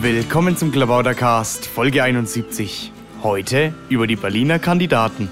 Willkommen zum Klabautercast, Folge 71. Heute über die Berliner Kandidaten.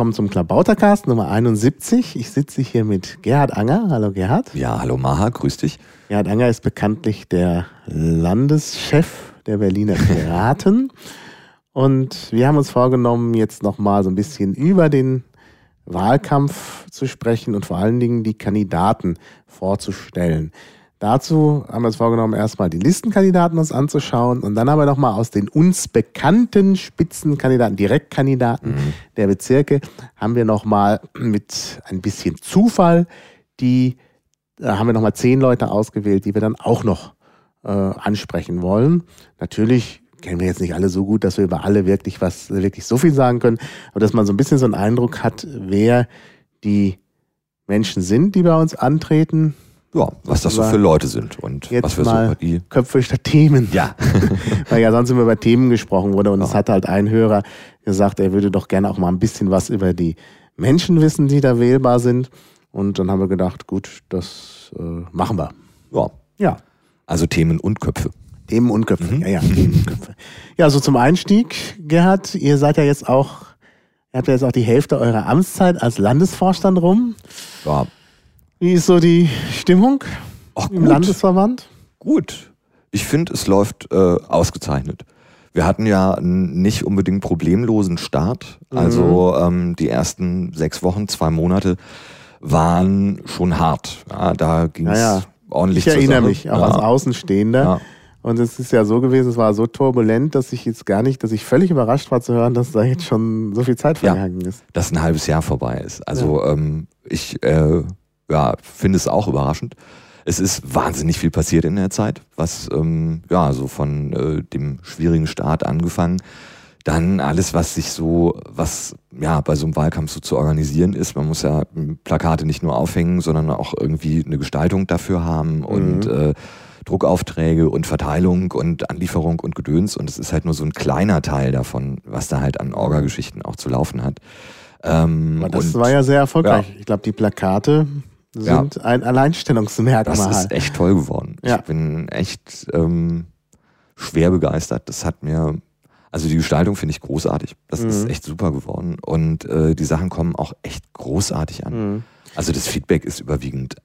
Willkommen zum Klabautercast Nummer 71. Ich sitze hier mit Gerhard Anger. Hallo Gerhard. Ja, hallo Maha, grüß dich. Gerhard Anger ist bekanntlich der Landeschef der Berliner Piraten. Und wir haben uns vorgenommen, jetzt nochmal so ein bisschen über den Wahlkampf zu sprechen und vor allen Dingen die Kandidaten vorzustellen. Dazu haben wir uns vorgenommen, erstmal die Listenkandidaten uns anzuschauen und dann aber nochmal aus den uns bekannten Spitzenkandidaten, Direktkandidaten mhm. der Bezirke, haben wir nochmal mit ein bisschen Zufall die, da haben wir nochmal zehn Leute ausgewählt, die wir dann auch noch äh, ansprechen wollen. Natürlich kennen wir jetzt nicht alle so gut, dass wir über alle wirklich was, wirklich so viel sagen können, aber dass man so ein bisschen so einen Eindruck hat, wer die Menschen sind, die bei uns antreten ja, was das so für Leute sind und jetzt was für mal Sympathie. Köpfe statt Themen. Ja. Weil ja sonst immer über Themen gesprochen wurde und es hat halt ein Hörer gesagt, er würde doch gerne auch mal ein bisschen was über die Menschen wissen, die da wählbar sind. Und dann haben wir gedacht, gut, das äh, machen wir. Ja. Ja. Also Themen und Köpfe. Themen und Köpfe. Mhm. Ja, ja, Themen und Köpfe. Ja, so zum Einstieg, Gerhard, ihr seid ja jetzt auch, ihr habt ja jetzt auch die Hälfte eurer Amtszeit als Landesvorstand rum. Ja, wie ist so die Stimmung Ach, im Landesverband? Gut. Ich finde, es läuft äh, ausgezeichnet. Wir hatten ja einen nicht unbedingt problemlosen Start. Mhm. Also ähm, die ersten sechs Wochen, zwei Monate waren schon hart. Ja, da ging es ja, ja. ordentlich Ich erinnere mich, auch als Außenstehender. Und es ist ja so gewesen, es war so turbulent, dass ich jetzt gar nicht, dass ich völlig überrascht war zu hören, dass da jetzt schon so viel Zeit vergangen ist. Dass ein halbes Jahr vorbei ist. Also ähm, ich äh, ja, finde es auch überraschend. Es ist wahnsinnig viel passiert in der Zeit, was ähm, ja so von äh, dem schwierigen Start angefangen, dann alles, was sich so, was ja bei so einem Wahlkampf so zu organisieren ist. Man muss ja Plakate nicht nur aufhängen, sondern auch irgendwie eine Gestaltung dafür haben mhm. und äh, Druckaufträge und Verteilung und Anlieferung und Gedöns. Und es ist halt nur so ein kleiner Teil davon, was da halt an Orga-Geschichten auch zu laufen hat. Ähm, das war ja sehr erfolgreich. Ja. Ich glaube, die Plakate sind ja. ein Alleinstellungsmerkmal. Das ist echt toll geworden. Ja. Ich bin echt ähm, schwer begeistert. Das hat mir, also die Gestaltung finde ich großartig. Das mhm. ist echt super geworden. Und äh, die Sachen kommen auch echt großartig an. Mhm. Also das Feedback ist überwiegend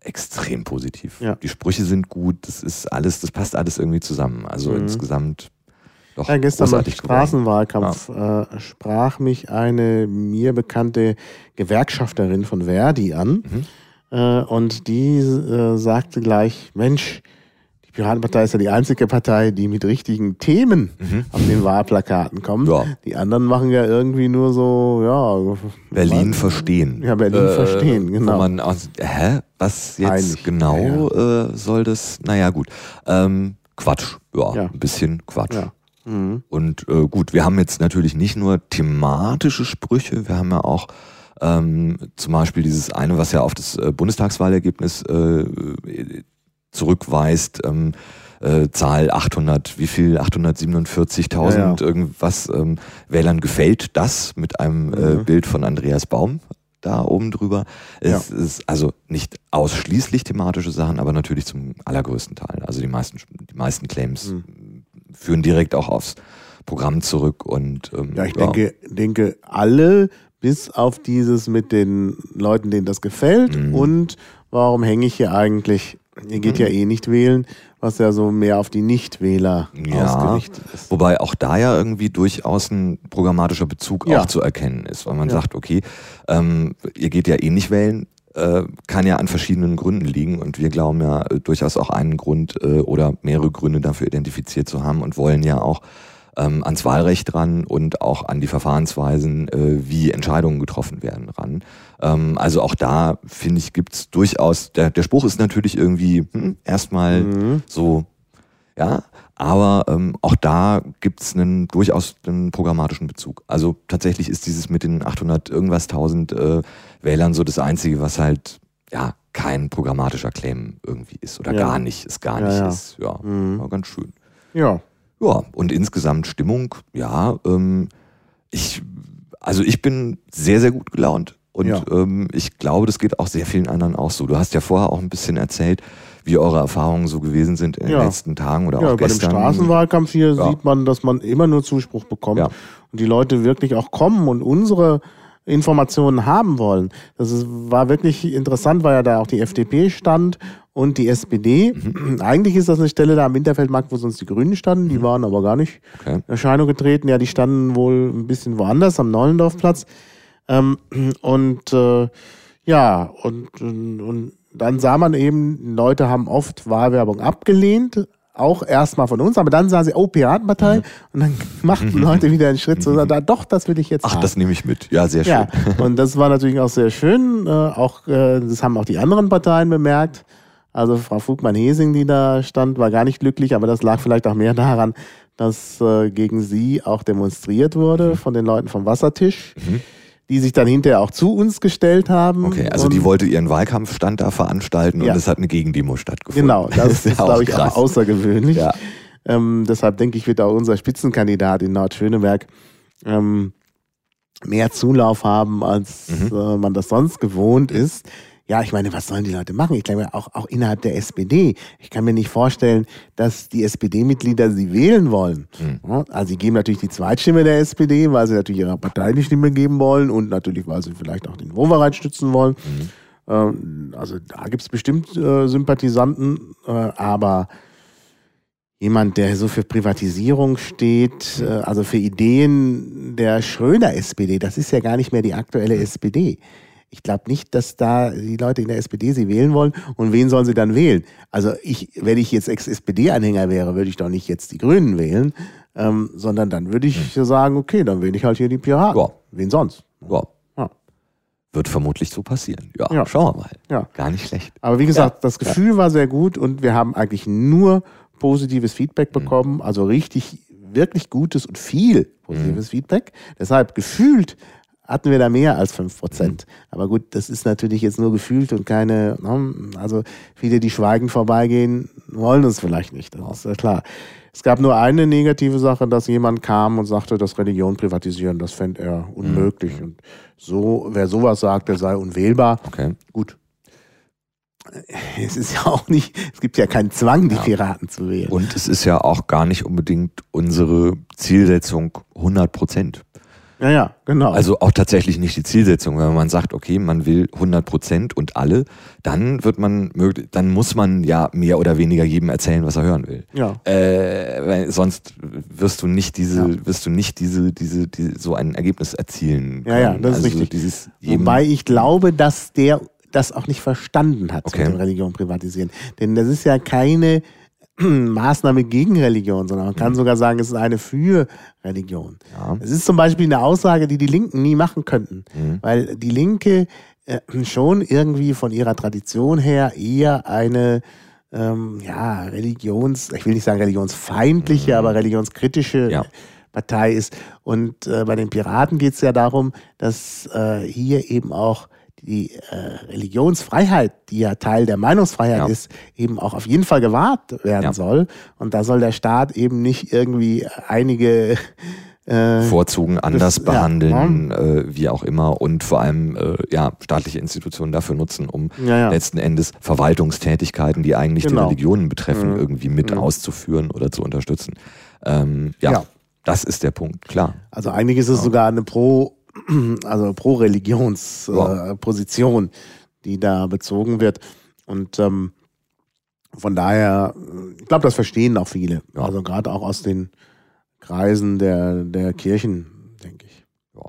extrem positiv. Ja. Die Sprüche sind gut, das ist alles, das passt alles irgendwie zusammen. Also mhm. insgesamt doch, ja, gestern beim Straßenwahlkampf ja. äh, sprach mich eine mir bekannte Gewerkschafterin von Verdi an. Mhm. Äh, und die äh, sagte gleich, Mensch, die Piratenpartei ist ja die einzige Partei, die mit richtigen Themen mhm. auf den Wahlplakaten kommt. Ja. Die anderen machen ja irgendwie nur so, ja. Berlin was? verstehen. Ja, Berlin äh, verstehen, genau. Wo man aus, hä? Was jetzt Einig. genau ja, äh, soll das? Naja, gut. Ähm, Quatsch. Ja, ja, ein bisschen Quatsch. Ja. Mhm. Und äh, gut, wir haben jetzt natürlich nicht nur thematische Sprüche, wir haben ja auch ähm, zum Beispiel dieses eine, was ja auf das äh, Bundestagswahlergebnis äh, zurückweist, ähm, äh, Zahl 800, wie viel? 847.000 ja, ja. irgendwas ähm, Wählern gefällt das mit einem äh, mhm. Bild von Andreas Baum da oben drüber. Es ja. ist also nicht ausschließlich thematische Sachen, aber natürlich zum allergrößten Teil. Also die meisten, die meisten Claims mhm. führen direkt auch aufs Programm zurück und ähm, ja, ich denke, denke alle bis auf dieses mit den Leuten, denen das gefällt mhm. und warum hänge ich hier eigentlich? Ihr geht mhm. ja eh nicht wählen, was ja so mehr auf die Nichtwähler ja, ausgerichtet ist. Wobei auch da ja irgendwie durchaus ein programmatischer Bezug ja. auch zu erkennen ist, weil man ja. sagt, okay, ähm, ihr geht ja eh nicht wählen, äh, kann ja an verschiedenen Gründen liegen und wir glauben ja äh, durchaus auch einen Grund äh, oder mehrere Gründe dafür identifiziert zu haben und wollen ja auch ähm, ans Wahlrecht ran und auch an die Verfahrensweisen, äh, wie Entscheidungen getroffen werden, ran. Ähm, also auch da, finde ich, gibt's durchaus, der, der Spruch ist natürlich irgendwie hm, erstmal Mhm. so, ja, aber ähm, auch da gibt's einen durchaus einen programmatischen Bezug. Also tatsächlich ist dieses mit den 800 irgendwas tausend äh, Wählern so das Einzige, was halt, ja, kein programmatischer Claim irgendwie ist oder Ja. gar nicht, es gar Ja, nicht ja. ist. Ja, Mhm. ganz schön. Ja. Ja, und insgesamt Stimmung, ja, ähm, ich, also ich bin sehr, sehr gut gelaunt. Und Ja. ähm, ich glaube, das geht auch sehr vielen anderen auch so. Du hast ja vorher auch ein bisschen erzählt, wie eure Erfahrungen so gewesen sind in Ja. den letzten Tagen oder Ja, auch bei dem gestern. Straßenwahlkampf hier Ja. sieht man, dass man immer nur Zuspruch bekommt und die Leute wirklich auch kommen und unsere Informationen haben wollen. Das war wirklich interessant, weil ja da auch die FDP stand und die SPD. Mhm. Eigentlich ist das eine Stelle da am Winterfeldmarkt, wo sonst die Grünen standen. Die waren aber gar nicht Okay. in Erscheinung getreten. Ja, die standen wohl ein bisschen woanders, am Neulendorfplatz. Ähm, und äh, ja, und, und, und dann sah man eben, Leute haben oft Wahlwerbung abgelehnt, auch erstmal von uns, aber dann sahen sie, oh, Piratenpartei, Mhm. und dann machten Leute wieder einen Schritt zu sagen, da, doch, das will ich jetzt Ach, haben. das nehme ich mit. Ja, sehr schön. Ja, und das war natürlich auch sehr schön. Äh, auch, äh, das haben auch die anderen Parteien bemerkt. Also Frau Fugmann-Hesing, die da stand, war gar nicht glücklich, aber das lag vielleicht auch mehr daran, dass äh, gegen sie auch demonstriert wurde von den Leuten vom Wassertisch, die sich dann hinterher auch zu uns gestellt haben. Okay, also die wollte ihren Wahlkampfstand da veranstalten Ja. und es hat eine Gegendemo stattgefunden. Genau, das ist, ja glaube ich, krass. auch außergewöhnlich. Ja. Ähm, deshalb denke ich, wird auch unser Spitzenkandidat in Nordschöneberg ähm, mehr Zulauf haben, als Mhm. äh, man das sonst gewohnt ist. Ja, ich meine, was sollen die Leute machen? Ich glaube, auch, auch innerhalb der SPD. Ich kann mir nicht vorstellen, dass die SPD-Mitglieder sie wählen wollen. Mhm. Also sie geben natürlich die Zweitstimme der SPD, weil sie natürlich ihrer Partei die Stimme geben wollen und natürlich, weil sie vielleicht auch den Wovereit stützen wollen. Ähm, also da gibt es bestimmt äh, Sympathisanten, äh, aber jemand, der so für Privatisierung steht, äh, also für Ideen der Schröder-SPD, das ist ja gar nicht mehr die aktuelle SPD. Ich glaube nicht, dass da die Leute in der SPD sie wählen wollen. Und wen sollen sie dann wählen? Also ich, wenn ich jetzt Ex-SPD-Anhänger wäre, würde ich doch nicht jetzt die Grünen wählen, ähm, sondern dann würde ich sagen, okay, dann wähle ich halt hier die Piraten. Ja. Wen sonst? Ja. Ja. Wird vermutlich so passieren. Ja, Ja. schauen wir mal. Ja. Gar nicht schlecht. Aber wie gesagt, das Gefühl war sehr gut und wir haben eigentlich nur positives Feedback bekommen, also richtig, wirklich gutes und viel positives Feedback. Deshalb gefühlt hatten wir da mehr als 5%. Aber gut, das ist natürlich jetzt nur gefühlt und keine, ne, also viele, die schweigend vorbeigehen, wollen es vielleicht nicht. Das ist ja klar. Es gab nur eine negative Sache, dass jemand kam und sagte, dass Religion privatisieren, das fände er unmöglich. Und so, wer sowas sagt, der sei unwählbar. Okay. Gut. Es ist ja auch nicht, es gibt ja keinen Zwang, die Piraten zu wählen. Und es ist ja auch gar nicht unbedingt unsere Zielsetzung 100 Prozent. Ja, ja, genau. Also auch tatsächlich nicht die Zielsetzung. Wenn man sagt, okay, man will 100 Prozent und alle, dann wird man möglich, dann muss man ja mehr oder weniger jedem erzählen, was er hören will. ja. Äh, weil sonst wirst du nicht diese, Ja. wirst du nicht diese, diese, diese, so ein Ergebnis erzielen. Ja, ja, können. das ist also richtig. Dieses jedem, Wobei ich glaube, dass der das auch nicht verstanden hat, Okay. mit dem Religion privatisieren. Denn das ist ja keine Maßnahme gegen Religion, sondern man kann sogar sagen, es ist eine für Religion. Ja. Es ist zum Beispiel eine Aussage, die die Linken nie machen könnten, Mhm. weil die Linke äh, schon irgendwie von ihrer Tradition her eher eine ähm, ja, Religions, ich will nicht sagen religionsfeindliche, aber religionskritische Mhm. Ja. Partei ist. Und äh, bei den Piraten geht es ja darum, dass äh, hier eben auch die äh, Religionsfreiheit, die ja Teil der Meinungsfreiheit Ja. ist, eben auch auf jeden Fall gewahrt werden Ja. soll. Und da soll der Staat eben nicht irgendwie einige äh, Vorzogen anders das- ja, behandeln, äh, wie auch immer, und vor allem äh, ja, staatliche Institutionen dafür nutzen, um Ja, ja. letzten Endes Verwaltungstätigkeiten, die eigentlich Genau. die Religionen betreffen, Mhm. irgendwie mit Mhm. auszuführen oder zu unterstützen. Ähm, Ja. das ist der Punkt, klar. Also eigentlich ist es sogar eine Pro, also Pro-Religions-Position, Ja. äh, Position, die da bezogen wird. Und ähm, von daher, äh, ich glaube, das verstehen auch viele. Ja. Also gerade auch aus den Kreisen der, der Kirchen, denke ich. Ja.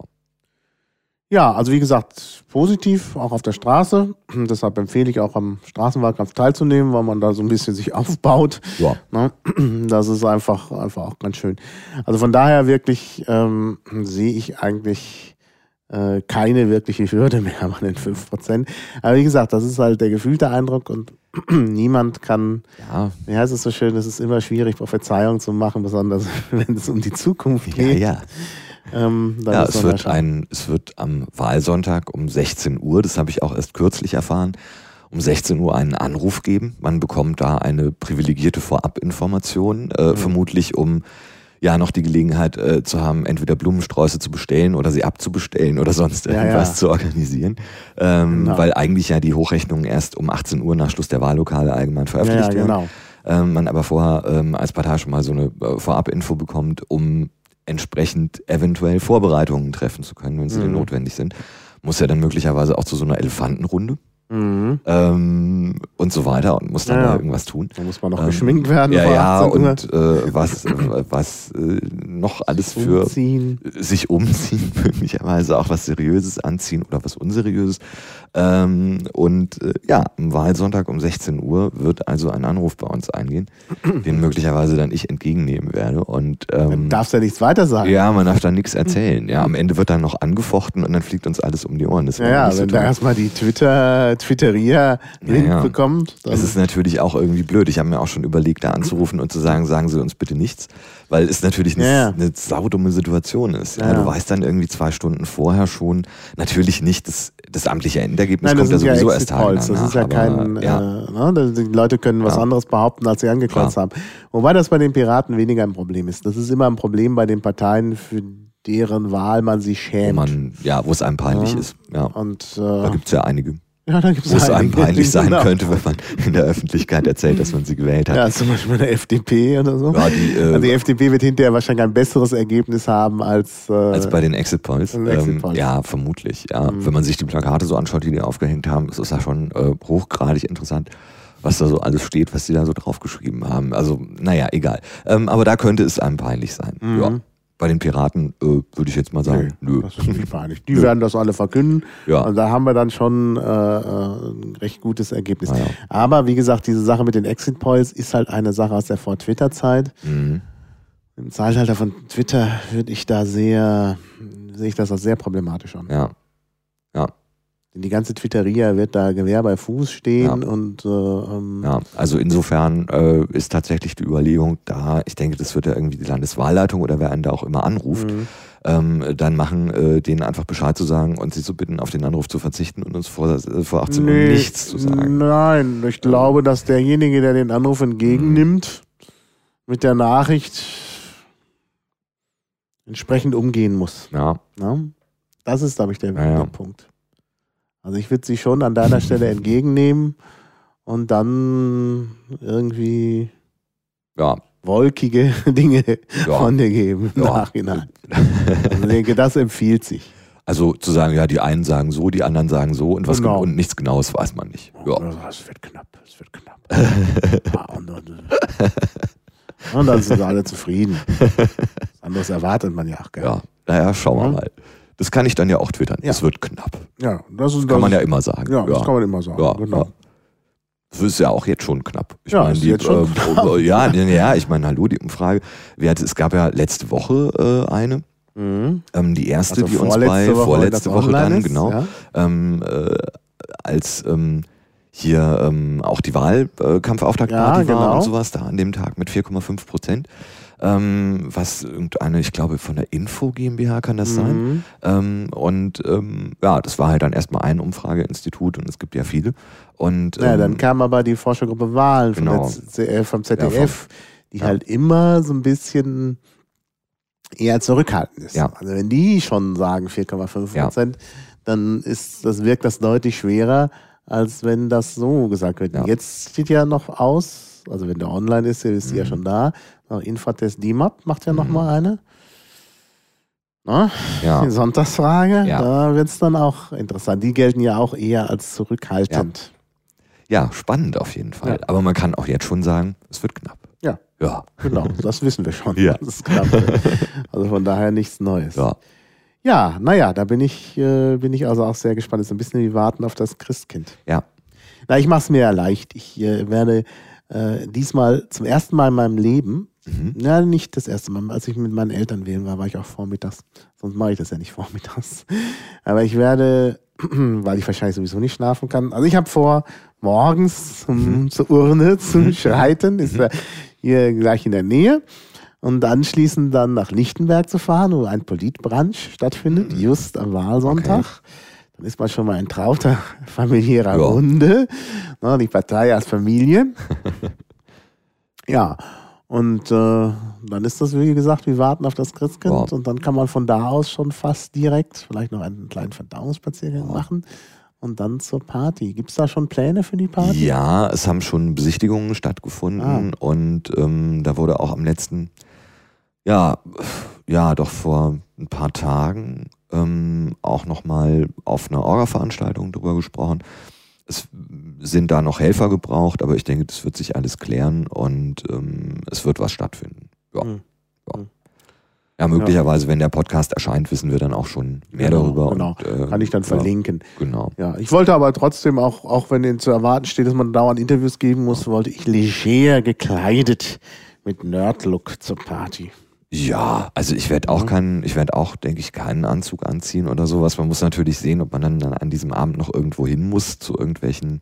Ja, also wie gesagt, positiv, auch auf der Straße. Deshalb empfehle ich auch am Straßenwahlkampf teilzunehmen, weil man da so ein bisschen sich aufbaut. Ja. Ne? Das ist einfach, einfach auch ganz schön. Also von daher wirklich ähm, sehe ich eigentlich äh, keine wirkliche Hürde mehr bei den 5%. Aber wie gesagt, das ist halt der gefühlte Eindruck und niemand kann, Ja, wie heißt es so schön, es ist immer schwierig, Prophezeiungen zu machen, besonders wenn es um die Zukunft ja, geht. ja. Ähm, Ja, ist es man da wird, ein, es wird am Wahlsonntag um 16 Uhr, das habe ich auch erst kürzlich erfahren, um 16 Uhr einen Anruf geben. Man bekommt da eine privilegierte Vorabinformation, äh, Mhm. vermutlich um ja noch die Gelegenheit äh, zu haben, entweder Blumensträuße zu bestellen oder sie abzubestellen oder sonst Ja, irgendwas ja. zu organisieren. Ähm, Genau. Weil eigentlich ja die Hochrechnungen erst um 18 Uhr nach Schluss der Wahllokale allgemein veröffentlicht ja, ja, werden genau. ähm, man aber vorher ähm, als Partei schon mal so eine äh, Vorabinfo bekommt, um entsprechend eventuell Vorbereitungen treffen zu können, wenn sie denn Mhm. notwendig sind. Muss ja dann möglicherweise auch zu so einer Elefantenrunde Mhm. ähm, und so weiter und muss dann Ja, da irgendwas tun. Da muss man noch Ähm, geschminkt werden. Ja, ja, 18 Uhr. und äh, was, äh, was äh, noch alles für Umziehen. sich umziehen, möglicherweise auch was Seriöses anziehen oder was Unseriöses. Ähm, und äh, ja, am Wahlsonntag um 16 Uhr wird also ein Anruf bei uns eingehen, den möglicherweise dann ich entgegennehmen werde. Und ähm, darfst du ja nichts weiter sagen. ja, man darf da nichts erzählen. Ja, am Ende wird dann noch angefochten und dann fliegt uns alles um die Ohren. Das Ja, ja, so wenn da toll. erstmal die Twitter, Twitteria Wind ja. bekommt, dann Es ist natürlich auch irgendwie blöd. Ich habe mir auch schon überlegt, da anzurufen und zu sagen, sagen Sie uns bitte nichts, weil es natürlich eine, Ja, eine saudumme Situation ist. Ja, Ja. Du weißt dann irgendwie zwei Stunden vorher schon, natürlich nicht das, das amtliche Endergebnis Nein, kommt ja sowieso erst Tage Polls. Das ist ja kein, Äh, ne? Die Leute können was anderes behaupten, als sie angekreuzt Klar. haben. Wobei das bei den Piraten weniger ein Problem ist. Das ist immer ein Problem bei den Parteien, für deren Wahl man sich wo schämt. man, ja, wo es einem peinlich ist. Ja. Und Da äh, gibt es ja einige, ja, da gibt wo es einem peinlich sein genau. könnte, wenn man in der Öffentlichkeit erzählt, dass man sie gewählt hat. Ja, zum Beispiel bei der FDP oder so. Ja, die, äh, also die FDP wird hinterher wahrscheinlich ein besseres Ergebnis haben als, äh, Als bei den Exit Polls. Ähm, ja, vermutlich. Ja. Mhm. Wenn man sich die Plakate so anschaut, die die aufgehängt haben, ist es ja schon äh, hochgradig interessant, was da so alles steht, was die da so draufgeschrieben haben. Also, naja, egal. Ähm, aber da könnte es einem peinlich sein. Mhm. Ja. Bei den Piraten äh, würde ich jetzt mal sagen, Nee, nö. das ist nicht peinlich. Die werden das alle verkünden. Ja. Und da haben wir dann schon äh, äh, ein recht gutes Ergebnis. Ah, ja. Aber wie gesagt, diese Sache mit den Exit Polls ist halt eine Sache aus der Vor-Twitter-Zeit. Mhm. Im Zeitalter von Twitter würde ich da sehr, sehe ich das als sehr problematisch an. Ja. Denn die ganze Twitteria wird da Gewehr bei Fuß stehen Ja. und äh, ähm, Ja, also insofern äh, ist tatsächlich die Überlegung da, ich denke, das wird ja irgendwie die Landeswahlleitung oder wer einen da auch immer anruft, mhm. ähm, dann machen, äh, denen einfach Bescheid zu sagen und sie zu bitten, auf den Anruf zu verzichten und uns vor, äh, vor 18 Uhr Nee, nichts zu sagen. Nein, ich glaube, dass derjenige, der den Anruf entgegennimmt, mit der Nachricht entsprechend umgehen muss. Ja, Ne? Das ist, glaube ich, der, Ja, ja. der Punkt. Also ich würde sie schon an deiner Stelle entgegennehmen und dann irgendwie ja, wolkige Dinge ja. von dir geben im Ja. Nachhinein. Also ich denke, das empfiehlt sich. Also zu sagen, ja, die einen sagen so, die anderen sagen so und was Genau. und nichts Genaues weiß man nicht. Ja. Also, Es wird knapp, es wird knapp. Ja, und, und, und dann sind alle zufrieden. Was anderes erwartet man ja auch gar ja, naja, schauen wir Ja. mal. Das kann ich dann ja auch twittern. Ja. Es wird knapp. Ja, das ist Kann das man ja ist- immer sagen. Ja, das kann man immer sagen. Ja, genau. ja. Das ist ja auch jetzt schon knapp. Ich Ja, meine, die, jetzt schon äh, knapp. ja, nee, ja, ich meine, hallo, die Umfrage. Es gab ja letzte Woche äh, eine, Mhm. ähm, die erste, Also die uns bei vorletzte Woche, vorletzte Woche dann, ist, genau, ja. ähm, äh, als ähm, hier ähm, auch die Wahlkampfauftaktparty Ja, war genau. und sowas, da an dem Tag mit 4,5 Prozent. Ähm, was irgendeine, ich glaube, von der Info GmbH kann das sein. Mhm. Ähm, und ähm, ja, das war halt dann erstmal ein Umfrageinstitut und es gibt ja viele. Und Ja, ähm, dann kam aber die Forschergruppe Wahlen vom, genau. Z- äh, vom ZDF, Ja, die ja. halt immer so ein bisschen eher zurückhaltend ist. Ja. Also wenn die schon sagen 4,5 Prozent, dann ist das wirkt das deutlich schwerer, als wenn das so gesagt wird. Jetzt steht ja noch aus, also wenn der online ist, ist sie ja Mhm. schon da. Noch Infratest DIMAP macht ja Mhm. mal eine. Na, ja. Die Sonntagsfrage, Ja. da wird es dann auch interessant. Die gelten ja auch eher als zurückhaltend. ja, spannend auf jeden Fall. Ja. Aber man kann auch jetzt schon sagen, es wird knapp. Ja. Ja. Genau, das wissen wir schon. Ja. Das ist knapp. Also von daher nichts Neues. Ja. Ja, naja, da bin ich, äh, bin ich also auch sehr gespannt. Das ist ein bisschen wie Warten auf das Christkind. Ja. Na, ich mache es mir ja leicht. Ich äh, werde äh, diesmal zum ersten Mal in meinem Leben, Mhm. na, nicht das erste Mal, als ich mit meinen Eltern wählen war, war ich auch vormittags. Sonst mache ich das ja nicht vormittags. Aber ich werde, weil ich wahrscheinlich sowieso nicht schlafen kann. Also ich habe vor, morgens zum, zur Urne zu schreiten. Ist ja hier gleich in der Nähe. Und anschließend dann nach Lichtenberg zu fahren, wo ein Politbrunch stattfindet, just am Wahlsonntag. Dann ist man schon mal ein trauter familiärer Ja. Runde. Na, die Partei als Familie. ja, und äh, dann ist das, wie gesagt, wir warten auf das Christkind. Ja. Und dann kann man von da aus schon fast direkt vielleicht noch einen kleinen Verdauungsspaziergang machen. Und dann zur Party. Gibt es da schon Pläne für die Party? Ja, es haben schon Besichtigungen stattgefunden und ähm, da wurde auch am letzten, ja, ja, doch vor ein paar Tagen ähm, auch nochmal auf einer Orga-Veranstaltung drüber gesprochen. Es sind da noch Helfer gebraucht, aber ich denke, das wird sich alles klären und ähm, es wird was stattfinden. Ja. Hm. Ja. Hm. ja, möglicherweise, wenn der Podcast erscheint, wissen wir dann auch schon mehr Genau, darüber. genau. Und, äh, Kann ich dann ja, verlinken. Genau. Ja, ich wollte aber trotzdem auch, auch wenn ihnen zu erwarten steht, dass man dauernd Interviews geben muss, wollte ich leger gekleidet mit Nerd-Look zur Party. Ja, also ich werde auch Mhm. keinen, ich werde auch, denke ich, keinen Anzug anziehen oder sowas. Man muss natürlich sehen, ob man dann, dann an diesem Abend noch irgendwo hin muss, zu irgendwelchen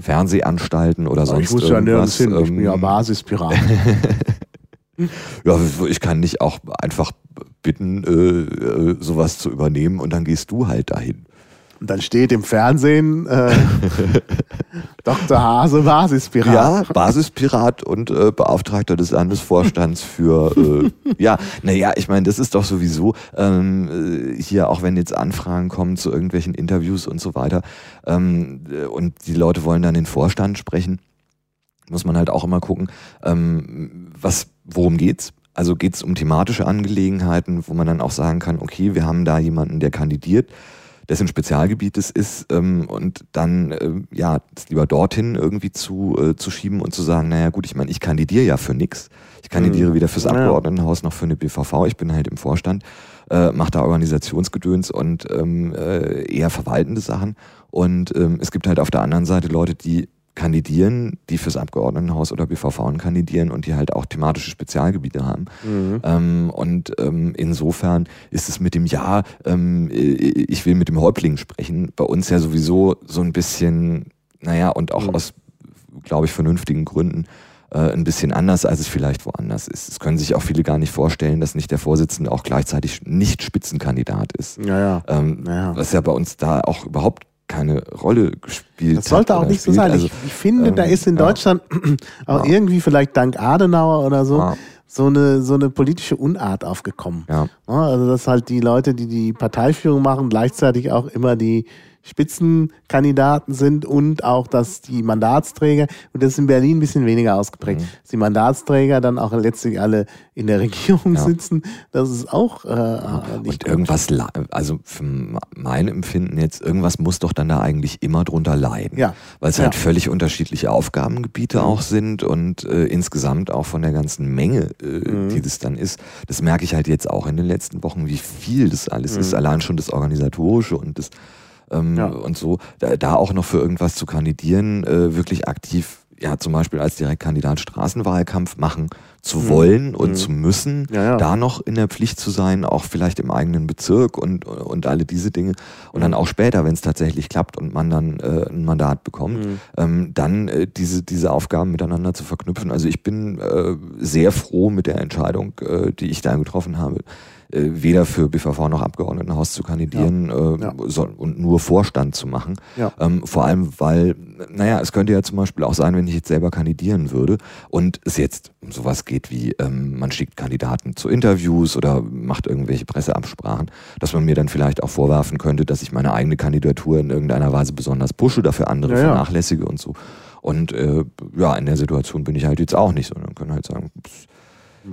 Fernsehanstalten oder Aber sonst ich muss ja nirgends hin, ich bin ja Ähm, Basispirat. ja, ich kann dich auch einfach bitten, äh, äh, sowas zu übernehmen und dann gehst du halt dahin. Und dann steht im Fernsehen äh, Dr. Hase Basispirat. Ja, Basispirat und äh, Beauftragter des Landesvorstands für, äh, ja, naja, ich meine, das ist doch sowieso ähm, äh, hier, auch wenn jetzt Anfragen kommen zu irgendwelchen Interviews und so weiter ähm, äh, und die Leute wollen dann den Vorstand sprechen, muss man halt auch immer gucken, ähm, was, worum geht's? Also geht's um thematische Angelegenheiten, wo man dann auch sagen kann, okay, wir haben da jemanden, der kandidiert, dessen Spezialgebiet es ist ähm, und dann ähm, ja lieber dorthin irgendwie zu, äh, zu schieben und zu sagen, naja gut, ich meine, ich kandidiere ja für nix. Ich kandidiere Mhm. weder fürs Ja. Abgeordnetenhaus noch für eine BVV, ich bin halt im Vorstand, äh, mache da Organisationsgedöns und ähm, äh, eher verwaltende Sachen. Und ähm, es gibt halt auf der anderen Seite Leute, die kandidieren, die fürs Abgeordnetenhaus oder BVV kandidieren und die halt auch thematische Spezialgebiete haben. Mhm. Ähm, und ähm, insofern ist es mit dem Ja, ähm, äh, ich will mit dem Häuptling sprechen, bei uns ja sowieso so ein bisschen, naja, und auch Mhm. aus, glaube ich, vernünftigen Gründen äh, ein bisschen anders, als es vielleicht woanders ist. Es können sich auch viele gar nicht vorstellen, dass nicht der Vorsitzende auch gleichzeitig nicht Spitzenkandidat ist. Ja, ja. Ähm, Ja. Was ja bei uns da auch überhaupt keine Rolle gespielt Das sollte auch nicht so sein. Also, ich, ich finde, da ähm, ist in ja. Deutschland auch Ja. irgendwie vielleicht dank Adenauer oder so Ja. so eine, so eine politische Unart aufgekommen. ja. Ja, Also, dass halt die Leute, die die Parteiführung machen, gleichzeitig auch immer die Spitzenkandidaten sind und auch, dass die Mandatsträger, und das ist in Berlin ein bisschen weniger ausgeprägt, Mhm. dass die Mandatsträger dann auch letztlich alle in der Regierung Ja. sitzen, das ist auch äh, nicht Und irgendwas, also für mein Empfinden jetzt, irgendwas muss doch dann da eigentlich immer drunter leiden. Ja. Weil es halt völlig unterschiedliche Aufgabengebiete auch sind und äh, insgesamt auch von der ganzen Menge, äh, Mhm. die das dann ist. Das merke ich halt jetzt auch in den letzten Wochen, wie viel das alles ist. Allein schon das Organisatorische und das ähm, Mhm. Ja. und so. Da, da auch noch für irgendwas zu kandidieren, äh, wirklich aktiv, ja, zum Beispiel als Direktkandidat Straßenwahlkampf machen zu wollen und zu müssen, Mhm. Ja, ja. da noch in der Pflicht zu sein, auch vielleicht im eigenen Bezirk und, und alle diese Dinge. Und Mhm. dann auch später, wenn es tatsächlich klappt und man dann äh, ein Mandat bekommt, Mhm. ähm, dann äh, diese, diese Aufgaben miteinander zu verknüpfen. Also ich bin äh, sehr froh mit der Entscheidung, äh, die ich da getroffen habe. Äh, weder für BVV noch Abgeordnetenhaus zu kandidieren äh, Ja. soll, und nur Vorstand zu machen. Ja. Ähm, vor allem, weil, naja, es könnte ja zum Beispiel auch sein, wenn ich jetzt selber kandidieren würde und es jetzt um sowas geht wie, ähm, man schickt Kandidaten zu Interviews oder macht irgendwelche Presseabsprachen, dass man mir dann vielleicht auch vorwerfen könnte, dass ich meine eigene Kandidatur in irgendeiner Weise besonders pushe, dafür andere Ja, ja. vernachlässige und so. Und äh, ja, in der Situation bin ich halt jetzt auch nicht, sondern kann halt sagen, pss,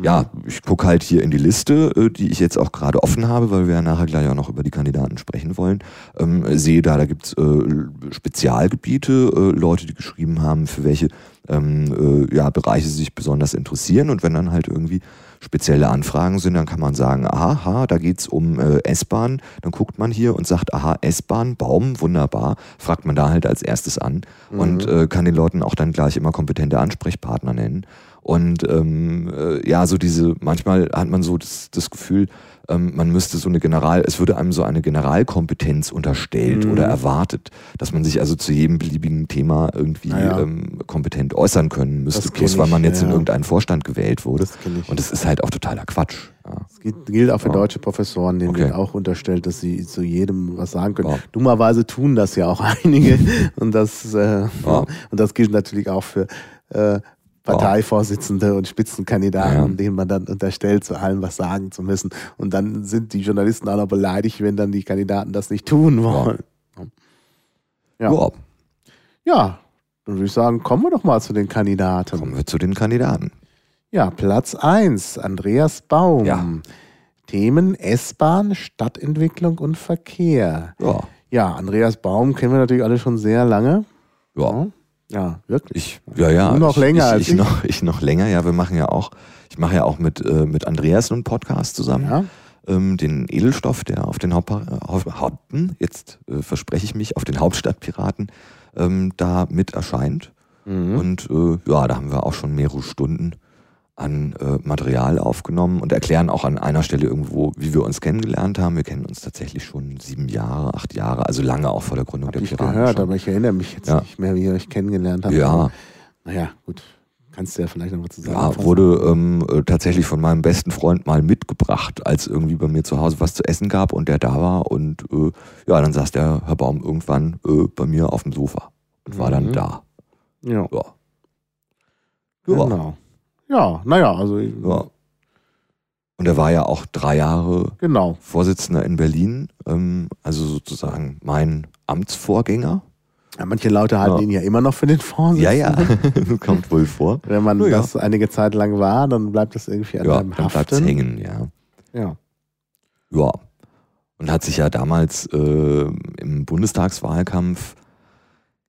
ja, ich gucke halt hier in die Liste, äh, die ich jetzt auch gerade offen habe, weil wir ja nachher gleich auch noch über die Kandidaten sprechen wollen. Ähm, sehe da, da gibt's äh, Spezialgebiete, äh, Leute, die geschrieben haben, für welche ähm, äh, ja, Bereiche sich besonders interessieren und wenn dann halt irgendwie spezielle Anfragen sind, dann kann man sagen, aha, da geht's um äh, S-Bahn, dann guckt man hier und sagt, aha, S-Bahn, Baum, wunderbar, fragt man da halt als erstes an Mhm. und äh, kann den Leuten auch dann gleich immer kompetente Ansprechpartner nennen. Und ähm, äh, ja, so diese, manchmal hat man so das, das Gefühl, ähm, man müsste so eine General, es würde einem so eine Generalkompetenz unterstellt Mhm. oder erwartet, dass man sich also zu jedem beliebigen Thema irgendwie Ah ja. ähm, kompetent äußern können müsste, bloß weil man jetzt ja, in irgendeinen Vorstand gewählt wurde. Das. Und das ist halt auch totaler Quatsch. Ja. Das gilt, gilt auch für Ja. deutsche Professoren, denen Okay. wird auch unterstellt, dass sie zu jedem was sagen können. Dummerweise tun das ja auch einige. und, das, äh, und das gilt natürlich auch für äh, Parteivorsitzende und Spitzenkandidaten, Ja. denen man dann unterstellt, zu allem was sagen zu müssen. Und dann sind die Journalisten auch noch beleidigt, wenn dann die Kandidaten das nicht tun wollen. Ja. Ja. Ja, dann würde ich sagen, kommen wir doch mal zu den Kandidaten. Kommen wir zu den Kandidaten. Ja, Platz 1, Andreas Baum. Ja. Themen S-Bahn, Stadtentwicklung und Verkehr. Ja. Ja, Andreas Baum kennen wir natürlich alle schon sehr lange. Ja. Ja, wirklich. Ich, ja, ja. Du noch ich, länger ich, als ich. ich. Noch, ich noch länger, ja. Wir machen ja auch, ich mache ja auch mit, äh, mit Andreas einen Podcast zusammen. Ja. ähm, den Edelstoff, der auf den Haupt, Haupt, Haupten, jetzt äh, verspreche ich mich, auf den Hauptstadtpiraten ähm, da mit erscheint. Mhm. Und äh, ja, da haben wir auch schon mehrere Stunden an äh, Material aufgenommen und erklären auch an einer Stelle irgendwo, wie wir uns kennengelernt haben. Wir kennen uns tatsächlich schon sieben Jahre, acht Jahre, also lange auch vor der Gründung Hab der ich Piraten. gehört, schon. aber ich erinnere mich jetzt Ja. nicht mehr, wie ihr euch kennengelernt habt. Ja. Naja, gut. Kannst du ja vielleicht noch mal Ja, zusammenfassen. wurde ähm, äh, tatsächlich von meinem besten Freund mal mitgebracht, als irgendwie bei mir zu Hause was zu essen gab und der da war. Und äh, ja, dann saß der Herr Baum irgendwann äh, bei mir auf dem Sofa und war dann Mhm. da. Ja, Ja. Ja. genau. Ja, naja, also ja. Und er war ja auch drei Jahre genau. Vorsitzender in Berlin, ähm, also sozusagen mein Amtsvorgänger. Ja, manche Leute halten Ja. ihn ja immer noch für den Vorsitzenden. Ja, ja, kommt wohl vor. Wenn man Ja, das einige Zeit lang war, dann bleibt das irgendwie an Ja, einem dann haften. hängen, ja. Ja. Ja. Und hat sich ja damals äh, im Bundestagswahlkampf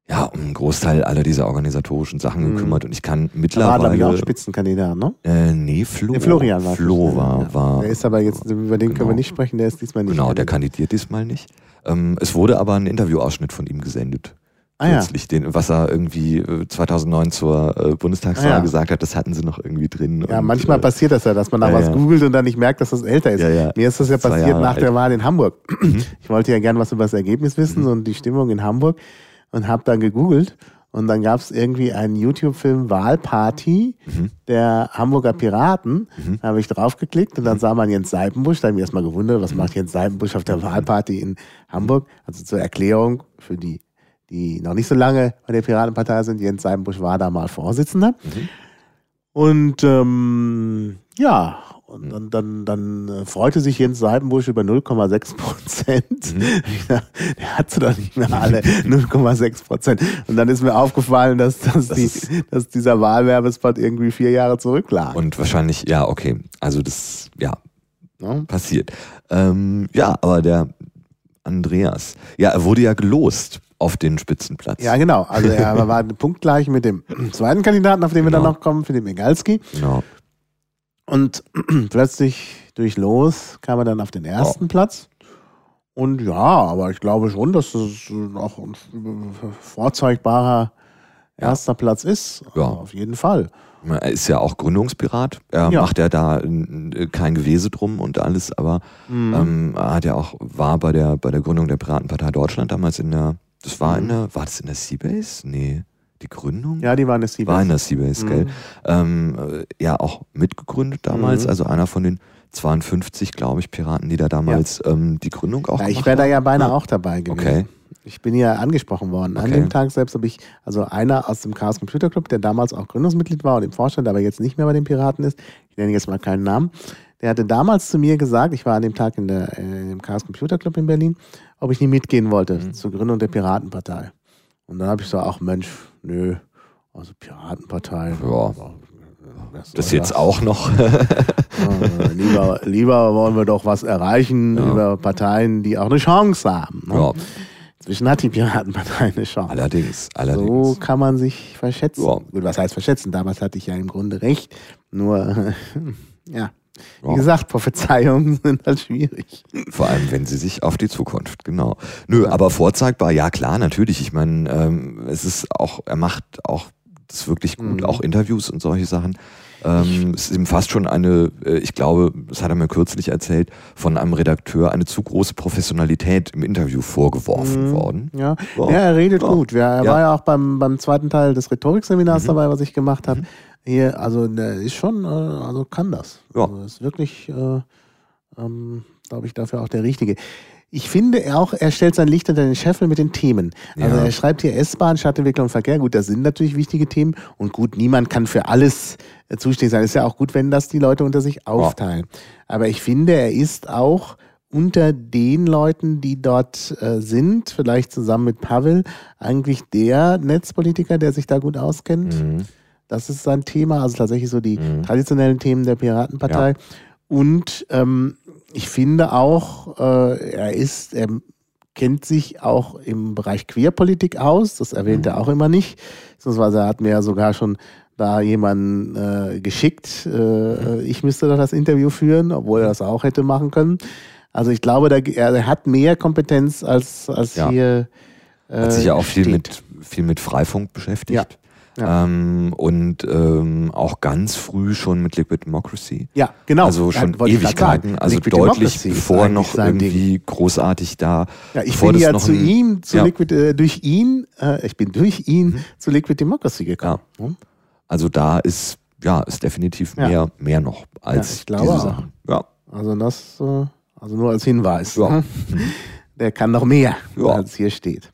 ja um einen Großteil aller dieser organisatorischen Sachen Mhm. gekümmert. Und ich kann Da war, glaube ich, auch mittlerweile. Spitzenkandidat, ne? Äh, nee, Flo. Der Florian war Flo war, ja. war. Der ist aber jetzt, über den können genau. wir nicht sprechen, der ist diesmal nicht. Genau, der kandidiert diesmal nicht. Ähm, es wurde aber ein Interviewausschnitt von ihm gesendet. Ah ja. Den, was er irgendwie äh, 2009 zur äh, Bundestagswahl Ah ja. gesagt hat, das hatten sie noch irgendwie drin. Ja, und, manchmal äh, passiert das ja, dass man da ja, was googelt und dann nicht merkt, dass das älter ist. Mir ist das ja Zwei passiert Jahre nach alt. der Wahl in Hamburg. Mhm. Ich wollte ja gern was über das Ergebnis wissen und die Stimmung in Hamburg und habe dann gegoogelt und dann gab es irgendwie einen YouTube-Film Wahlparty Mhm. der Hamburger Piraten. Mhm. Da habe ich draufgeklickt und dann sah man Jens Seipenbusch. Da habe ich erstmal gewundert, was macht Jens Seipenbusch auf der Wahlparty in Hamburg? Also zur Erklärung für die, die noch nicht so lange bei der Piratenpartei sind. Jens Seipenbusch war da mal Vorsitzender. Mhm. Und ähm, ja, und dann, dann, dann äh, freute sich Jens Seidenbusch über 0,6 Prozent. Mhm. Der hatte doch nicht mehr alle 0,6 Prozent. Und dann ist mir aufgefallen, dass, dass, Das die, dass dieser Wahlwerbespot irgendwie vier Jahre zurücklag. Und wahrscheinlich, ja, okay. Also das, ja, ne? passiert. Ähm, ja, aber der Andreas, ja, er wurde ja gelost auf den Spitzenplatz. Ja, genau. Also er war punktgleich mit dem zweiten Kandidaten, auf den wir dann Genau. noch kommen, für den Egalski. Genau. Und plötzlich durch Los kam er dann auf den ersten Platz. Und ja, aber ich glaube schon, dass es auch ein vorzeigbarer erster Platz ist. Ja. Auf jeden Fall. Er ist ja auch Gründungspirat. Er Ja. macht ja da kein Gewese drum und alles, aber Mhm. ähm, er hat ja auch, war bei der, bei der Gründung der Piratenpartei Deutschland damals in der, das war in der, war das in der Seabase? Nee. Die Gründung? Ja, die waren es War in der Seabase, Mhm. gell? Ähm, äh, ja, auch mitgegründet damals, Mhm. also einer von den 52, glaube ich, Piraten, die da damals ähm, die Gründung auch Ja, ich wäre da ja beinahe Ja. auch dabei gewesen. Okay. Ich bin ja angesprochen worden. An Okay. dem Tag selbst habe ich, also einer aus dem Chaos Computer Club, der damals auch Gründungsmitglied war und im Vorstand, aber jetzt nicht mehr bei den Piraten ist, ich nenne jetzt mal keinen Namen, der hatte damals zu mir gesagt, ich war an dem Tag in der, äh, im Chaos Computer Club in Berlin, ob ich nie mitgehen wollte Mhm. zur Gründung der Piratenpartei. Und dann habe ich so, ach Mensch, nö, also Piratenpartei. Ja. Das jetzt auch noch. Lieber, lieber wollen wir doch was erreichen Ja. über Parteien, die auch eine Chance haben. Ne? ja. Inzwischen hat die Piratenpartei eine Chance. Allerdings, allerdings. So kann man sich verschätzen. Ja. Gut, was heißt verschätzen? Damals hatte ich ja im Grunde recht. Nur, ja. Wie gesagt, Prophezeiungen sind halt schwierig. Vor allem, wenn sie sich auf die Zukunft, genau. Nö, aber vorzeigbar, ja klar, natürlich. Ich meine, ähm, es ist auch, er macht auch das wirklich gut, Mhm. auch Interviews und solche Sachen. Ähm, es ist ihm fast schon eine, äh, ich glaube, das hat er mir kürzlich erzählt, von einem Redakteur eine zu große Professionalität im Interview vorgeworfen Mhm. worden. Ja, Ja. ja er redet Ja. gut. Er Ja. war ja auch beim, beim zweiten Teil des Rhetorikseminars Mhm. dabei, was ich gemacht habe. Hier, also der ist schon, äh, also kann das. Ja. Also ist wirklich, äh, ähm, glaube ich, dafür auch der Richtige. Ich finde auch, er stellt sein Licht unter den Scheffel mit den Themen. Also Ja. er schreibt hier S-Bahn, Stadtentwicklung und Verkehr. Gut, das sind natürlich wichtige Themen. Und gut, niemand kann für alles äh, zuständig sein. Ist ja auch gut, wenn das die Leute unter sich aufteilen. Aber ich finde, er ist auch unter den Leuten, die dort äh, sind, vielleicht zusammen mit Pavel, eigentlich der Netzpolitiker, der sich da gut auskennt. Mhm. Das ist sein Thema, also tatsächlich so die Mhm. traditionellen Themen der Piratenpartei. Und ähm, ich finde auch, äh, er ist, er kennt sich auch im Bereich Queerpolitik aus. Das erwähnt Mhm. er auch immer nicht. Beziehungsweise er hat mir ja sogar schon da jemanden äh, geschickt. Äh, ich müsste doch das Interview führen, obwohl er das auch hätte machen können. Also ich glaube, da, er, er hat mehr Kompetenz als, als Ja. hier. Äh, Hat sich ja auch viel steht. mit, viel mit Freifunk beschäftigt. Ja. Ja. Ähm, und ähm, auch ganz früh schon mit Liquid Democracy. Ja, genau. Also schon Ja, Ewigkeiten, also Liquid deutlich bevor noch sein Ding. irgendwie großartig da. Ja, ich bin ja zu ein- ihm, zu Ja. Mhm. Liquid, äh, durch ihn, äh, ich bin durch ihn zu Liquid Democracy gekommen. Hm? Also da ist, ja, ist definitiv mehr, mehr noch als Ja, ich glaube diese auch. Sachen. Ja, Also das, äh, also nur als Hinweis. Ja. Der kann noch mehr, als hier steht.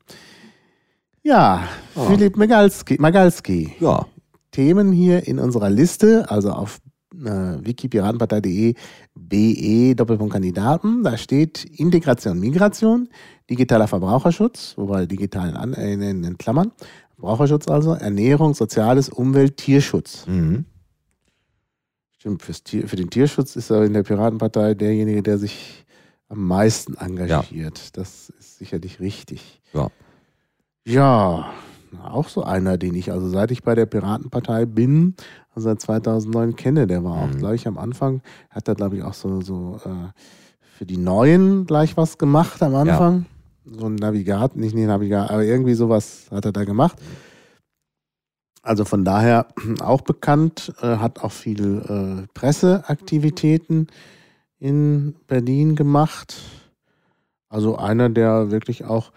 Ja, Ja. Philipp Magalski, Magalski. ja, Themen hier in unserer Liste, also auf äh, wikipiratenpartei.de BE Doppelpunkt Kandidaten. Da steht Integration, Migration, digitaler Verbraucherschutz, wobei digital in, An- äh, in, Klammern, Verbraucherschutz also, Ernährung, Soziales, Umwelt, Tierschutz. mhm. Stimmt, Tier, für den Tierschutz ist er in der Piratenpartei derjenige, der sich am meisten engagiert. Das ist sicherlich richtig. Ja. Ja, auch so einer, den ich, also seit ich bei der Piratenpartei bin, also seit 2009 kenne, der war auch Mhm. gleich am Anfang, hat da glaube ich auch so, so äh, für die Neuen gleich was gemacht am Anfang. So ein Navigat, nicht ein Navigat, aber irgendwie sowas hat er da gemacht. Also von daher auch bekannt, äh, hat auch viel äh, Presseaktivitäten in Berlin gemacht. Also einer, der wirklich auch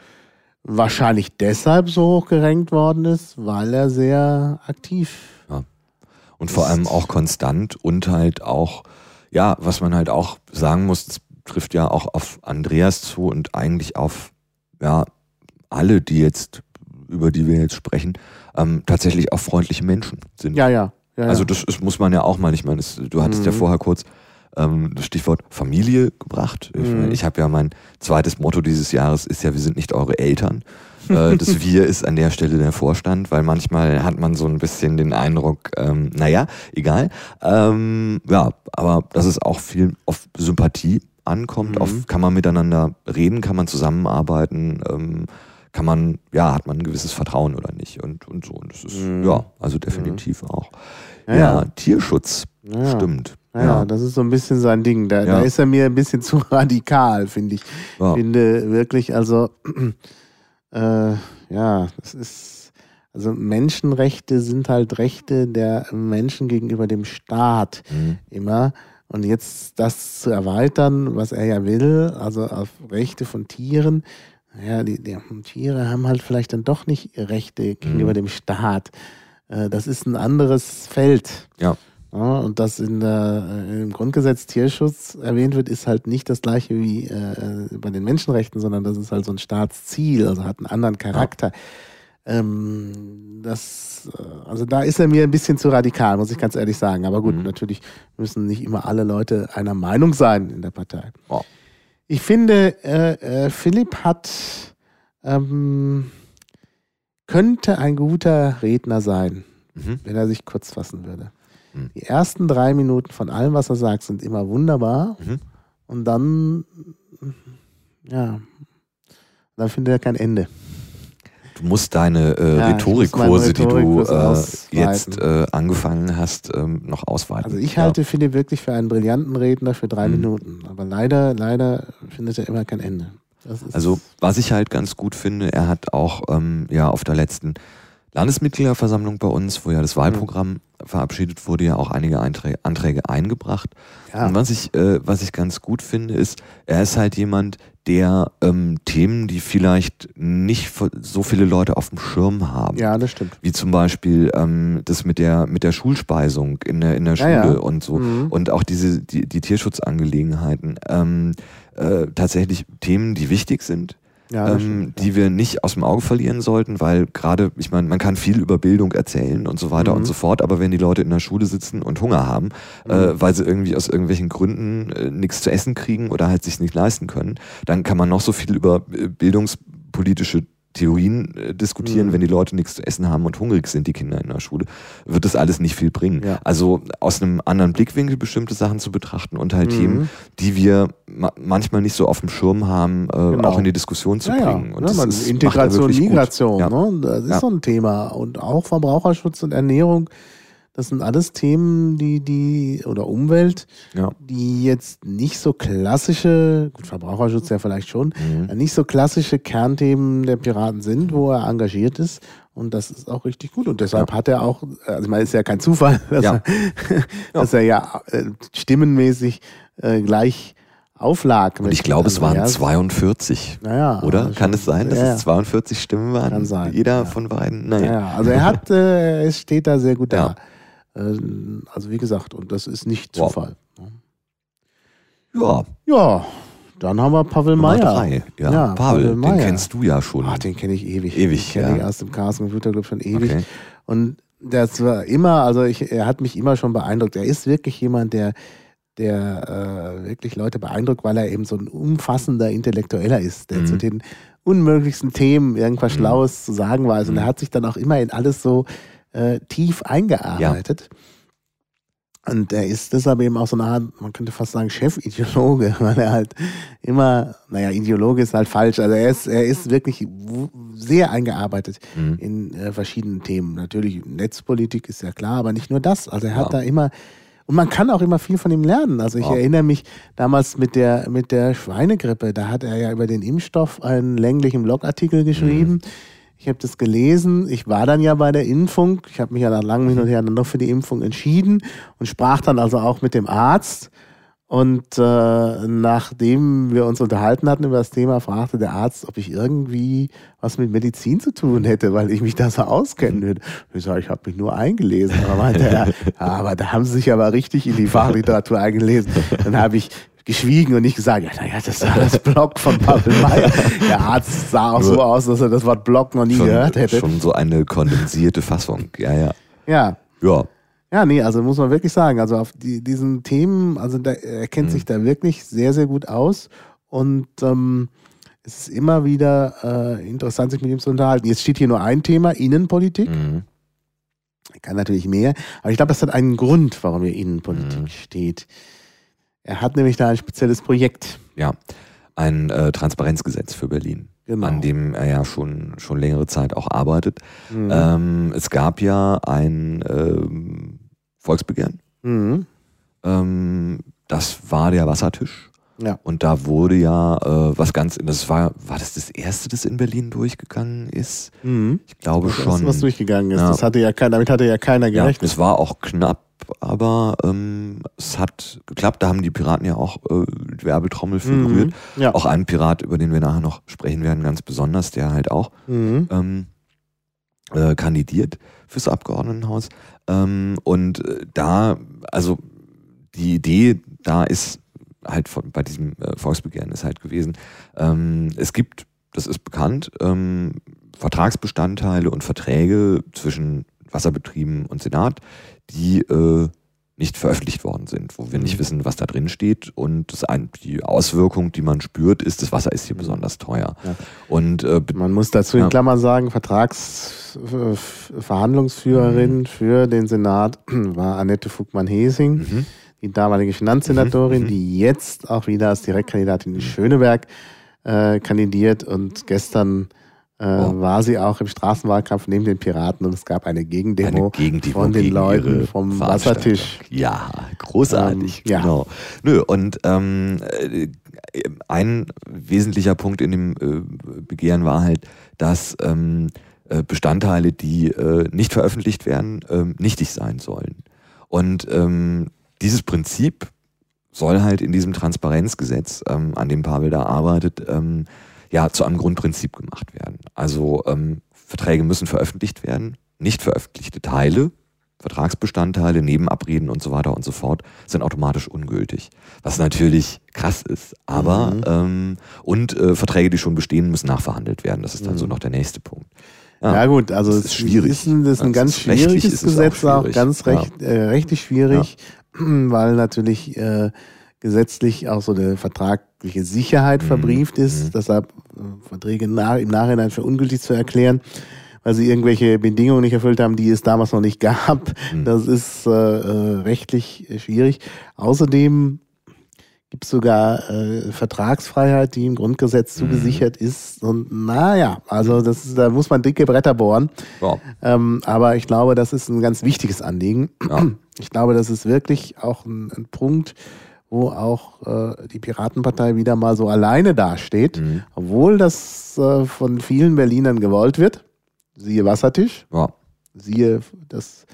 wahrscheinlich deshalb so hoch gerankt worden ist, weil er sehr aktiv Und vor Ist- allem auch konstant und halt auch, ja, was man halt auch sagen muss, das trifft ja auch auf Andreas zu und eigentlich auf, ja, alle, die jetzt, über die wir jetzt sprechen, ähm, tatsächlich auch freundliche Menschen sind. Ja, ja. ja, ja. Also das ist, muss man ja auch mal, ich meine, das, du hattest ja Mhm. vorher kurz ähm, das Stichwort Familie gebracht. Ich, Mhm. meine, ich habe ja mein zweites Motto dieses Jahres ist ja, wir sind nicht eure Eltern. äh, das Wir ist an der Stelle der Vorstand, weil manchmal hat man so ein bisschen den Eindruck, ähm, naja, egal. Ähm, ja, aber dass es auch viel auf Sympathie ankommt, Mhm. auf kann man miteinander reden, kann man zusammenarbeiten, ähm, kann man, ja, hat man ein gewisses Vertrauen oder nicht und, und so. Und das ist, Mhm. ja, also definitiv auch. Ja, Ja. Tierschutz, ja. stimmt. Ja, ja, das ist so ein bisschen sein Ding. Da, da Ja. ist er mir ein bisschen zu radikal, finde ich. Ja. Ich finde wirklich, also, äh, ja, das ist, also Menschenrechte sind halt Rechte der Menschen gegenüber dem Staat Mhm. immer. Und jetzt das zu erweitern, was er ja will, also auf Rechte von Tieren, ja, die, die Tiere haben halt vielleicht dann doch nicht Rechte gegenüber Mhm. dem Staat. Äh, Das ist ein anderes Feld. Ja. Ja, und dass in der, äh, im Grundgesetz Tierschutz erwähnt wird, ist halt nicht das gleiche wie äh, bei den Menschenrechten, sondern das ist halt so ein Staatsziel, also hat einen anderen Charakter. Ähm, das, äh, also da ist er mir ein bisschen zu radikal, muss ich ganz ehrlich sagen. Aber gut, Mhm. natürlich müssen nicht immer alle Leute einer Meinung sein in der Partei. Ja. Ich finde, äh, äh, Philipp hat ähm, könnte ein guter Redner sein Mhm. wenn er sich kurz fassen würde. Hm. Die ersten drei Minuten von allem, was er sagt, sind immer wunderbar. Mhm. Und dann, ja, dann findet er kein Ende. Du musst deine äh, Ja, Rhetorikkurse, die du äh, jetzt äh, angefangen hast, ähm, noch ausweiten. Also ich Ja. halte Philipp wirklich für einen brillanten Redner für drei Mhm. Minuten. Aber leider, leider findet er immer kein Ende. Also was ich halt ganz gut finde, er hat auch ähm, ja auf der letzten Landesmitgliederversammlung bei uns, wo ja Mhm. das Wahlprogramm verabschiedet wurde, ja auch einige Einträge, Anträge eingebracht. ja, Und was ich, äh, was ich ganz gut finde, ist, er ist halt jemand, der ähm, Themen, die vielleicht nicht so viele Leute auf dem Schirm haben, ja, das stimmt. wie zum Beispiel ähm, das mit der mit der Schulspeisung in der in der Ja, Schule ja. und so Mhm. und auch diese die, die Tierschutzangelegenheiten ähm, äh, tatsächlich Themen, die wichtig sind, Ja, ähm, stimmt. die wir nicht aus dem Auge verlieren sollten, weil gerade, ich meine, man kann viel über Bildung erzählen und so weiter Mhm. und so fort, aber wenn die Leute in der Schule sitzen und Hunger haben, Mhm. äh, weil sie irgendwie aus irgendwelchen Gründen äh, nichts zu essen kriegen oder halt sich nicht leisten können, dann kann man noch so viel über äh, bildungspolitische Theorien äh, diskutieren, Mhm. wenn die Leute nichts zu essen haben und hungrig sind, die Kinder in der Schule, wird das alles nicht viel bringen. Ja. Also aus einem anderen Blickwinkel bestimmte Sachen zu betrachten und halt Mhm. Themen, die wir ma manchmal nicht so auf dem Schirm haben, äh, Genau. auch in die Diskussion zu ja, bringen. Und ja, das man, Integration. Migration, ne? das ist so ein Thema. Und auch Verbraucherschutz und Ernährung, das sind alles Themen, die, die, oder Umwelt, Ja. die jetzt nicht so klassische, gut, Verbraucherschutz ja vielleicht schon, Mhm. nicht so klassische Kernthemen der Piraten sind, wo er engagiert ist. Und das ist auch richtig gut. Und deshalb hat er auch, also ich meine, ist ja kein Zufall, dass, Ja. Er, dass er ja äh, stimmenmäßig äh, gleich auflag. Und ich glaube, es waren Andreas. 42. Naja, Oder? Kann es sein, dass ja, es 42 Stimmen waren? Kann sein, Jeder ja. von beiden? Ja, Naja. ja, also er hat, äh, es steht da sehr gut Ja. da. Äh, Also wie gesagt, und das ist nicht Wow. Zufall. Ja, Ja, dann haben wir Pavel Meyer. Ja, Ja, Pavel, Pavel den Meyer. kennst du ja schon. Ah, den kenne ich ewig. Ewig, den kenne ja. ich aus dem Chaos Computer Club schon ewig. Okay. Und das war immer, also ich, er hat mich immer schon beeindruckt. Er ist wirklich jemand, der, der äh, wirklich Leute beeindruckt, weil er eben so ein umfassender Intellektueller ist, der Mhm. zu den unmöglichsten Themen irgendwas Mhm. Schlaues zu sagen weiß. Und Mhm. er hat sich dann auch immer in alles so äh, tief eingearbeitet. Und er ist deshalb eben auch so eine Art, man könnte fast sagen, Chefideologe, weil er halt immer, naja, Ideologe ist halt falsch. Also er ist, er ist wirklich sehr eingearbeitet Mhm. in äh, verschiedenen Themen. Natürlich Netzpolitik ist ja klar, aber nicht nur das. Also er hat Ja. da immer und man kann auch immer viel von ihm lernen. Also ich Ja. erinnere mich damals mit der mit der Schweinegrippe, da hat er ja über den Impfstoff einen länglichen Blogartikel geschrieben. Mhm. Ich habe das gelesen. Ich war dann ja bei der Impfung. Ich habe mich ja nach langem Hin und Her dann doch für die Impfung entschieden und sprach dann also auch mit dem Arzt. Und äh, nachdem wir uns unterhalten hatten über das Thema, fragte der Arzt, ob ich irgendwie was mit Medizin zu tun hätte, weil ich mich da so auskennen würde. Ich sage, ich habe mich nur eingelesen. Aber meinte er, aber da haben Sie sich aber richtig in die Fachliteratur eingelesen. Dann habe ich geschwiegen und nicht gesagt, ja, naja, das war das Blog von Pavel Meyer. Der Arzt sah auch so aus, dass er das Wort Blog noch nie schon, gehört hätte. schon so eine kondensierte Fassung. Ja, ja. Ja, Ja. ja, nee, also muss man wirklich sagen, also auf die, diesen Themen, also da, er kennt Mhm. sich da wirklich sehr, sehr gut aus und ähm, es ist immer wieder äh, interessant, sich mit ihm zu unterhalten. Jetzt steht hier nur ein Thema, Innenpolitik. Mhm. Er kann natürlich mehr, aber ich glaube, das hat einen Grund, warum hier Innenpolitik Mhm. steht. Er hat nämlich da ein spezielles Projekt. Ja. Ein äh, Transparenzgesetz für Berlin, Genau. an dem er ja schon, schon längere Zeit auch arbeitet. Mhm. Ähm, es gab ja ein ähm, Volksbegehren. Mhm. Ähm, das war der Wassertisch. Ja. Und da wurde ja äh, was ganz, das war, war das das erste, das in Berlin durchgegangen ist? Mhm. Ich glaube Das, schon. was durchgegangen ist. Ja. Das hatte ja kein, damit hatte ja keiner ja, gerechnet. es war auch knapp, aber ähm, es hat geklappt. Da haben die Piraten ja auch äh, Werbetrommel für Mhm. gerührt. Ja. Auch ein Pirat, über den wir nachher noch sprechen werden, ganz besonders, der halt auch Mhm. ähm, äh, kandidiert fürs Abgeordnetenhaus. Ähm, und äh, da, also die Idee da ist halt von, bei diesem äh, Volksbegehren ist halt gewesen, ähm, es gibt, das ist bekannt, ähm, Vertragsbestandteile und Verträge zwischen Wasserbetrieben und Senat, die äh, nicht veröffentlicht worden sind, wo wir nicht Mhm. wissen, was da drin steht. Und das ein, die Auswirkung, die man spürt, ist, das Wasser ist hier Mhm. besonders teuer. Ja. Und äh, Man muss dazu in Ja. Klammern sagen, Vertragsverhandlungsführerin Mhm. für den Senat war Annette Fugmann-Hesing, mhm. Die damalige Finanzsenatorin, Mhm, die jetzt auch wieder als Direktkandidatin in Schöneberg äh, kandidiert und gestern äh, Oh. war sie auch im Straßenwahlkampf neben den Piraten und es gab eine Gegendemo, Eine Gegendemo von den Leuten vom. Wassertisch. Ja, großartig. Ähm, ja. Genau. Nö, und ähm, äh, ein wesentlicher Punkt in dem äh, Begehren war halt, dass ähm, äh, Bestandteile, die äh, nicht veröffentlicht werden, ähm, nichtig sein sollen. Und ähm, dieses Prinzip soll halt in diesem Transparenzgesetz, ähm, an dem Pavel da arbeitet, ähm, ja, zu einem Grundprinzip gemacht werden. Also ähm, Verträge müssen veröffentlicht werden, nicht veröffentlichte Teile, Vertragsbestandteile, Nebenabreden und so weiter und so fort sind automatisch ungültig. Was natürlich krass ist, aber Mhm. ähm, und äh, Verträge, die schon bestehen, müssen nachverhandelt werden. Das ist dann Mhm. so noch der nächste Punkt. Ja, gut, also das es ist schwierig. ist ein, das ist ein Ja, ganz schwieriges auch Gesetz, auch, schwierig. ganz Ja. recht, äh, rechtlich schwierig, weil natürlich äh, gesetzlich auch so eine vertragliche Sicherheit Mhm. verbrieft ist, Mhm. deshalb äh, Verträge nach, im Nachhinein für ungültig zu erklären, weil sie irgendwelche Bedingungen nicht erfüllt haben, die es damals noch nicht gab. Mhm. Das ist äh, äh, rechtlich schwierig. Außerdem gibt es sogar äh, Vertragsfreiheit, die im Grundgesetz Mhm. zugesichert ist. Und naja, also das ist, da muss man dicke Bretter bohren. Ja. Ähm, aber ich glaube, das ist ein ganz wichtiges Anliegen. Ja. Ich glaube, das ist wirklich auch ein, ein Punkt, wo auch äh, die Piratenpartei wieder mal so alleine dasteht, Mhm. obwohl das äh, von vielen Berlinern gewollt wird. Siehe Wassertisch, Ja. siehe das,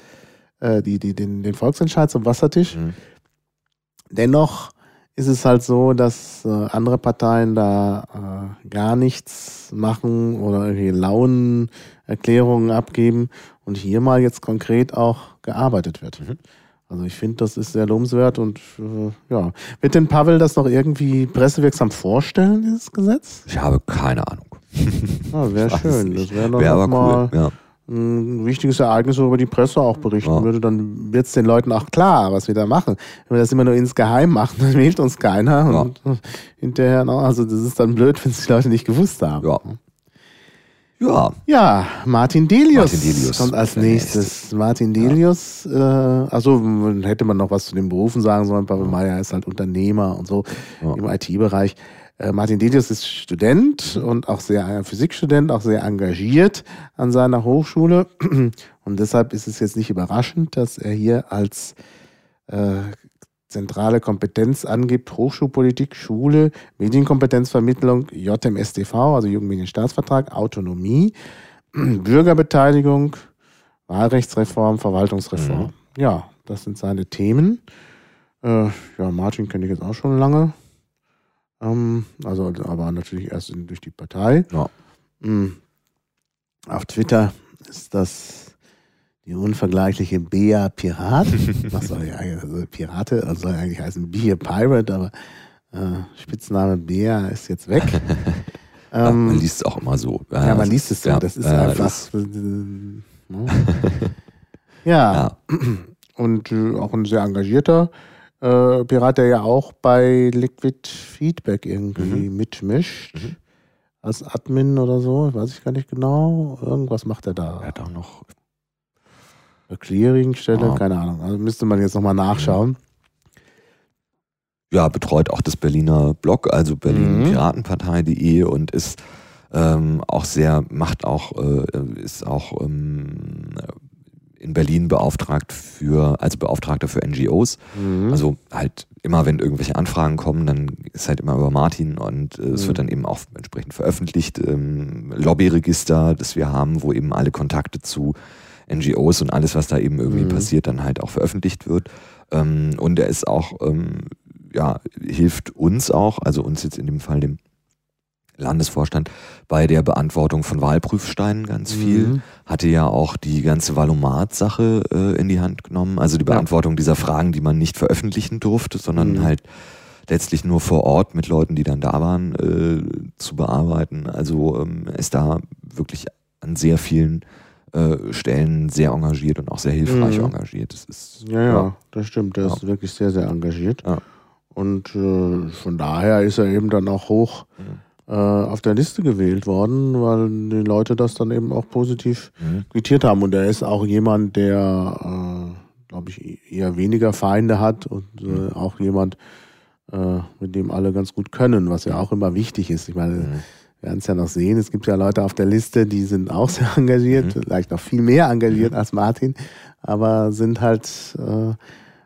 äh, die, die, den, den Volksentscheid zum Wassertisch. Mhm. Dennoch ist es halt so, dass äh, andere Parteien da äh, gar nichts machen oder irgendwie lauen Erklärungen abgeben und hier mal jetzt konkret auch gearbeitet wird. Mhm. Also ich finde, das ist sehr lobenswert und äh, ja. Wird denn Pavel das noch irgendwie pressewirksam vorstellen, dieses Gesetz? Ich habe keine Ahnung. Ja, wäre Ich weiß schön. nicht. Das wäre doch Wäre noch aber mal cool. Ja. ein wichtiges Ereignis über die Presse auch berichten Ja. würde, dann wird es den Leuten auch klar, was wir da machen. Wenn wir das immer nur insgeheim machen, dann wählt uns keiner. Und hinterher, noch, also das ist dann blöd, wenn es die Leute nicht gewusst haben. Ja. Ja. Ja, Martin Delius, Martin Delius, kommt als der nächstes. Martin Delius, äh, also hätte man noch was zu den Berufen sagen sollen. Pavel Meyer ist halt Unternehmer und so Ja. im IT-Bereich. Äh, Martin Delius ist Student und auch sehr äh, Physikstudent, auch sehr engagiert an seiner Hochschule. Und deshalb ist es jetzt nicht überraschend, dass er hier als äh, zentrale Kompetenz angibt, Hochschulpolitik, Schule, Medienkompetenzvermittlung, JMSTV, also Jugendmedienstaatsvertrag, Autonomie, Bürgerbeteiligung, Wahlrechtsreform, Verwaltungsreform. Ja, das sind seine Themen. Äh, ja, Martin kenne ich jetzt auch schon lange. Ähm, also, aber natürlich erst durch die Partei. Ja. Mm. Auf Twitter ist das die unvergleichliche Bea Pirat. Was soll ja eigentlich, also Pirate, also soll eigentlich heißen Bea Pirate, aber äh, Spitzname Bea ist jetzt weg. Ja, ähm, man liest es auch immer so. ja, man liest es so. ja, das ist äh, einfach. das- äh, ne? ja, ja. und äh, auch ein sehr engagierter äh, Pirat, der ja auch bei Liquid Feedback irgendwie mitmischt. Mhm. Als Admin oder so, weiß ich gar nicht genau. Irgendwas macht er da. Er hat auch noch. Eine Clearingstelle, Ah. keine Ahnung. Also müsste man jetzt nochmal nachschauen. Ja, betreut auch das Berliner Blog, also Mhm. berlinpiratenpartei.de und ist ähm, auch sehr, macht auch, äh, ist auch ähm, in Berlin beauftragt für, als Beauftragter für NGOs. Mhm. Also halt immer, wenn irgendwelche Anfragen kommen, dann ist halt immer über Martin und äh, es Mhm. wird dann eben auch entsprechend veröffentlicht. Ähm, Lobbyregister, das wir haben, wo eben alle Kontakte zu NGOs und alles, was da eben irgendwie Mhm. passiert, dann halt auch veröffentlicht wird. Ähm, und er ist auch, ähm, ja, hilft uns auch, also uns jetzt in dem Fall dem Landesvorstand, bei der Beantwortung von Wahlprüfsteinen ganz viel Mhm. hatte ja auch die ganze Valomat-Sache äh, in die Hand genommen. Also die Ja. Beantwortung dieser Fragen, die man nicht veröffentlichen durfte, sondern Mhm. halt letztlich nur vor Ort mit Leuten, die dann da waren, äh, zu bearbeiten. Also ähm, ist da wirklich an sehr vielen äh, Stellen sehr engagiert und auch sehr hilfreich Mhm. engagiert. Das ist Ja, ja, das stimmt. Der Ja. ist wirklich sehr, sehr engagiert. Ja. Und äh, von daher ist er eben dann auch hoch Mhm. äh, auf der Liste gewählt worden, weil die Leute das dann eben auch positiv Mhm. quittiert haben. Und er ist auch jemand, der, äh, glaube ich, eher weniger Feinde hat und äh, Mhm. auch jemand, mit dem alle ganz gut können, was ja auch immer wichtig ist. Ich meine, Mhm. Wir werden es ja noch sehen, es gibt ja Leute auf der Liste, die sind auch sehr engagiert, Mhm. vielleicht noch viel mehr engagiert als Martin, aber sind halt äh,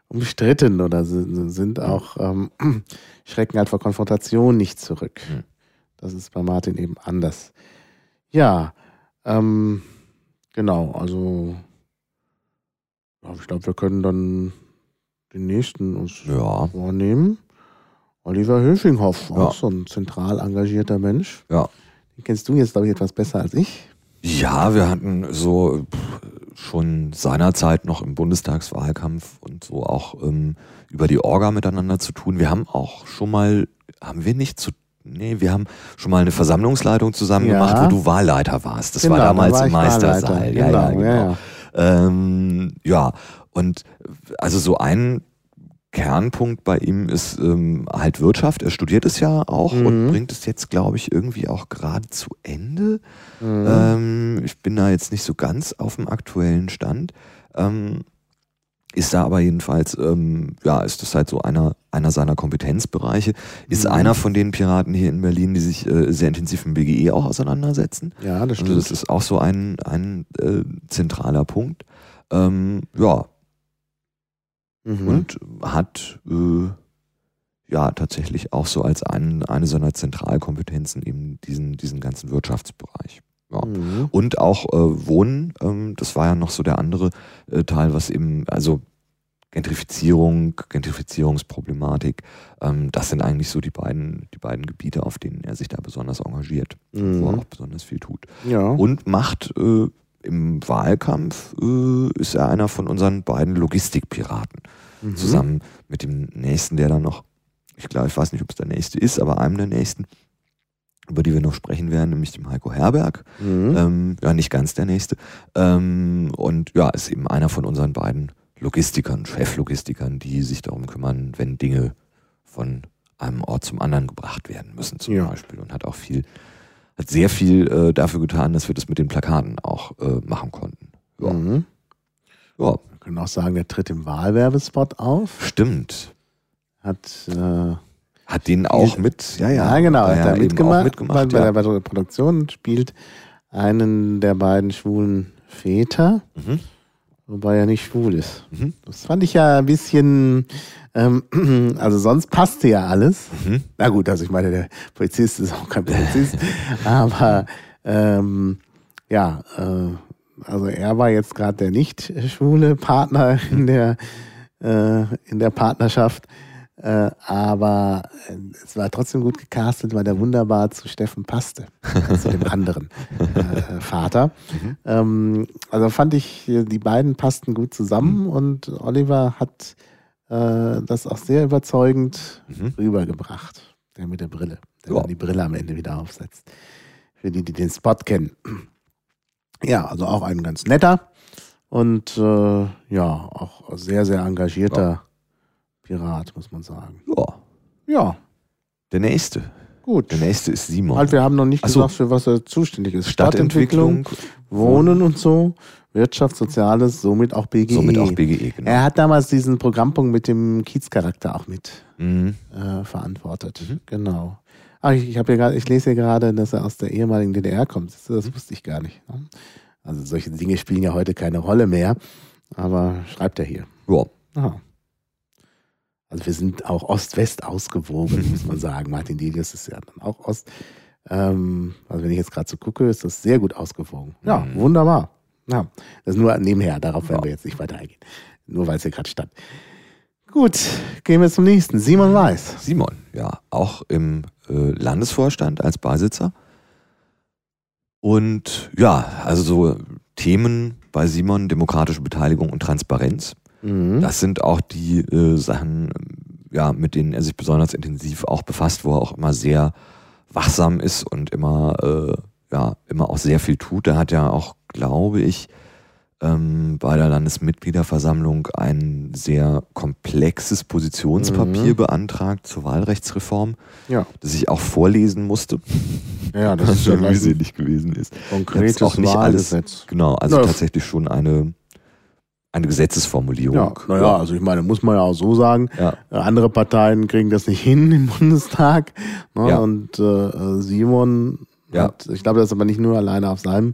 umstritten oder sind, sind auch, ähm, schrecken halt vor Konfrontation nicht zurück. Mhm. Das ist bei Martin eben anders. Ja, ähm, genau, also ich glaube, wir können dann den nächsten uns Ja, vornehmen. Oliver Höfinghoff, Ja. auch so ein zentral engagierter Mensch. ja. Den kennst du jetzt, glaube ich, etwas besser als ich. Ja, wir hatten so schon seinerzeit noch im Bundestagswahlkampf und so auch ähm, über die Orga miteinander zu tun. Wir haben auch schon mal, haben wir nicht zu, nee, wir haben schon mal eine Versammlungsleitung zusammen Ja. gemacht, wo du Wahlleiter warst. Das Genau, war da damals war im Meistersaal. Wahlleiter. Ja, ja, Genau, genau. ja, ja. Ähm, ja, und also so ein Kernpunkt bei ihm ist ähm, halt Wirtschaft. Er studiert es ja auch Mhm. und bringt es jetzt, glaube ich, irgendwie auch gerade zu Ende. Mhm. Ähm, ich bin da jetzt nicht so ganz auf dem aktuellen Stand. Ähm, ist da aber jedenfalls, ähm, ja, ist das halt so einer, einer seiner Kompetenzbereiche. Ist Mhm. einer von den Piraten hier in Berlin, die sich äh, sehr intensiv mit BGE auch auseinandersetzen. ja, das stimmt. Also das ist auch so ein, ein äh, zentraler Punkt. Ähm, ja, mhm. und hat äh, ja tatsächlich auch so als ein, eine seiner Zentralkompetenzen eben diesen, diesen ganzen Wirtschaftsbereich. Ja. Mhm. Und auch äh, Wohnen, ähm, das war ja noch so der andere äh, Teil, was eben, also Gentrifizierung, Gentrifizierungsproblematik, ähm, das sind eigentlich so die beiden, die beiden Gebiete, auf denen er sich da besonders engagiert, wo er Mhm. auch besonders viel tut. Ja. Und macht äh, im Wahlkampf, äh, ist er einer von unseren beiden Logistikpiraten Mhm. zusammen mit dem nächsten, der dann noch, ich glaube, ich weiß nicht, ob es der nächste ist, aber einem der nächsten, über die wir noch sprechen werden, nämlich dem Heiko Herberg. Mhm. Ähm, ja, nicht ganz der nächste. Ähm, und ja, ist eben einer von unseren beiden Logistikern, Cheflogistikern, die sich darum kümmern, wenn Dinge von einem Ort zum anderen gebracht werden müssen, zum Ja. Beispiel. Und hat auch viel, hat sehr viel äh, dafür getan, dass wir das mit den Plakaten auch äh, machen konnten. Ja. Mhm. ja, Wir können auch sagen, der tritt im Wahlwerbespot auf. stimmt. Hat äh, Hat den auch mit, ja, Ja, ja. genau. Hat ja er mitgemacht, mitgemacht bei, bei, ja. der, bei der Produktion und spielt einen der beiden schwulen Väter, Mhm. Wobei er nicht schwul ist. Mhm. Das fand ich ja ein bisschen, ähm, also sonst passte ja alles. Mhm. Na gut, also ich meine, der Polizist ist auch kein Polizist, aber ähm, ja, äh, also er war jetzt gerade der nicht schwule Partner in der, äh, in der Partnerschaft. Äh, aber äh, es war trotzdem gut gecastet, weil der wunderbar zu Steffen passte, zu dem anderen äh, Vater. Mhm. Ähm, also fand ich, äh, die beiden passten gut zusammen und Oliver hat äh, das auch sehr überzeugend Mhm. rübergebracht. Der mit der Brille, der Ja. dann die Brille am Ende wieder aufsetzt. Für die, die den Spot kennen. Ja, also auch ein ganz netter und äh, ja, auch sehr, sehr engagierter Pirat, muss man sagen. Ja, Ja, der nächste. gut. Der nächste ist Simon. Halt, wir haben noch nicht Ach so. gesagt, für was er zuständig ist. Stadtentwicklung, Wohnen und so, Wirtschaft, Soziales, somit auch BGE. somit auch BGE, genau. Er hat damals diesen Programmpunkt mit dem Kiezcharakter auch mit Mhm. äh, verantwortet. Mhm. Genau. Ach, ich, ich, hier grad, ich lese hier gerade, dass er aus der ehemaligen DDR kommt. Das, das wusste ich gar nicht. Ne? Also solche Dinge spielen ja heute keine Rolle mehr. Aber schreibt er hier. Ja. Aha. Also wir sind auch Ost-West ausgewogen, muss man sagen. Martin Delius ist ja dann auch Ost. Ähm, also wenn ich jetzt gerade so gucke, ist das sehr gut ausgewogen. Ja, Mhm. wunderbar. Ja, das ist nur nebenher, darauf werden Ja. wir jetzt nicht weiter eingehen. Nur weil es hier gerade stand. Gut, gehen wir zum nächsten. Simon Weiß. Simon, ja, auch im äh, Landesvorstand als Beisitzer. Und ja, also so Themen bei Simon, demokratische Beteiligung und Transparenz. Mhm. Das sind auch die äh, Sachen, ja, mit denen er sich besonders intensiv auch befasst, wo er auch immer sehr wachsam ist und immer, äh, ja, immer auch sehr viel tut. Er hat ja auch, glaube ich, ähm, bei der Landesmitgliederversammlung ein sehr komplexes Positionspapier Mhm. beantragt zur Wahlrechtsreform, Ja. das ich auch vorlesen musste, ja, das ist ja schon mühselig gewesen ist. konkretes auch nicht alles- Wahlgesetz. Genau, also Ja. tatsächlich schon eine, eine Gesetzesformulierung. Ja, naja, also ich meine, muss man ja auch so sagen, Ja. äh, andere Parteien kriegen das nicht hin im Bundestag. Ne? Ja. Und äh, Simon, Ja. hat, ich glaube, das ist aber nicht nur alleine auf seinem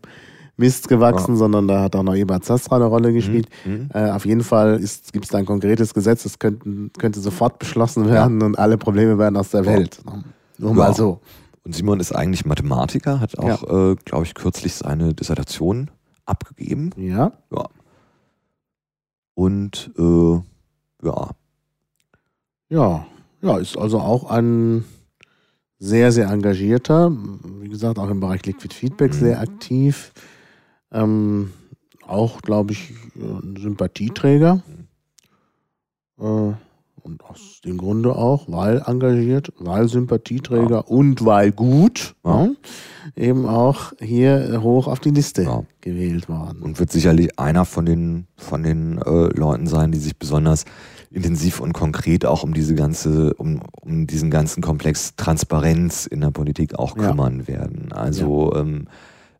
Mist gewachsen, sondern da hat auch noch Ebert Zastra eine Rolle gespielt. Mhm. Äh, auf jeden Fall gibt es da ein konkretes Gesetz, das könnten, könnte sofort beschlossen werden und alle Probleme werden aus der Ja. Welt. Ne? Nur Ja. mal so. Und Simon ist eigentlich Mathematiker, hat auch, äh, glaube ich, kürzlich seine Dissertation abgegeben. Ja. Ja. Und äh, ja, Ja, ja, ist also auch ein sehr, sehr engagierter, wie gesagt, auch im Bereich Liquid Feedback Mhm. sehr aktiv. Ähm, auch, glaube ich, ein Sympathieträger. Äh, und aus dem Grunde auch, weil engagiert, weil Sympathieträger und weil gut, Ja. ne, eben auch hier hoch auf die Liste Ja. gewählt worden. und wird sicherlich einer von den, von den äh, Leuten sein, die sich besonders intensiv und konkret auch um diese ganze, um, um diesen ganzen Komplex Transparenz in der Politik auch Ja. kümmern werden. Also ähm,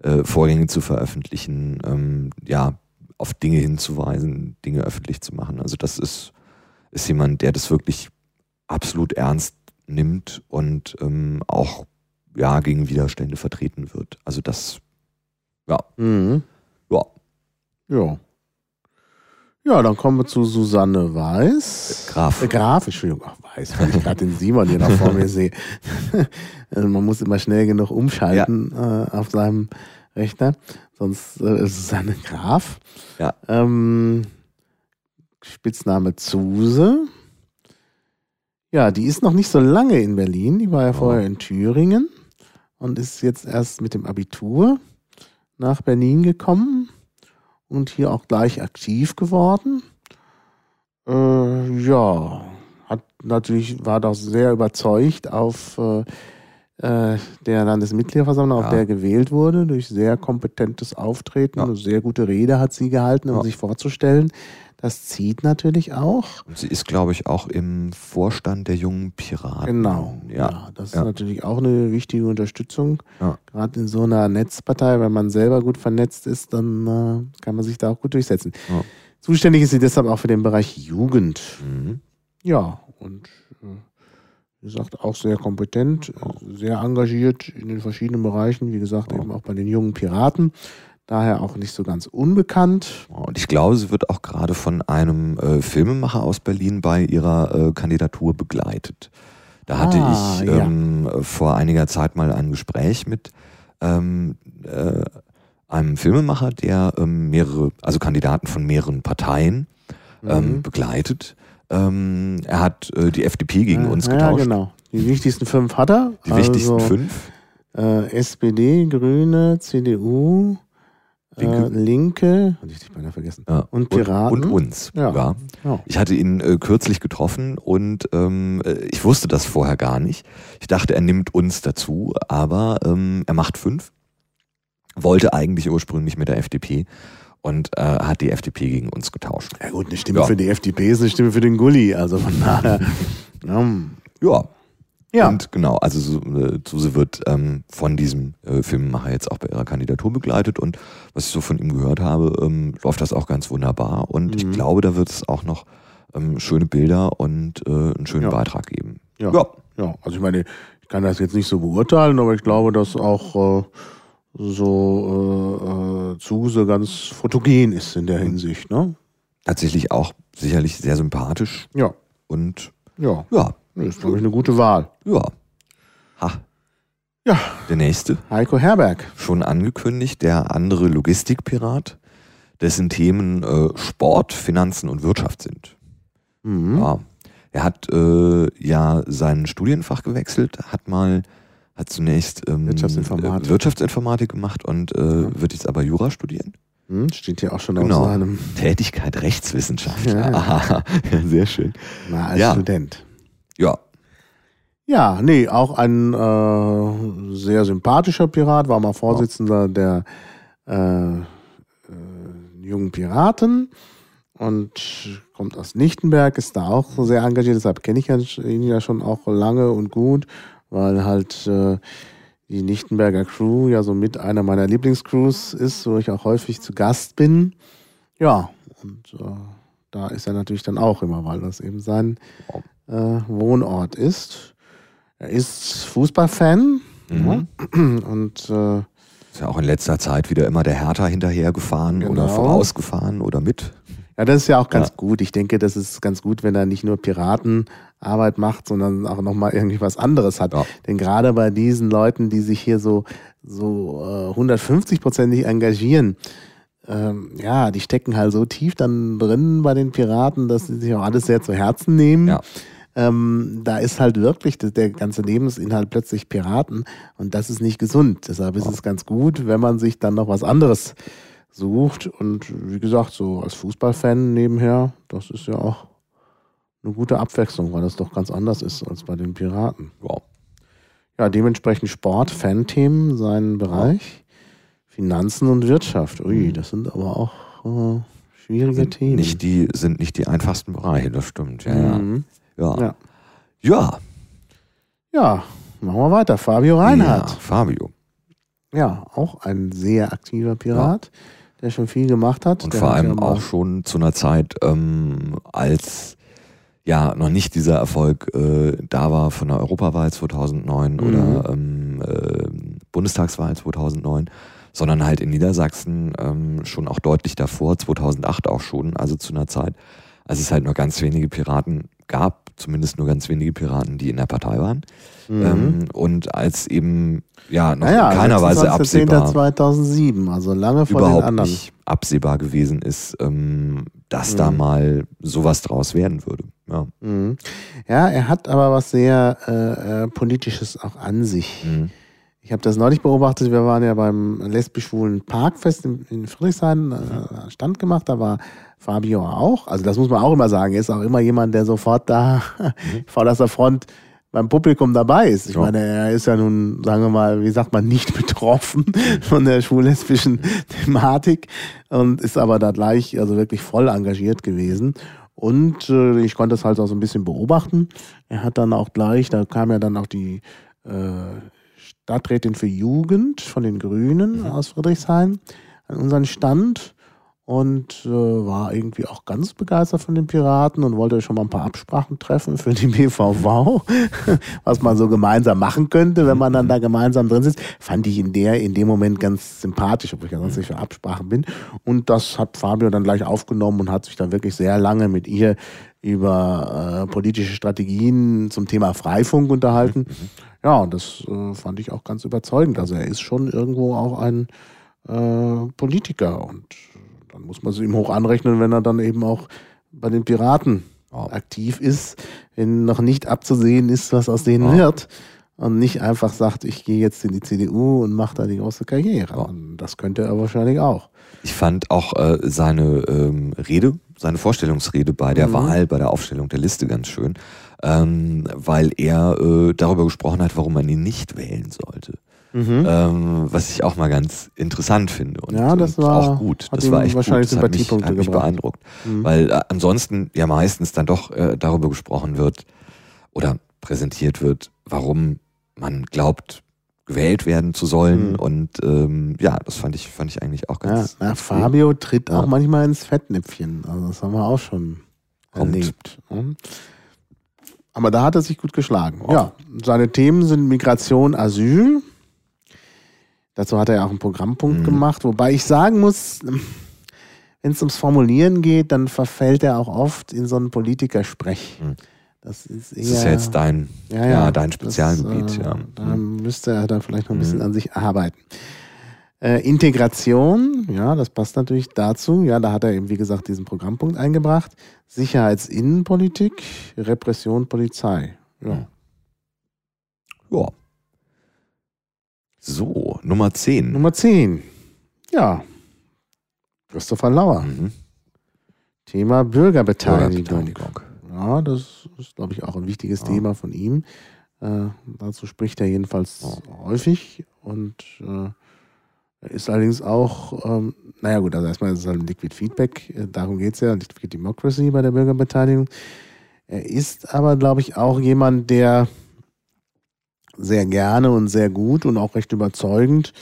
äh, Vorgänge zu veröffentlichen, ähm, ja, auf Dinge hinzuweisen, Dinge öffentlich zu machen. Also das ist, ist jemand, der das wirklich absolut ernst nimmt und ähm, auch ja, gegen Widerstände vertreten wird. Also das, Mhm. ja, Ja. Ja, dann kommen wir zu Susanne Weiß. Graf. Äh, Graf, Entschuldigung, ach, Weiß, weil ich gerade den Simon hier noch vor mir sehe. also man muss immer schnell genug umschalten äh, auf seinem Rechner. Sonst äh, ist Susanne Graf. Ja. Ähm, Spitzname Zuse. Ja, die ist noch nicht so lange in Berlin. Die war ja Oh. vorher in Thüringen und ist jetzt erst mit dem Abitur nach Berlin gekommen und hier auch gleich aktiv geworden. Äh, ja, hat natürlich, war doch sehr überzeugt auf äh, äh, der Landesmitgliederversammlung, auf Ja. der gewählt wurde, durch sehr kompetentes Auftreten. Ja. Eine sehr gute Rede hat sie gehalten, um Ja. sich vorzustellen. Das zieht natürlich auch. Und sie ist, glaube ich, auch im Vorstand der jungen Piraten. Genau. Ja. das ist Ja. natürlich auch eine wichtige Unterstützung. Ja. Gerade in so einer Netzpartei, wenn man selber gut vernetzt ist, dann äh, kann man sich da auch gut durchsetzen. Ja. Zuständig ist sie deshalb auch für den Bereich Jugend. Mhm. Ja, und äh, wie gesagt, auch sehr kompetent, sehr engagiert in den verschiedenen Bereichen. Wie gesagt, eben auch bei den jungen Piraten. Daher auch nicht so ganz unbekannt. Und ich glaube, sie wird auch gerade von einem äh, Filmemacher aus Berlin bei ihrer äh, Kandidatur begleitet. Da hatte Ah, ich ja. ähm, vor einiger Zeit mal ein Gespräch mit ähm, äh, einem Filmemacher, der ähm, mehrere, also Kandidaten von mehreren Parteien ähm, Mhm. begleitet. Ähm, er hat äh, die FDP gegen uns ja, getauscht. Ja, genau. Die wichtigsten fünf hat er. Die wichtigsten Also, fünf. Äh, SPD, Grüne, CDU, Linke. Äh, Linke, hatte ich dich beinahe vergessen. Ja. und Piraten. Und, uns. Ja. ja. Ja. Ich hatte ihn äh, kürzlich getroffen und ähm, äh, ich wusste das vorher gar nicht. Ich dachte, er nimmt uns dazu, aber ähm, er macht fünf. Wollte eigentlich ursprünglich mit der FDP und äh, hat die FDP gegen uns getauscht. ja gut, eine Stimme Ja. für die FDP ist eine Stimme für den Gulli. Also von daher. ähm, Ja. ja. Und genau, also so, äh, Suse wird ähm, von diesem äh, Filmemacher jetzt auch bei ihrer Kandidatur begleitet und was ich so von ihm gehört habe, ähm, läuft das auch ganz wunderbar und ich Mhm. glaube, da wird es auch noch ähm, schöne Bilder und äh, einen schönen Ja. Beitrag geben. Ja. ja. Ja, also ich meine, ich kann das jetzt nicht so beurteilen, aber ich glaube, dass auch äh, so äh, äh, Zuse ganz fotogen ist in der Mhm. Hinsicht, ne? tatsächlich auch sicherlich sehr sympathisch Ja, und ja. ja, Das ist, glaube ich, eine gute Wahl. ja. Ha. Ja. Der nächste, Heiko Herberg. schon angekündigt, der andere Logistikpirat, dessen Themen äh, Sport, Finanzen und Wirtschaft sind. Mhm. Ja. Er hat äh, ja sein Studienfach gewechselt, hat mal, hat zunächst ähm, Wirtschaftsinformatik. Wirtschaftsinformatik gemacht und äh, Ja. wird jetzt aber Jura studieren. Hm, steht hier auch schon Genau. auf seinem, Tätigkeit Rechtswissenschaftler. Ja. Ja, sehr schön. na, als Ja. Student. Ja, Ja, nee, auch ein äh, sehr sympathischer Pirat, war mal Vorsitzender der äh, äh, jungen Piraten und kommt aus Lichtenberg, ist da auch sehr engagiert, deshalb kenne ich ihn ja schon auch lange und gut, weil halt äh, die Lichtenberger Crew ja so mit einer meiner Lieblingscrews ist, wo ich auch häufig zu Gast bin. Ja, Und äh, da ist er natürlich dann auch immer, weil das eben sein äh, Wohnort ist. Er ist Fußballfan Mhm. ja, und äh, Ist ja auch in letzter Zeit wieder immer der Hertha hinterhergefahren Genau. oder vorausgefahren oder mit. Ja, das ist ja auch ganz Ja. gut. Ich denke, das ist ganz gut, wenn er nicht nur Piratenarbeit macht, sondern auch nochmal irgendwie was anderes hat. Ja. Denn gerade bei diesen Leuten, die sich hier so, so äh, 150-prozentig engagieren, ähm, ja, die stecken halt so tief dann drin bei den Piraten, dass sie sich auch alles sehr zu Herzen nehmen. Ja. Ähm, da ist halt wirklich der ganze Lebensinhalt plötzlich Piraten und das ist nicht gesund. Deshalb ist es ganz gut, wenn man sich dann noch was anderes sucht. Und wie gesagt, so als Fußballfan nebenher, das ist ja auch eine gute Abwechslung, weil das doch ganz anders ist als bei den Piraten. Ja. Ja, dementsprechend Sport, Fan-Themen, sein Bereich, Finanzen und Wirtschaft. Ui, Mhm. das sind aber auch äh, schwierige Sind Themen. nicht, die, sind nicht die einfachsten Bereiche, das stimmt. Ja, ja. Mhm. ja. Ja. ja. Ja, machen wir weiter. Fabio Reinhardt. Ja, Fabio. Ja, auch ein sehr aktiver Pirat, der schon viel gemacht hat. Und vor allem ja auch schon zu einer Zeit, ähm, als ja noch nicht dieser Erfolg äh, da war von der Europawahl 2009 Mhm. oder ähm, äh, Bundestagswahl 2009, sondern halt in Niedersachsen ähm, schon auch deutlich davor, 2008 auch schon, also zu einer Zeit, als es halt nur ganz wenige Piraten gab, zumindest nur ganz wenige Piraten, die in der Partei waren. Mhm. Ähm, und als eben ja noch naja, in keiner Weise 26.10. absehbar 2007, also lange vor den überhaupt anderen. nicht absehbar gewesen ist, ähm, dass Mhm. da mal sowas draus werden würde. Ja. Mhm. Ja, er hat aber was sehr äh, äh, Politisches auch an sich. Mhm. Ich habe das neulich beobachtet. Wir waren ja beim lesbisch-schwulen Parkfest in, in Friedrichshain, äh, Stand gemacht. Da war Fabio auch. Also das muss man auch immer sagen. Er ist auch immer jemand, der sofort da vor der Front beim Publikum dabei ist. Ich meine, er ist ja nun, sagen wir mal, wie sagt man, nicht betroffen von der schwul-lesbischen Thematik und ist aber da gleich, also wirklich voll engagiert gewesen. Und äh, ich konnte es halt auch so ein bisschen beobachten. Er hat dann auch gleich, da kam ja dann auch die äh, Stadträtin für Jugend von den Grünen aus Friedrichshain an unseren Stand und äh, war irgendwie auch ganz begeistert von den Piraten und wollte schon mal ein paar Absprachen treffen für die BVV, was man so gemeinsam machen könnte, wenn man dann da gemeinsam drin sitzt. Fand ich in der in dem Moment ganz sympathisch, obwohl ich ja sonst nicht für Absprachen bin. Und das hat Fabio dann gleich aufgenommen und hat sich dann wirklich sehr lange mit ihr über äh, politische Strategien zum Thema Freifunk unterhalten. Ja, und das äh, fand ich auch ganz überzeugend. Also er ist schon irgendwo auch ein äh, Politiker und dann muss man es ihm hoch anrechnen, wenn er dann eben auch bei den Piraten Ja. aktiv ist, wenn noch nicht abzusehen ist, was aus denen Ja. wird und nicht einfach sagt, ich gehe jetzt in die CDU und mache da die große Karriere. Ja. Und das könnte er wahrscheinlich auch. Ich fand auch äh, seine ähm, Rede, seine Vorstellungsrede bei der Mhm. Wahl, bei der Aufstellung der Liste ganz schön, ähm, weil er äh, darüber gesprochen hat, warum man ihn nicht wählen sollte. Ähm, was ich auch mal ganz interessant finde und, Ja, das und war- auch gut. Das war echt wahrscheinlich gut. Das hat mich, hat mich beeindruckt. Mhm. Weil äh, ansonsten ja meistens dann doch äh, darüber gesprochen wird oder präsentiert wird, warum man glaubt, gewählt werden zu sollen. Mhm. Und ähm, ja, das fand ich, fand ich eigentlich auch Ja, ganz. na, ganz gut. Fabio tritt Ja. auch manchmal ins Fettnäpfchen. Also das haben wir auch schon Kommt. erlebt. ne? Aber da hat er sich gut geschlagen. Ja. Ja, seine Themen sind Migration, Asyl. Dazu hat er ja auch einen Programmpunkt Mhm. gemacht, wobei ich sagen muss, wenn es ums Formulieren geht, dann verfällt er auch oft in so einen Politikersprech. Mhm. Das ist eher, Das ist ja jetzt dein, ja, ja, dein Spezialgebiet, äh, ja. Da Mhm. müsste er dann vielleicht noch ein bisschen Mhm. an sich arbeiten. Äh, Integration, ja, das passt natürlich dazu. Ja, da hat er eben, wie gesagt, diesen Programmpunkt eingebracht. Sicherheitsinnenpolitik, Repression, Polizei. Ja. Ja. So, Nummer 10. Nummer 10. Ja. Christopher Lauer. Mhm. Thema Bürgerbeteiligung. Bürgerbeteiligung. Ja, das ist, glaube ich, auch ein wichtiges Ja. Thema von ihm. Äh, dazu spricht er jedenfalls häufig und äh, ist allerdings auch, ähm, naja gut, also erstmal ist es halt ein Liquid Feedback, äh, darum geht es ja, Liquid Democracy bei der Bürgerbeteiligung. Er ist aber, glaube ich, auch jemand, der sehr gerne und sehr gut und auch recht überzeugend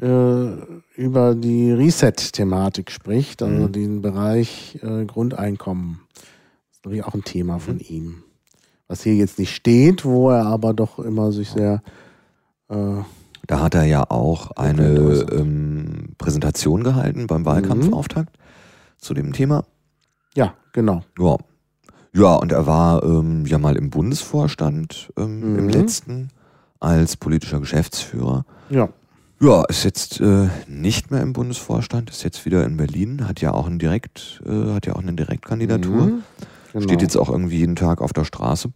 äh, über die Reset-Thematik spricht, also Mhm. den Bereich äh, Grundeinkommen. Das ist natürlich auch ein Thema von Mhm. ihm. Was hier jetzt nicht steht, wo er aber doch immer sich sehr äh, Da hat er ja auch eine äußert. ähm, Präsentation gehalten beim Wahlkampfauftakt zu dem Thema. ja, genau. Ja. Ja, und er war ähm, ja mal im Bundesvorstand ähm, im Mhm. letzten als politischer Geschäftsführer. Ja. Ja, ist jetzt äh, nicht mehr im Bundesvorstand, ist jetzt wieder in Berlin, hat ja auch ein Direkt, äh, hat ja auch eine Direktkandidatur. Mhm. Genau. Steht jetzt auch irgendwie jeden Tag auf der Straße.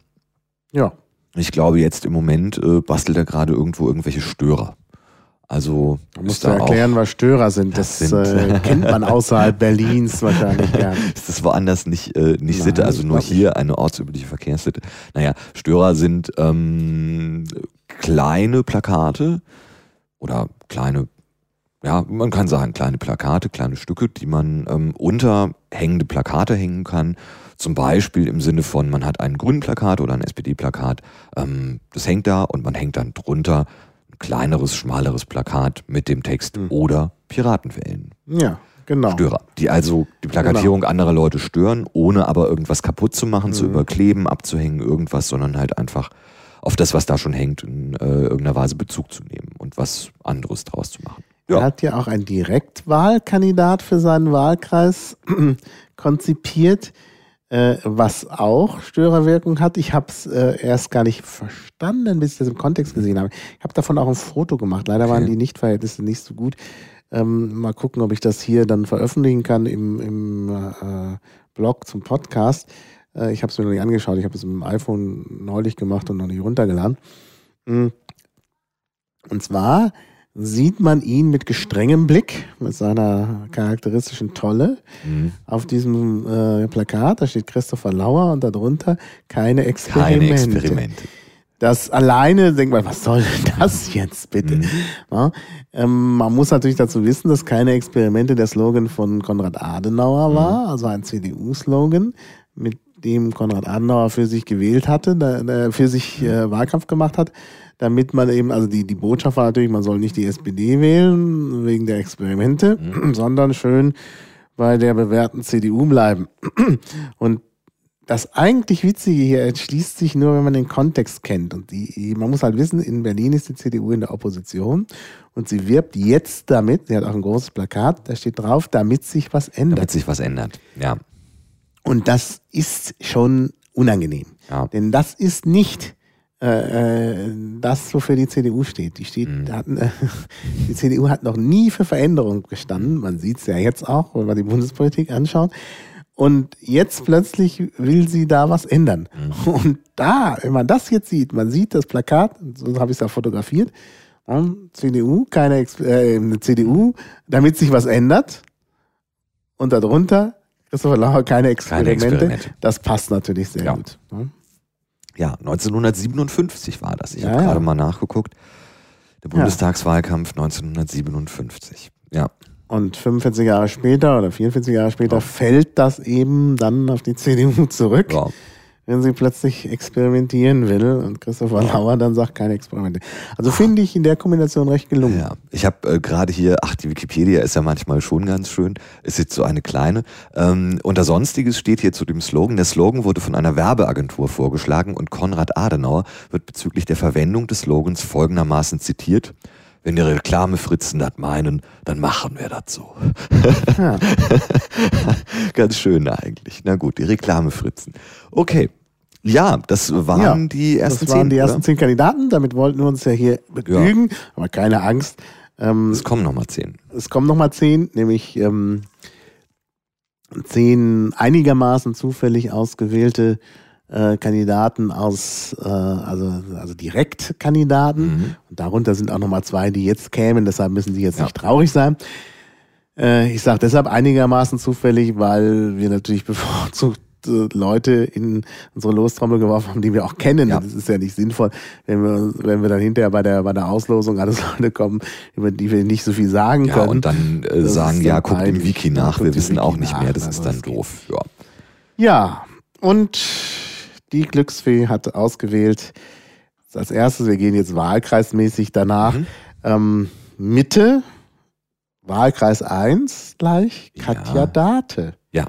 Ja. Ich glaube, jetzt im Moment äh, bastelt er gerade irgendwo irgendwelche Störer. Also Man muss da erklären, was Störer sind. Das, Das sind- äh, kennt man außerhalb Berlins wahrscheinlich nicht. ist das woanders nicht, äh, nicht Nein, Sitte, also ich nur hier eine ortsübliche Verkehrssitte. Naja, Störer sind ähm, kleine Plakate oder kleine, ja, man kann sagen, kleine Plakate, kleine Stücke, die man ähm, unter hängende Plakate hängen kann. Zum Beispiel im Sinne von, man hat ein Grünplakat oder ein SPD-Plakat, ähm, das hängt da und man hängt dann drunter ein kleineres, schmaleres Plakat mit dem Text Mhm. oder Piraten wählen. Ja, genau. Störer, die also die Plakatierung anderer Leute stören, ohne aber irgendwas kaputt zu machen, zu Mhm. überkleben, abzuhängen, irgendwas, sondern halt einfach auf das, was da schon hängt, in äh, irgendeiner Weise Bezug zu nehmen und was anderes draus zu machen. Er Ja, hat ja auch einen Direktwahlkandidat für seinen Wahlkreis konzipiert, äh, was auch Störerwirkung hat. Ich habe es äh, erst gar nicht verstanden, bis ich das im Kontext gesehen habe. Ich habe davon auch ein Foto gemacht. Leider waren Okay. die Nichtverhältnisse nicht so gut. Ähm, mal gucken, ob ich das hier dann veröffentlichen kann im, im äh, Blog zum Podcast. Äh, ich habe es mir noch nicht angeschaut. Ich habe es mit dem iPhone neulich gemacht und noch nicht runtergeladen. Mm. Und zwar sieht man ihn mit gestrengem Blick, mit seiner charakteristischen Tolle Mhm. auf diesem äh, Plakat. Da steht Christopher Lauer und darunter keine Experimente. keine Experimente. Das alleine denkt man, was soll das jetzt bitte? Mhm. Ja, ähm, man muss natürlich dazu wissen, dass keine Experimente der Slogan von Konrad Adenauer Mhm. war, also ein CDU-Slogan, mit dem Konrad Adenauer für sich gewählt hatte, da, da für sich Mhm. äh, Wahlkampf gemacht hat, damit man eben, also die, die Botschaft war natürlich, man soll nicht die SPD wählen wegen der Experimente, Mhm. sondern schön bei der bewährten CDU bleiben. Und das eigentlich Witzige hier entschließt sich nur, wenn man den Kontext kennt. Und die, man muss halt wissen, in Berlin ist die CDU in der Opposition und sie wirbt jetzt damit, sie hat auch ein großes Plakat, da steht drauf, damit sich was ändert. Damit sich was ändert. Ja. Und das ist schon unangenehm. Ja. Denn das ist nicht äh, äh, das, wofür die CDU steht. Die, steht Mhm. hat, äh, die CDU hat noch nie für Veränderung gestanden. Man sieht es ja jetzt auch, wenn man die Bundespolitik anschaut. Und jetzt plötzlich will sie da was ändern. Mhm. Und da, wenn man das jetzt sieht, man sieht das Plakat, so habe ich es ja fotografiert, CDU, keine äh, eine CDU, damit sich was ändert. Und darunter, Christopher Lauer, keine Experimente. Experimente. Das passt natürlich sehr Ja. gut. Ja, 1957 war das. Ich Ja, habe ja. gerade mal nachgeguckt. Der Bundestagswahlkampf 1957. Ja. Und 45 Jahre später oder 44 Jahre später fällt das eben dann auf die CDU zurück, ja. Wenn sie plötzlich experimentieren will und Christopher Lauer dann sagt, keine Experimente. Also finde ich in der Kombination recht gelungen. Ja, ich habe äh, gerade hier, ach, die Wikipedia ist ja manchmal schon ganz schön, ist jetzt so eine kleine. Ähm, unter Sonstiges steht hier zu dem Slogan, der Slogan wurde von einer Werbeagentur vorgeschlagen und Konrad Adenauer wird bezüglich der Verwendung des Slogans folgendermaßen zitiert. Wenn die Reklamefritzen das meinen, dann machen wir das so. Ja. Ganz schön eigentlich. Na gut, die Reklamefritzen. Okay. Ja, das waren Ja, die ersten das waren zehn. die ersten oder? zehn Kandidaten, damit wollten wir uns ja hier begnügen, aber keine Angst. Ähm, Es kommen nochmal zehn. es kommen nochmal zehn, nämlich ähm, zehn einigermaßen zufällig ausgewählte äh, Kandidaten aus, äh, also, also Direktkandidaten. Mhm. Und darunter sind auch nochmal zwei, die jetzt kämen, deshalb müssen sie jetzt Ja. nicht traurig sein. Äh, ich sage deshalb einigermaßen zufällig, weil wir natürlich bevorzugt äh, Leute in unsere Lostrommel geworfen haben, die wir auch kennen. Ja. Das ist ja nicht sinnvoll, wenn wir, wenn wir dann hinterher bei der, bei der Auslosung alles Leute kommen, über die wir nicht so viel sagen Ja, können. und dann äh, sagen, ja, guckt im. Wiki nach, wir wissen Wiki auch nicht nach, mehr, das also ist dann das doof. Ja. Ja, und die Glücksfee hat ausgewählt, als erstes, wir gehen jetzt wahlkreismäßig danach, Mhm. ähm, Mitte, Wahlkreis 1 gleich Katja Ja. Date. Ja.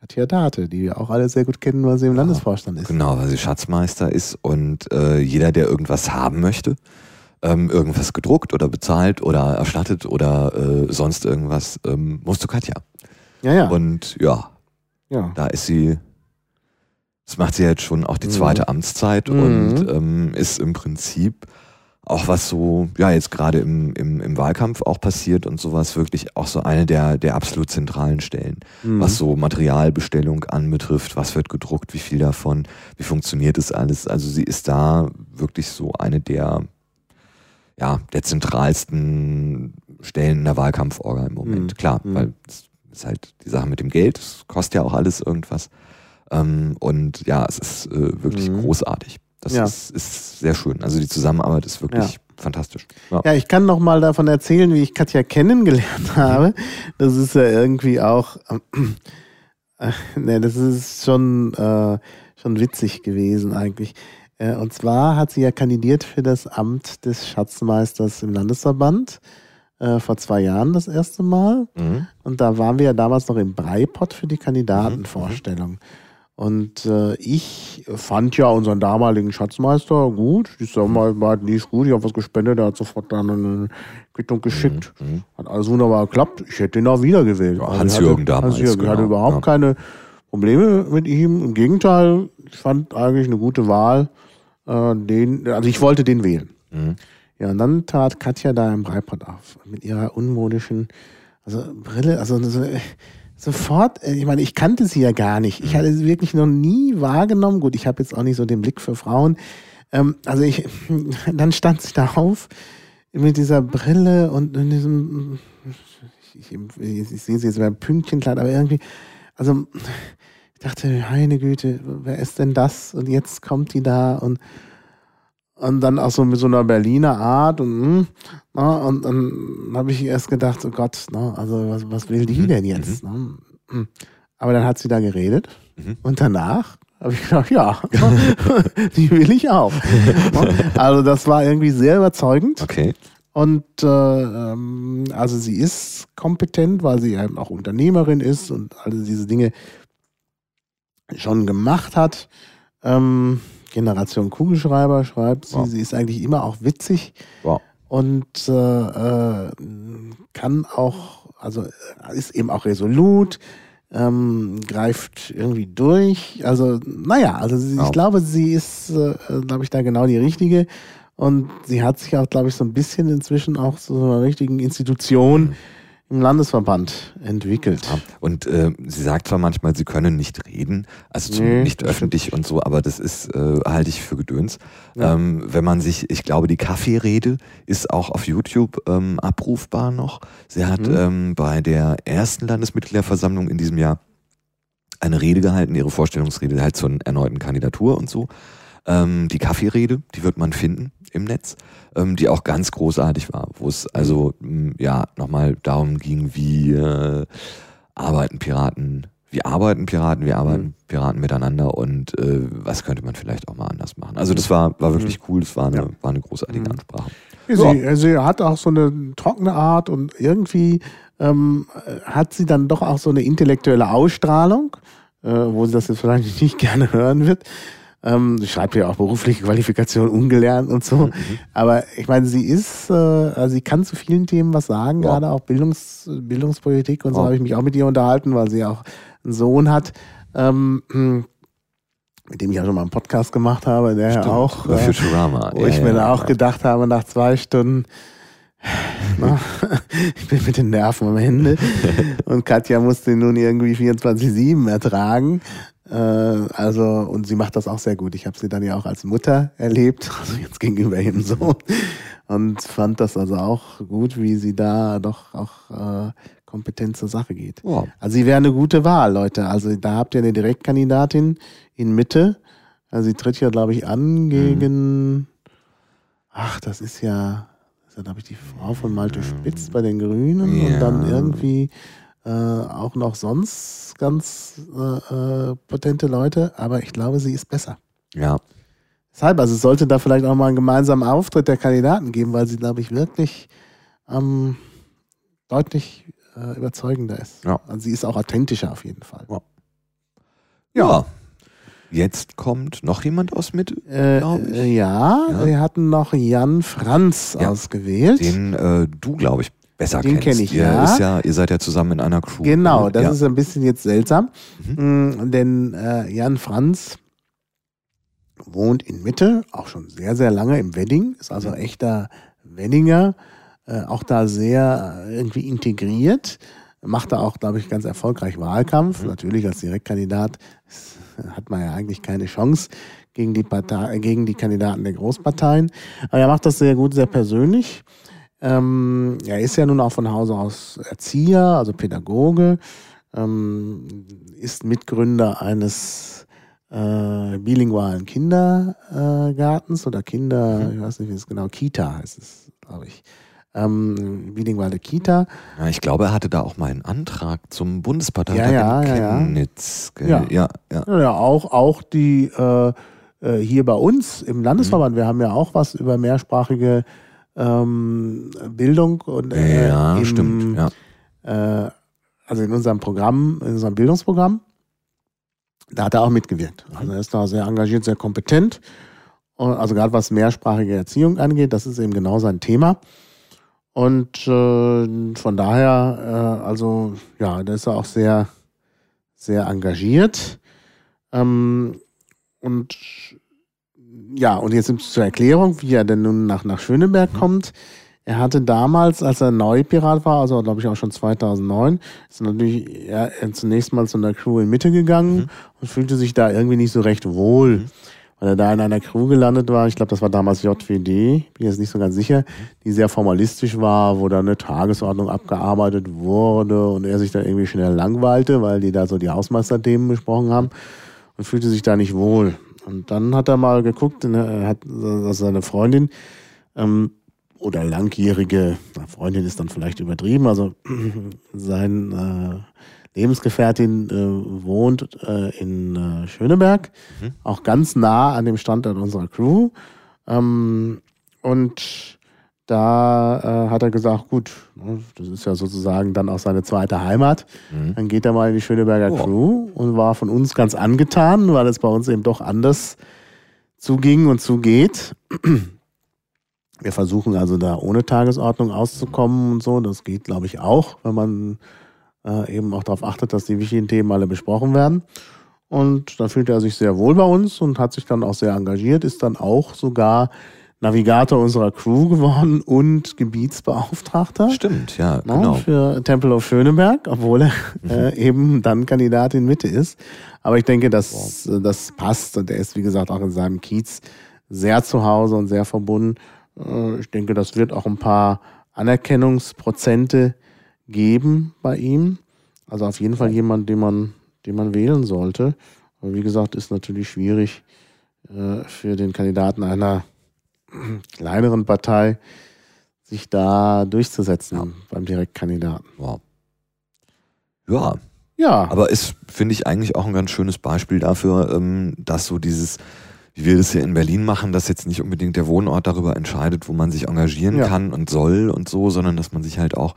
Katja Date, die wir auch alle sehr gut kennen, weil sie im Landesvorstand ist. Genau, weil sie Schatzmeister ist und äh, jeder, der irgendwas haben möchte, ähm, irgendwas gedruckt oder bezahlt oder erstattet oder äh, sonst irgendwas, ähm, muss zu Katja. Ja, ja. Und ja, ja. da ist sie, das macht sie jetzt schon auch die Mhm. zweite Amtszeit Mhm. und ähm, ist im Prinzip auch was so, ja, jetzt gerade im, im, im Wahlkampf auch passiert und sowas, wirklich auch so eine der, der absolut zentralen Stellen. Mhm. was so Materialbestellung anbetrifft, was wird gedruckt, wie viel davon, wie funktioniert das alles. Also sie ist da wirklich so eine der, ja, der zentralsten Stellen in der Wahlkampforga im Moment. Mhm. Klar, Mhm. weil es ist halt die Sache mit dem Geld, es kostet ja auch alles irgendwas. Ähm, und ja, es ist äh, wirklich Mhm. großartig. Das Ja. ist, ist sehr schön. Also die Zusammenarbeit ist wirklich fantastisch. Ja. Ja, ich kann noch mal davon erzählen, wie ich Katja kennengelernt habe. Das ist ja irgendwie auch, äh, ne, das ist schon, äh, schon witzig gewesen eigentlich. Äh, und zwar hat sie ja kandidiert für das Amt des Schatzmeisters im Landesverband äh, vor zwei Jahren das erste Mal. Mhm. Und da waren wir ja damals noch im Breipott für die Kandidatenvorstellung. Und äh, ich fand ja unseren damaligen Schatzmeister gut. Die Zusammenarbeit lief gut. Ich habe was gespendet. Er hat sofort dann eine Quittung geschickt. Mhm. Hat alles wunderbar geklappt. Ich hätte ihn auch wieder gewählt. Ja, Also ich Hans-Jürgen damals, Hans-Jürgen. Ich hatte genau, überhaupt ja. keine Probleme mit ihm. Im Gegenteil, ich fand eigentlich eine gute Wahl. Äh, den, also ich wollte den wählen. Mhm. Ja, und dann tat Katja da im Breipott auf mit ihrer unmodischen also Brille, also so, äh, sofort, äh, ich meine, ich kannte sie ja gar nicht. Ich hatte sie wirklich noch nie wahrgenommen. Gut, ich habe jetzt auch nicht so den Blick für Frauen. Ähm, also ich, dann stand sie da auf mit dieser Brille und in diesem, ich, ich, ich sehe sie jetzt beim Pünktchenkleid, aber irgendwie, also ich dachte, meine Güte, wer ist denn das? Und jetzt kommt die da und und dann auch so mit so einer Berliner Art und, hm, na, und dann habe ich erst gedacht, oh Gott, na, also was, was will die Mhm, denn jetzt? Ne? Hm. Aber dann hat sie da geredet Mhm. und danach habe ich gedacht, ja, die will ich auch. also das war irgendwie sehr überzeugend Okay. und äh, ähm, also sie ist kompetent, weil sie eben auch Unternehmerin ist und all diese Dinge schon gemacht hat. Ähm, Generation Kugelschreiber schreibt sie. Wow. Sie ist eigentlich immer auch witzig Wow. und äh, äh, kann auch, also ist eben auch resolut, ähm, greift irgendwie durch. Also, naja, also sie, Ja. ich glaube, sie ist, äh, glaube ich, da genau die richtige. Und sie hat sich auch, glaube ich, so ein bisschen inzwischen auch zu so einer richtigen Institution im Landesverband entwickelt. Ja, und äh, sie sagt zwar manchmal, sie können nicht reden, also Nee, nicht öffentlich und so, aber das ist, äh, halte ich für Gedöns. Ja. Ähm, wenn man sich, ich glaube, die Kaffeerede ist auch auf YouTube ähm, abrufbar noch. Sie hat Mhm. ähm, bei der ersten Landesmitgliederversammlung in diesem Jahr eine Rede gehalten, ihre Vorstellungsrede halt zur erneuten Kandidatur und so. Ähm, die Kaffeerede, die wird man finden im Netz, ähm, die auch ganz großartig war, wo es also mh, ja nochmal darum ging, wie äh, arbeiten Piraten, wie arbeiten Piraten, wie arbeiten Mhm. Piraten miteinander und äh, was könnte man vielleicht auch mal anders machen. Also das war, war wirklich cool, das war eine, Mhm. Ja. war eine großartige Mhm. Ansprache. Sie, sie hat auch so eine trockene Art und irgendwie ähm, hat sie dann doch auch so eine intellektuelle Ausstrahlung, äh, wo sie das jetzt vielleicht nicht gerne hören wird. Ähm, sie schreibt ja auch berufliche Qualifikation ungelernt und so. Mhm. Aber ich meine, sie ist, äh, also sie kann zu vielen Themen was sagen, Ja. gerade auch Bildungs, Bildungspolitik und so Ja. habe ich mich auch mit ihr unterhalten, weil sie auch einen Sohn hat, ähm, mit dem ich ja schon mal einen Podcast gemacht habe, der ja Stimmt, auch. äh, Futurama. wo Ja, ich mir da auch gedacht habe, nach zwei Stunden, na, ich bin mit den Nerven am Ende. Und Katja musste nun irgendwie 24-7 ertragen. Äh, also, und sie macht das auch sehr gut. Ich habe sie dann ja auch als Mutter erlebt, also jetzt gegenüber ihrem Sohn. Und fand das also auch gut, wie sie da doch auch äh, kompetent zur Sache geht. Ja. Also sie wäre eine gute Wahl, Leute. Also da habt ihr eine Direktkandidatin in Mitte. Also sie tritt ja, glaube ich, Mhm. an gegen, ach, das ist ja, das ist ja, glaube ich, die Frau von Malte Spitz bei den Grünen und Ja. dann irgendwie äh, auch noch sonst ganz äh, äh, potente Leute. Aber ich glaube, sie ist besser. ja. Deshalb, also es sollte da vielleicht auch mal einen gemeinsamen Auftritt der Kandidaten geben, weil sie, glaube ich, wirklich, ähm, deutlich äh, überzeugender ist. Ja. Also sie ist auch authentischer auf jeden Fall. Ja. Ja. Jetzt kommt noch jemand aus Mitte, Äh, glaub ich. äh, ja, Ja. wir hatten noch Jan Franz Ja. ausgewählt. den äh, du, glaube ich, besser Den kennst. kenn ich, ihr, ja. Ist ja. Ihr seid ja zusammen in einer Crew. Genau, das ja. ist ein bisschen jetzt seltsam, Mhm. Mm, denn äh, Jan Franz wohnt in Mitte, auch schon sehr, sehr lange im Wedding, ist also Mhm. echter Weddinger, äh, auch da sehr äh, irgendwie integriert, macht da auch, glaube ich, ganz erfolgreich Wahlkampf. Mhm. Natürlich als Direktkandidat hat man ja eigentlich keine Chance gegen die, Partei, gegen die Kandidaten der Großparteien, aber er macht das sehr gut, sehr persönlich. Ähm, er ist ja nun auch von Hause aus Erzieher, also Pädagoge, ähm, ist Mitgründer eines äh, bilingualen Kindergartens oder Kinder, ich weiß nicht, wie es genau, Kita heißt es, glaube ich. Ähm, bilinguale Kita. Ja, ich glaube, er hatte da auch mal einen Antrag zum Bundesparteitag Ja, ja, in. Chemnitz. gell? Ja. ja, ja. Ja, auch, auch die äh, äh, hier bei uns im Landesverband, wir haben ja auch was über mehrsprachige ähm, Bildung und äh, ja, im, stimmt. Ja. äh, also in unserem Programm, in unserem Bildungsprogramm, da hat er auch mitgewirkt. Also er ist da sehr engagiert, sehr kompetent. Und also gerade was mehrsprachige Erziehung angeht, das ist eben genau sein Thema. Und äh, von daher, äh, also ja, da ist er auch sehr, sehr engagiert. Ähm, und ja, und jetzt zur Erklärung, wie er denn nun nach, nach Schöneberg kommt. Er hatte damals, als er Neupirat war, also glaube ich auch schon 2009, ist natürlich er, er zunächst mal zu einer Crew in Mitte gegangen Mhm. und fühlte sich da irgendwie nicht so recht wohl, Mhm. weil er da in einer Crew gelandet war. Ich glaube, das war damals JWD, bin jetzt nicht so ganz sicher, die sehr formalistisch war, wo da eine Tagesordnung abgearbeitet wurde und er sich da irgendwie schnell langweilte, weil die da so die Hausmeisterthemen besprochen haben und fühlte sich da nicht wohl. Und dann hat er mal geguckt, und er hat also seine Freundin ähm, oder langjährige Freundin ist dann vielleicht übertrieben, also sein äh, Lebensgefährtin äh, wohnt äh, in äh, Schöneberg, Mhm. auch ganz nah an dem Standort unserer Crew. Ähm, und da äh, hat er gesagt, gut, ne, das ist ja sozusagen dann auch seine zweite Heimat. Mhm. Dann geht er mal in die Schöneberger Oh. Crew und war von uns ganz angetan, weil es bei uns eben doch anders zuging und zugeht. Wir versuchen also da ohne Tagesordnung auszukommen und so. Das geht, glaube ich, auch, wenn man äh, eben auch darauf achtet, dass die wichtigen Themen alle besprochen werden. Und da fühlte er sich sehr wohl bei uns und hat sich dann auch sehr engagiert, ist dann auch sogar Navigator unserer Crew geworden und Gebietsbeauftragter. Stimmt, ja, Ne, genau. für Temple of Schöneberg, obwohl er äh, eben dann Kandidat in Mitte ist. Aber ich denke, dass äh, das passt und er ist, wie gesagt, auch in seinem Kiez sehr zu Hause und sehr verbunden. Äh, ich denke, das wird auch ein paar Anerkennungsprozente geben bei ihm. Also auf jeden Fall jemand, den man, den man wählen sollte. Aber wie gesagt, ist natürlich schwierig äh, für den Kandidaten einer kleineren Partei, sich da durchzusetzen beim Direktkandidaten. Wow. Ja, Ja, aber ist, finde ich, eigentlich auch ein ganz schönes Beispiel dafür, ähm, dass so dieses, wie wir das hier in Berlin machen, dass jetzt nicht unbedingt der Wohnort darüber entscheidet, wo man sich engagieren Ja. kann und soll und so, sondern dass man sich halt auch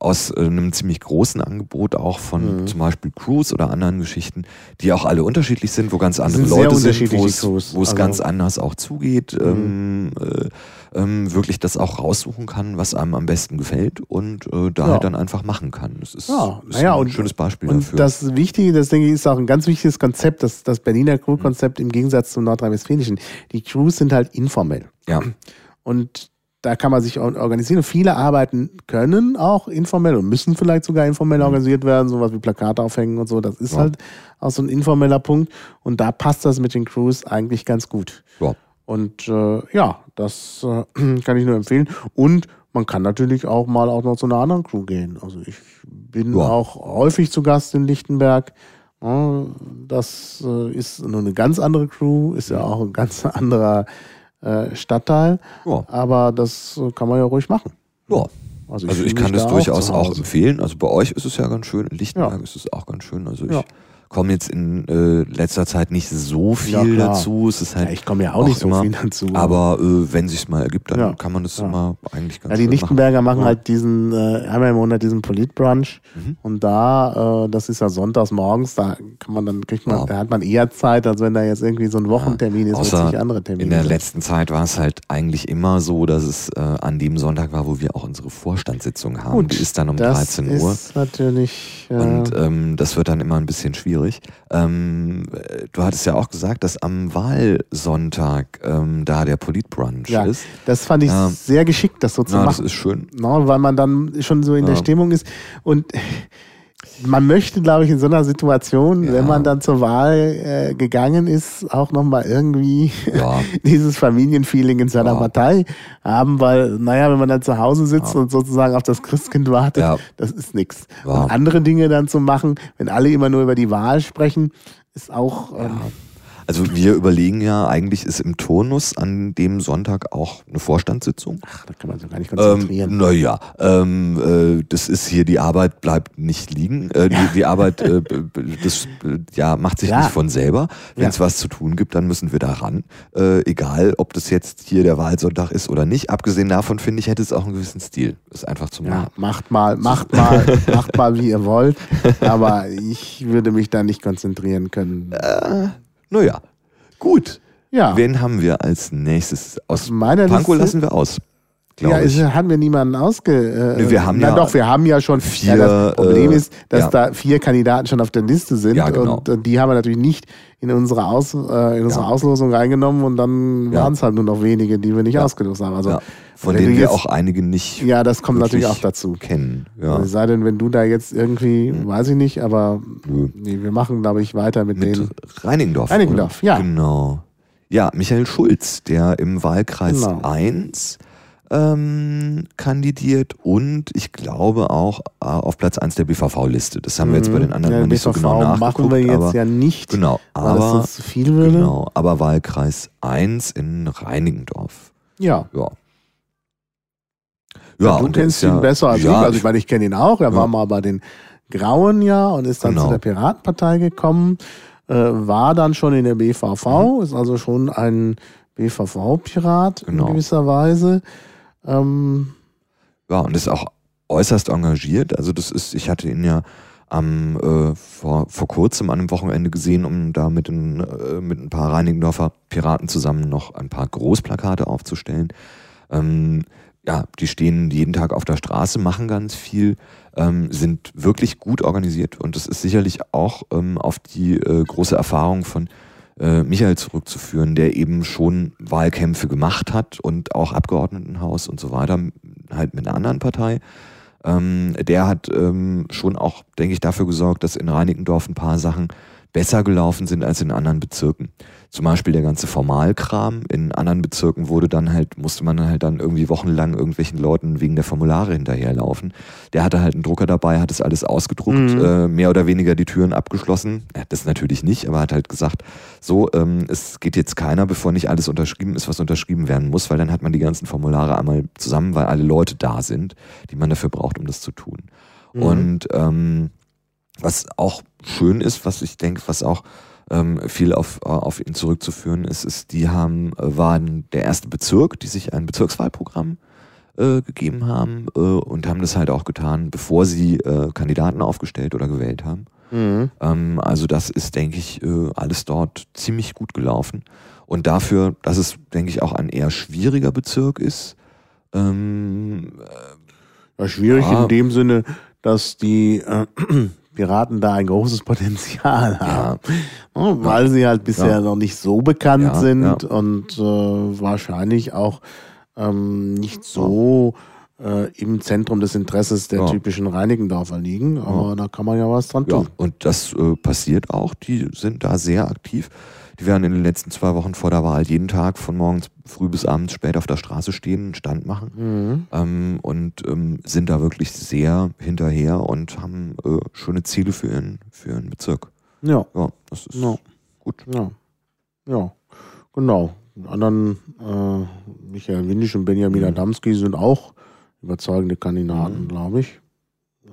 aus äh, einem ziemlich großen Angebot auch von Mhm. zum Beispiel Crews oder anderen Geschichten, die auch alle unterschiedlich sind, wo ganz andere sind Leute sind, wo es, Also- ganz anders auch zugeht, Mhm. ähm, äh, ähm, wirklich das auch raussuchen kann, was einem am besten gefällt und äh, da Ja. halt dann einfach machen kann. Das ist, Ja, ist naja, ein und- schönes Beispiel und dafür. das Wichtige, das denke ich, ist auch ein ganz wichtiges Konzept, das, das Berliner Crew-Konzept im Gegensatz zum nordrhein-westfälischen. Die Crews sind halt informell. ja. Und da kann man sich organisieren. Viele arbeiten können auch informell und müssen vielleicht sogar informell organisiert werden, sowas wie Plakate aufhängen und so. Das ist Mhm. Ja. halt auch so ein informeller Punkt. Und da passt das mit den Crews eigentlich ganz gut. Ja. Und äh, ja, das äh, kann ich nur empfehlen. Und man kann natürlich auch mal auch noch zu einer anderen Crew gehen. Also ich bin Ja. auch häufig zu Gast in Lichtenberg. Das äh, ist nur eine ganz andere Crew, ist ja auch ein ganz anderer äh, Stadtteil. Ja. Aber das kann man ja ruhig machen. ja. Also Also fühle ich kann das da durchaus auch Hause. empfehlen. Also bei euch ist es ja ganz schön, in Lichtenberg Ja. ist es auch ganz schön. Also ich. Kommen jetzt in äh, letzter Zeit nicht so viel Ja, dazu. Es ist halt Ja, ich komme ja auch, nicht so immer, viel dazu. Aber äh, wenn sich's mal ergibt, dann Ja. kann man das immer eigentlich ganz ja, die Lichtenberger machen Ja. halt diesen, äh, einmal im Monat diesen Politbrunch Mhm. und da, äh, das ist ja sonntags morgens, da kann man dann, kriegt man, da hat man eher Zeit, als wenn da jetzt irgendwie so ein Wochentermin ist, Außer sich andere Termine In der sind. letzten Zeit war es halt eigentlich immer so, dass es äh, an dem Sonntag war, wo wir auch unsere Vorstandssitzung haben. Gut, die ist dann um das 13 Uhr. ist natürlich, äh, Und ähm, das wird dann immer ein bisschen schwierig. Ähm, äh, du hattest ja auch gesagt, dass am Wahlsonntag ähm, da der Politbrunch Ja, ist. das fand ich Ja. sehr geschickt, das so zu Ja, das machen. ist schön. Na, weil man dann schon so in der. Stimmung ist. Und man möchte, glaube ich, in so einer Situation, Ja. wenn man dann zur Wahl äh, gegangen ist, auch nochmal irgendwie Ja. dieses Familienfeeling in seiner Ja. Partei haben, weil, naja, wenn man dann zu Hause sitzt und sozusagen auf das Christkind wartet, das ist nichts. Und andere Dinge dann zu machen, wenn alle immer nur über die Wahl sprechen, ist auch. Ähm, Also wir überlegen ja, eigentlich ist im Turnus an dem Sonntag auch eine Vorstandssitzung. ach, da kann man sich gar nicht Ähm, konzentrieren. naja, ähm, äh, das ist hier, die Arbeit bleibt nicht liegen. Äh, die, die Arbeit, äh, das äh, ja, macht sich Ja. nicht von selber. Wenn es Ja. was zu tun gibt, dann müssen wir da ran. Äh, egal, ob das jetzt hier der Wahlsonntag ist oder nicht. Abgesehen davon finde ich, hätte es auch einen gewissen Stil. Ist einfach Ja, Machen. macht mal, macht mal, macht mal, wie ihr wollt. Aber ich würde mich da nicht konzentrieren können. Naja, gut. Ja, Wen haben wir als nächstes? Aus meiner Pankow Liste- lassen wir aus. ja, ich. haben wir niemanden ausge. Äh, Nee, wir haben na ja doch, wir haben ja schon vier, Ja, das Problem äh, ist, dass ja. da vier Kandidaten schon auf der Liste sind Ja, genau. und äh, die haben wir natürlich nicht in unsere, Aus, äh, in unsere. Auslosung reingenommen und dann waren es halt nur noch wenige, die wir nicht ausgelost haben. Also ja, von wenn denen wir jetzt- auch einige nicht ja, das kommt natürlich auch dazu. kennen. Ja. Also, es sei denn, wenn du da jetzt irgendwie, weiß ich nicht, aber nee, wir machen, glaube ich, weiter mit, Mit denen. Reinigendorf. Reinigendorf, oder? ja. Genau. Ja, Michael Schulz, der im Wahlkreis Genau. 1 ähm, kandidiert und ich glaube auch äh, auf Platz 1 der BVV-Liste. Das haben wir jetzt bei den anderen Mhm. ja, noch nicht so BVV genau nachgeguckt. machen wir jetzt aber, ja nicht, Genau, weil das aber, sonst zu viel würde. genau, aber Wahlkreis 1 in Reinigendorf. Ja. Ja. Ja, du kennst ihn ja, besser als ja, ich. Also ich meine, ich kenne ihn auch. Er Ja. war mal bei den Grauen ja und ist dann Genau. zu der Piratenpartei gekommen. Äh, war dann schon in der BVV, ist also schon ein BVV-Pirat Mhm. Genau. in gewisser Weise. Ähm, Ja, und ist auch äußerst engagiert. Also das ist, ich hatte ihn ja am äh, vor, vor kurzem an einem Wochenende gesehen, um da mit, ein, äh, mit ein paar Reinigendorfer Piraten zusammen noch ein paar Großplakate aufzustellen. Ähm, ja, die stehen jeden Tag auf der Straße, machen ganz viel, ähm, sind wirklich gut organisiert und das ist sicherlich auch ähm, auf die äh, große Erfahrung von äh, Michael zurückzuführen, der eben schon Wahlkämpfe gemacht hat und auch Abgeordnetenhaus und so weiter, halt mit einer anderen Partei. Ähm, der hat ähm, schon auch, denke ich, dafür gesorgt, dass in Reinickendorf ein paar Sachen besser gelaufen sind als in anderen Bezirken. Zum Beispiel der ganze Formalkram. In anderen Bezirken wurde dann halt, musste man halt dann irgendwie wochenlang irgendwelchen Leuten wegen der Formulare hinterherlaufen. Der hatte halt einen Drucker dabei, hat das alles ausgedruckt, Mhm. äh, mehr oder weniger die Türen abgeschlossen. Ja, das natürlich nicht, aber hat halt gesagt, so, ähm, es geht jetzt keiner, bevor nicht alles unterschrieben ist, was unterschrieben werden muss, weil dann hat man die ganzen Formulare einmal zusammen, weil alle Leute da sind, die man dafür braucht, um das zu tun. Mhm. Und ähm, was auch schön ist, was ich denke, was auch ähm, viel auf, auf ihn zurückzuführen ist, ist, die haben, äh, waren der erste Bezirk, die sich ein Bezirkswahlprogramm äh, gegeben haben äh, und haben das halt auch getan, bevor sie äh, Kandidaten aufgestellt oder gewählt haben. mhm. Ähm, also das ist, denke ich, äh, alles dort ziemlich gut gelaufen. Und dafür, dass es, denke ich, auch ein eher schwieriger Bezirk ist, ähm, Ja, schwierig Ja. in dem Sinne, dass die äh, Piraten da ein großes Potenzial haben. Ja, weil sie halt bisher Ja. noch nicht so bekannt Ja, sind und äh, wahrscheinlich auch ähm, nicht so äh, im Zentrum des Interesses der typischen Reinigendorfer liegen. Aber da kann man ja was dran tun. und das äh, passiert auch. Die sind da sehr aktiv. Die werden in den letzten zwei Wochen vor der Wahl jeden Tag von morgens früh bis abends spät auf der Straße stehen, einen Stand machen Mhm. ähm, und ähm, sind da wirklich sehr hinterher und haben äh, schöne Ziele für ihren, für ihren Bezirk. Ja, Ja, das ist Ja. gut. ja, ja, genau. Die anderen, äh, Michael Windisch und Benjamin Mhm. Adamski sind auch überzeugende Kandidaten, Mhm. glaube ich.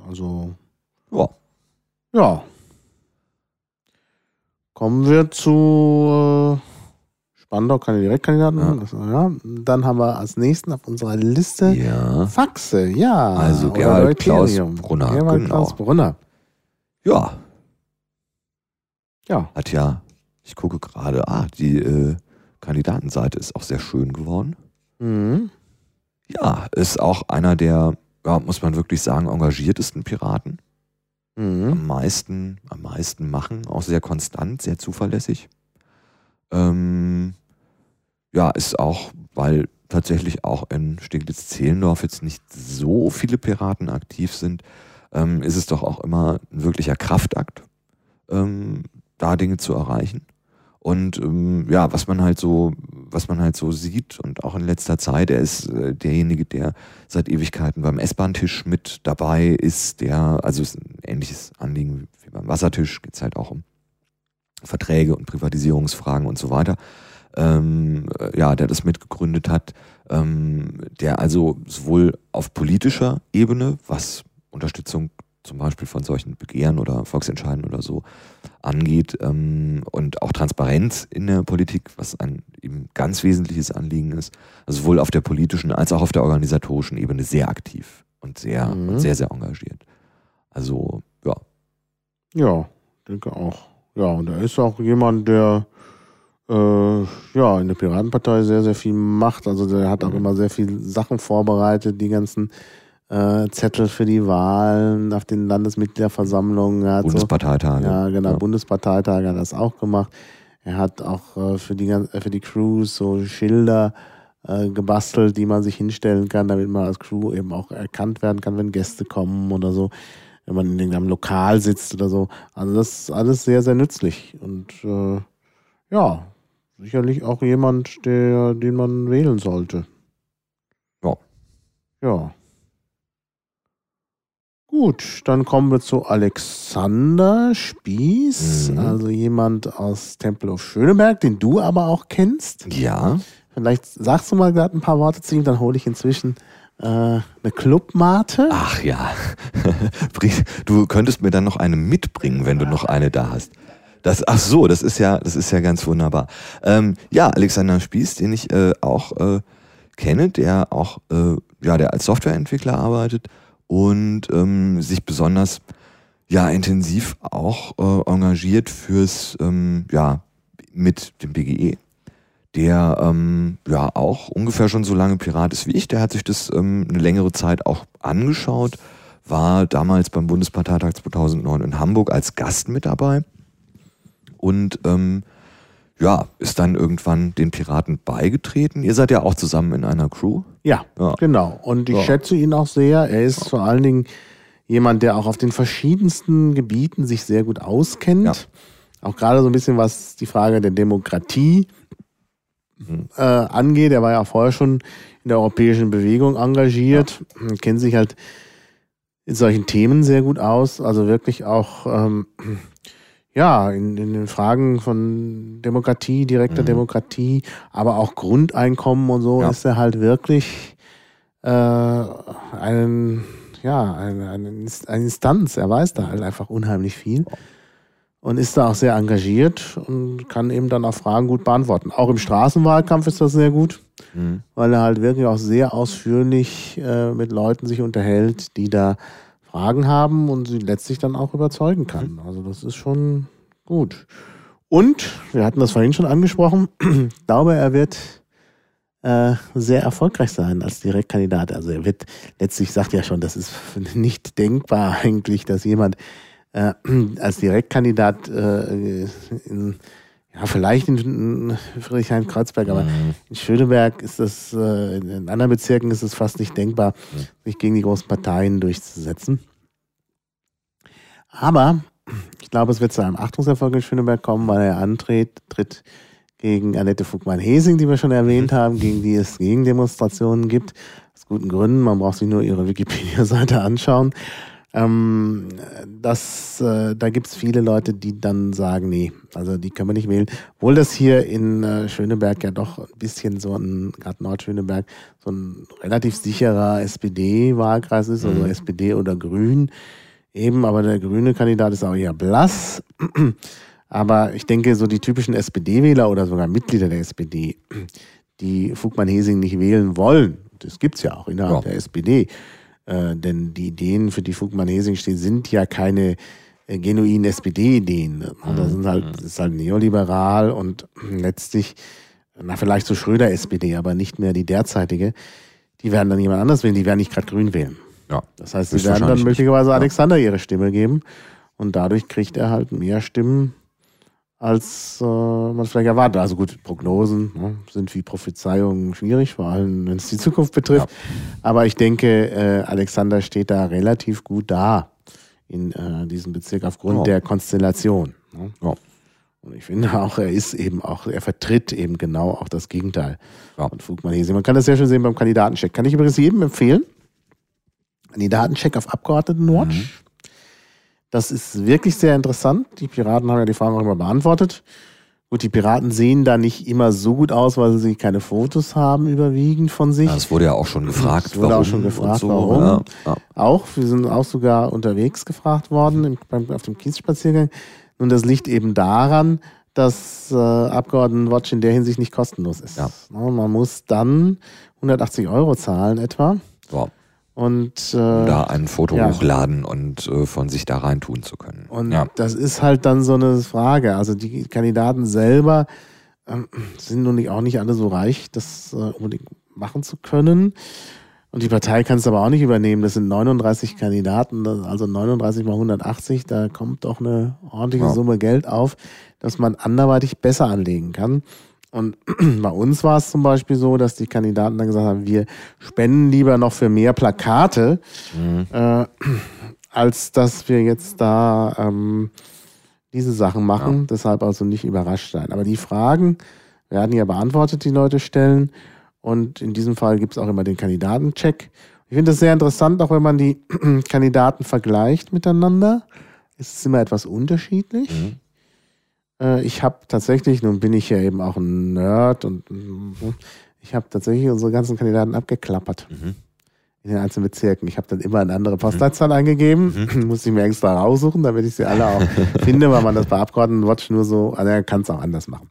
Also, Ja. ja. Kommen wir zu äh, Spandau, keine Direktkandidaten. Ja. Also, ja. Dann haben wir als nächsten auf unserer Liste Ja. Faxe, ja. Also Gerhard Klaus. Brunner, Gerhard genau. Klaus Brunner. Ja, Ja. hat ja, ich gucke gerade, ah, die äh, Kandidatenseite ist auch sehr schön geworden. Mhm. Ja, ist auch einer der, ja, muss man wirklich sagen, engagiertesten Piraten. Mhm. Am meisten, am meisten machen, auch sehr konstant, sehr zuverlässig. Ähm, ja, ist auch, weil tatsächlich auch in Steglitz-Zehlendorf jetzt nicht so viele Piraten aktiv sind, ähm, ist es doch auch immer ein wirklicher Kraftakt, ähm, da Dinge zu erreichen. Und ähm, ja, was man halt so, was man halt so sieht und auch in letzter Zeit, er ist äh, derjenige, der seit Ewigkeiten beim S-Bahn-Tisch mit dabei ist, der, also ist ein ähnliches Anliegen wie beim Wassertisch, geht es halt auch um Verträge und Privatisierungsfragen und so weiter. Ähm, äh, ja, der das mitgegründet hat, ähm, der also sowohl auf politischer Ebene, was Unterstützung zum Beispiel von solchen Begehren oder Volksentscheiden oder so angeht ähm, und auch Transparenz in der Politik, was ein ihm ganz wesentliches Anliegen ist, also sowohl auf der politischen als auch auf der organisatorischen Ebene sehr aktiv und sehr, Mhm. und sehr, sehr engagiert. Also, ja. Ja, denke auch. Ja, und er ist auch jemand, der äh, ja in der Piratenpartei sehr, sehr viel macht. Also der hat auch Mhm. immer sehr viele Sachen vorbereitet, die ganzen äh, Zettel für die Wahlen auf den Landesmitgliederversammlungen. Er hat so, Bundesparteitage. ja, genau, Ja. Bundesparteitage hat das auch gemacht. Er hat auch äh, für die äh, für die Crews so Schilder äh, gebastelt, die man sich hinstellen kann, damit man als Crew eben auch erkannt werden kann, wenn Gäste kommen oder so, wenn man in irgendeinem Lokal sitzt oder so. Also das ist alles sehr, sehr nützlich. Und äh, ja, sicherlich auch jemand, der, den man wählen sollte. Ja. Ja. Gut, dann kommen wir zu Alexander Spieß, Mhm. also jemand aus Tempelhof Schöneberg, den du aber auch kennst. Ja, Vielleicht sagst du mal gerade ein paar Worte zu ihm, dann hole ich inzwischen äh, eine Clubmate. ach ja. Du könntest mir dann noch eine mitbringen, wenn du noch eine da hast. Das, ach so, das ist ja, das ist ja ganz wunderbar. Ähm, ja, Alexander Spieß, den ich äh, auch äh, kenne, der auch, äh, ja, der als Softwareentwickler arbeitet und ähm, sich besonders ja intensiv auch äh, engagiert fürs ähm, ja mit dem BGE, der ähm, ja auch ungefähr schon so lange Pirat ist wie ich. Der hat sich das ähm, eine längere Zeit auch angeschaut, war damals beim Bundesparteitag 2009 in Hamburg als Gast mit dabei und ähm, ja, ist dann irgendwann den Piraten beigetreten. Ihr seid ja auch zusammen in einer Crew. Ja, Ja. genau. Und ich Ja. schätze ihn auch sehr. Er ist vor allen Dingen jemand, der auch auf den verschiedensten Gebieten sich sehr gut auskennt. Ja. Auch gerade so ein bisschen, was die Frage der Demokratie Mhm. äh, angeht. Er war ja vorher schon in der europäischen Bewegung engagiert, kennt sich halt in solchen Themen sehr gut aus. Also wirklich auch ähm, ja, in, in den Fragen von Demokratie, direkter Mhm. Demokratie, aber auch Grundeinkommen und so Ja. ist er halt wirklich äh, einen, ja, eine, eine, Inst- eine Instanz. Er weiß da halt einfach unheimlich viel und ist da auch sehr engagiert und kann eben dann auch Fragen gut beantworten. Auch im Straßenwahlkampf ist das sehr gut, Mhm. weil er halt wirklich auch sehr ausführlich äh, mit Leuten sich unterhält, die da Fragen haben und sie letztlich dann auch überzeugen kann. Also das ist schon gut. Und, wir hatten das vorhin schon angesprochen, ich glaube, er wird äh, sehr erfolgreich sein als Direktkandidat. Also er wird, letztlich sagt ja schon, das ist nicht denkbar eigentlich, dass jemand äh, als Direktkandidat äh, in, ja, vielleicht in, in Friedrichshain-Kreuzberg, aber Mhm. in Schöneberg ist das, äh, in anderen Bezirken ist es fast nicht denkbar, Mhm. sich gegen die großen Parteien durchzusetzen. Aber ich glaube, es wird zu einem Achtungserfolg in Schöneberg kommen, weil er antritt, tritt gegen Annette Fugmann-Hesing, die wir schon erwähnt haben, gegen die es Gegendemonstrationen gibt. Aus guten Gründen, man braucht sich nur ihre Wikipedia-Seite anschauen. Ähm, das, äh, da gibt es viele Leute, die dann sagen, nee, also die können wir nicht wählen. Obwohl das hier in äh, Schöneberg ja doch ein bisschen so ein, gerade Nordschöneberg, so ein relativ sicherer SPD-Wahlkreis ist, also Mhm. SPD oder Grün. Eben, aber der grüne Kandidat ist auch eher blass. Aber ich denke, so die typischen SPD-Wähler oder sogar Mitglieder der SPD, die Fugmann-Hesing nicht wählen wollen, das gibt es ja auch innerhalb ja. der SPD, äh, denn die Ideen, für die Fugmann-Hesing steht, sind ja keine äh, genuinen SPD-Ideen. Mhm. Das, sind halt, das ist halt neoliberal und letztlich, na vielleicht so Schröder-SPD, aber nicht mehr die derzeitige. Die werden dann jemand anders wählen, die werden nicht gerade grün wählen. Ja, das heißt, sie werden dann möglicherweise Alexander ihre Stimme geben und dadurch kriegt er halt mehr Stimmen als äh, man vielleicht erwartet. Also gut, Prognosen ne, sind wie Prophezeiungen schwierig, vor allem wenn es die Zukunft betrifft. Ja. Aber ich denke, äh, Alexander steht da relativ gut da in äh, diesem Bezirk aufgrund ja. der Konstellation. Ne? Ja. Und ich finde auch, er ist eben auch, er vertritt eben genau auch das Gegenteil ja. von Fugmanesi. Man kann das sehr schön sehen beim Kandidatencheck. Kann ich übrigens jedem empfehlen. Kandidatencheck auf Abgeordnetenwatch. Mhm. Das ist wirklich sehr interessant. Die Piraten haben ja die Fragen auch immer beantwortet. Gut, die Piraten sehen da nicht immer so gut aus, weil sie keine Fotos haben, überwiegend von sich. Ja, das wurde ja auch schon gefragt. Das wurde warum auch schon gefragt, so. warum. Ja, ja. Auch, wir sind auch sogar unterwegs gefragt worden im, beim, auf dem Kiesspaziergang. Nun, das liegt eben daran, dass äh, Abgeordnetenwatch in der Hinsicht nicht kostenlos ist. Ja. Man muss dann 180 Euro zahlen etwa. Wow. Und äh, da ein Foto ja. hochladen und äh, von sich da rein tun zu können. Und ja. das ist halt dann so eine Frage. Also die Kandidaten selber ähm, sind nun nicht, auch nicht alle so reich, das äh, unbedingt machen zu können. Und die Partei kann es aber auch nicht übernehmen. Das sind 39 Kandidaten, also 39 mal 180, da kommt doch eine ordentliche ja. Summe Geld auf, dass man anderweitig besser anlegen kann. Und bei uns war es zum Beispiel so, dass die Kandidaten dann gesagt haben, wir spenden lieber noch für mehr Plakate, mhm. äh, als dass wir jetzt da ähm, diese Sachen machen. Ja. Deshalb also nicht überrascht sein. Aber die Fragen werden ja beantwortet, die Leute stellen. Und in diesem Fall gibt es auch immer den Kandidatencheck. Ich finde das sehr interessant, auch wenn man die Kandidaten vergleicht miteinander. Es ist immer etwas unterschiedlich. Mhm. Äh, ich habe tatsächlich, nun bin ich ja eben auch ein Nerd und ich habe tatsächlich unsere ganzen Kandidaten abgeklappert. Mhm. In den einzelnen Bezirken. Ich habe dann immer eine andere Postleitzahl mhm. eingegeben. Mhm. Musste ich mir extra raussuchen, damit ich sie alle auch finde, weil man das bei Abgeordnetenwatch nur so, also er kann es auch anders machen.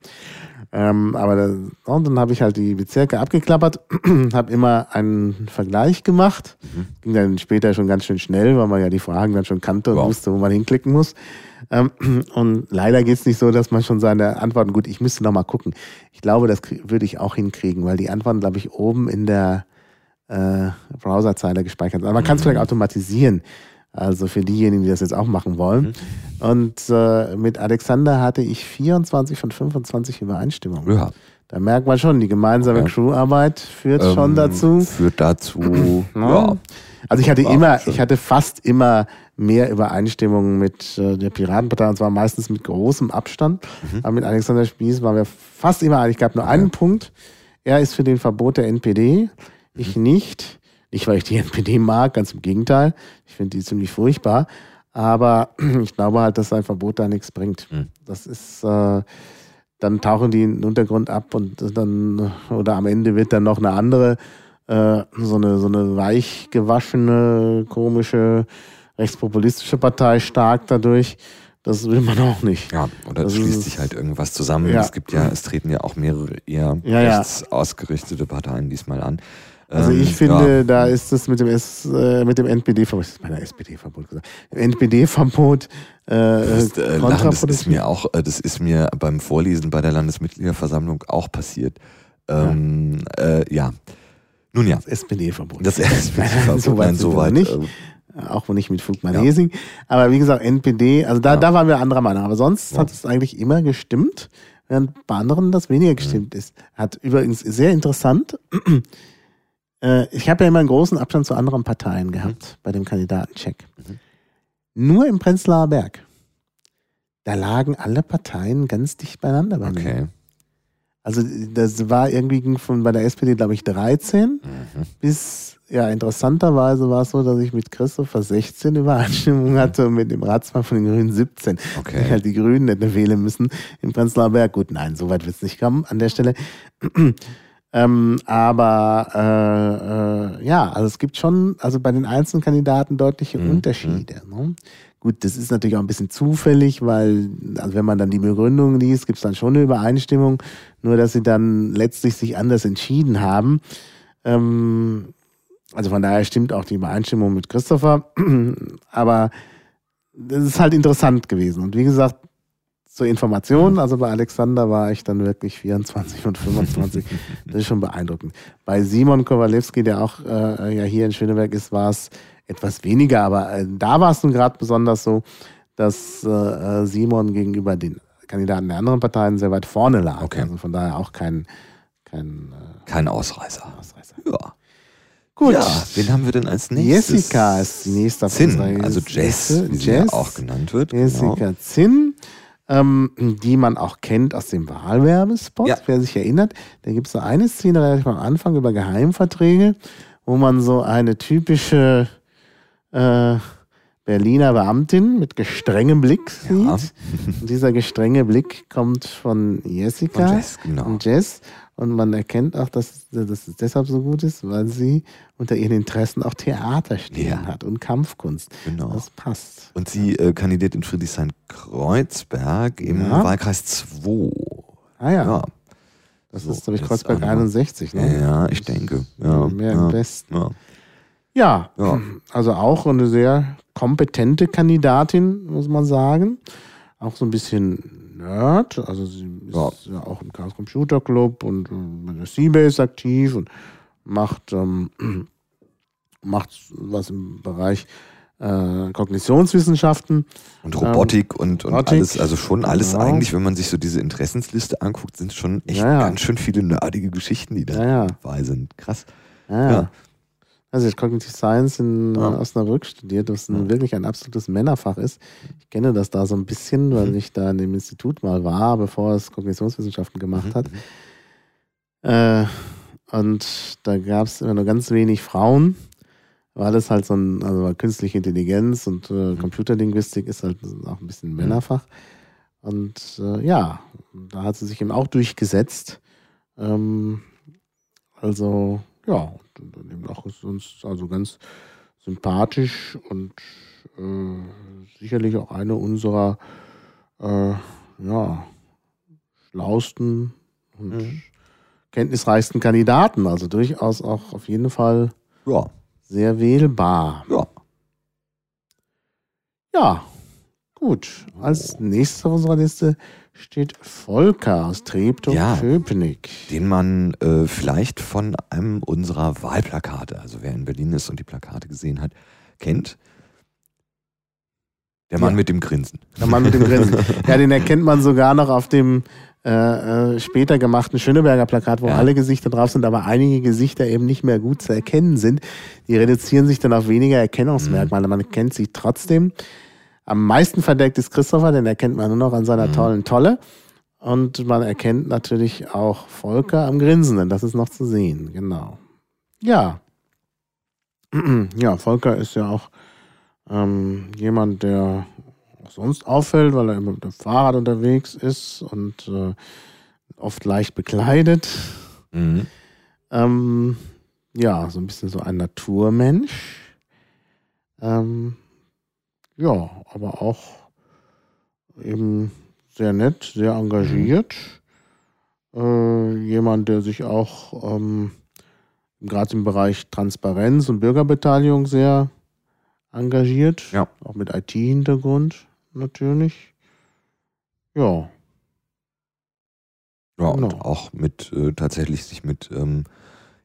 Ähm, aber das, und dann habe ich halt die Bezirke abgeklappert, habe immer einen Vergleich gemacht. Mhm. Ging dann später schon ganz schön schnell, weil man ja die Fragen dann schon kannte und wow. wusste, wo man hinklicken muss. Ähm, und leider geht es nicht so, dass man schon seine Antworten, gut, ich müsste noch mal gucken. Ich glaube, das würde ich auch hinkriegen, weil die Antworten, glaube ich, oben in der äh, Browserzeile gespeichert sind. Aber man kann es vielleicht automatisieren. Also für diejenigen, die das jetzt auch machen wollen. Mhm. Und äh, mit Alexander hatte ich 24 von 25 Übereinstimmungen. Ja. Da merkt man schon, die gemeinsame okay. Crewarbeit führt ähm, schon dazu. Führt dazu, ja. Also ich hatte immer, ich hatte fast immer mehr Übereinstimmungen mit äh, der Piratenpartei und zwar meistens mit großem Abstand. Mhm. Aber mit Alexander Spieß waren wir fast immer einig. Es gab nur einen Punkt. Er ist für den Verbot der NPD, ich mhm. nicht. Nicht, weil ich die NPD mag, ganz im Gegenteil. Ich finde die ziemlich furchtbar. Aber ich glaube halt, dass ein Verbot da nichts bringt. Mhm. Das ist, äh, dann tauchen die in den Untergrund ab und dann, oder am Ende wird dann noch eine andere, äh, so eine, so eine weich gewaschene, komische rechtspopulistische Partei stark dadurch. Das will man auch nicht. Ja, oder es schließt sich halt irgendwas zusammen. Ja. Es gibt ja, es treten ja auch mehrere eher ja, rechts ja. ausgerichtete Parteien diesmal an. Also ich ähm, finde, ja. da ist es mit dem, S, äh, mit dem NPD-Verbot, ich meine SPD-Verbot gesagt, NPD-Verbot äh, das, äh, das ist mir auch, äh, das ist mir beim Vorlesen bei der Landesmitgliederversammlung auch passiert. Ähm, ja. Äh, ja. Nun ja. Das SPD-Verbot. Das SPD-Verbot, so weit, so weit nicht. Ähm, auch nicht mit Fugman-Hesing. Ja. Aber wie gesagt, NPD, also da, ja. da waren wir anderer Meinung. Aber sonst ja. hat es eigentlich immer gestimmt, während bei anderen das weniger gestimmt mhm. ist. Hat übrigens sehr interessant, äh, ich habe ja immer einen großen Abstand zu anderen Parteien gehabt mhm. bei dem Kandidatencheck. Mhm. Nur im Prenzlauer Berg. Da lagen alle Parteien ganz dicht beieinander bei okay. mir. Also das war irgendwie von bei der SPD, glaube ich, 13 mhm. bis, ja, interessanterweise war es so, dass ich mit Christopher 16 Übereinstimmung hatte und mit dem Ratsmann von den Grünen 17. Okay. Ich halt die Grünen hätte wählen müssen im Prenzlauer Berg. Gut, nein, so weit wird es nicht kommen an der Stelle. ähm, aber äh, äh, ja, also es gibt schon, also bei den einzelnen Kandidaten deutliche mhm. Unterschiede. Ne? Gut, das ist natürlich auch ein bisschen zufällig, weil, also wenn man dann die Begründung liest, gibt es dann schon eine Übereinstimmung, nur dass sie dann letztlich sich anders entschieden haben. Ähm, also von daher stimmt auch die Übereinstimmung mit Christopher. Aber das ist halt interessant gewesen. Und wie gesagt, zur Information, also bei Alexander war ich dann wirklich 24 und 25. das ist schon beeindruckend. Bei Simon Kowalewski, der auch äh, ja hier in Schöneberg ist, war es etwas weniger, aber äh, da war es nun gerade besonders so, dass äh, Simon gegenüber den Kandidaten der anderen Parteien sehr weit vorne lag. Okay. Also von daher auch kein, kein, äh, Kein Ausreißer. Ausreißer. Ja. Gut. Ja, wen haben wir denn als nächstes? Jessica ist die nächste Zinn, also Jess, wie sie Jess. auch genannt wird. Jessica Genau. Zinn, ähm, die man auch kennt aus dem Wahlwerbespot, Ja. wer sich erinnert. Da gibt es so eine Szene relativ am Anfang über Geheimverträge, wo man so eine typische äh, Berliner Beamtin mit gestrengem Blick sieht. Ja. Und dieser gestrenge Blick kommt von Jessica Von Jess, genau. und Jess. Und man erkennt auch, dass, dass es deshalb so gut ist, weil sie unter ihren Interessen auch Theater stehen Ja. hat und Kampfkunst. Genau. Das passt. Und sie äh, kandidiert in Friedrichshain-Kreuzberg im Ja. Wahlkreis 2. Ah ja, Ja, das so, ist, glaube ich, Kreuzberg auch noch. 61. Ne? ja ich denke. Ja, Mehr ja, im Westen. Ja. Ja, also auch eine sehr kompetente Kandidatin, muss man sagen. Auch so ein bisschen Nerd. Also sie ist Ja. ja, auch im Chaos Computer Club und äh, bei der Seabase aktiv und macht, ähm, macht was im Bereich äh, Kognitionswissenschaften. Und Robotik und, und Ähm, Robotik, alles, also schon alles genau. eigentlich, wenn man sich so diese Interessensliste anguckt, sind schon echt Ja, ganz schön viele nerdige Geschichten, die da dabei sind. Krass. Ja. Ja. Also ich Cognitive Science in Ja. äh, Osnabrück studiert, was ein, Ja. wirklich ein absolutes Männerfach ist. Ich kenne das da so ein bisschen, weil Mhm. ich da in dem Institut mal war, bevor es Kognitionswissenschaften gemacht Mhm, hat. mhm. Äh, und da gab es immer nur ganz wenig Frauen, weil es halt so ein, also künstliche Intelligenz und Mhm. äh, Computerlinguistik ist halt auch ein bisschen Männerfach. Und äh, ja, da hat sie sich eben auch durchgesetzt. Ähm, also, ja, und eben auch ist uns also ganz sympathisch und äh, sicherlich auch eine unserer äh, ja, schlausten und Mhm. kenntnisreichsten Kandidaten. Also durchaus auch auf jeden Fall Ja, sehr wählbar. ja. Ja, gut. Als nächstes auf unserer Liste steht Volker aus Ja. Treptow-Köpenick. Den man äh, vielleicht von einem unserer Wahlplakate, also wer in Berlin ist und die Plakate gesehen hat, kennt. Der Mann Ja. mit dem Grinsen. Der Mann mit dem Grinsen. ja, den erkennt man sogar noch auf dem äh, äh, später gemachten Schöneberger Plakat, wo Ja. alle Gesichter drauf sind, aber einige Gesichter eben nicht mehr gut zu erkennen sind. Die reduzieren sich dann auf weniger Erkennungsmerkmale. Man kennt sie trotzdem. Am meisten verdeckt ist Christopher, den erkennt man nur noch an seiner Mhm. tollen Tolle. Und man erkennt natürlich auch Volker am Grinsenden. Das ist noch zu sehen, genau. Ja. Ja, Volker ist ja auch ähm, jemand, der auch sonst auffällt, weil er immer mit dem Fahrrad unterwegs ist und äh, oft leicht bekleidet. Mhm. Ähm, ja, so ein bisschen so ein Naturmensch. Ähm, ja, aber auch eben sehr nett, sehr engagiert. Äh, jemand, der sich auch ähm, gerade im Bereich Transparenz und Bürgerbeteiligung sehr engagiert. Ja. Auch mit IT-Hintergrund natürlich. Ja. Ja, und Genau. auch mit äh, tatsächlich sich mit ähm,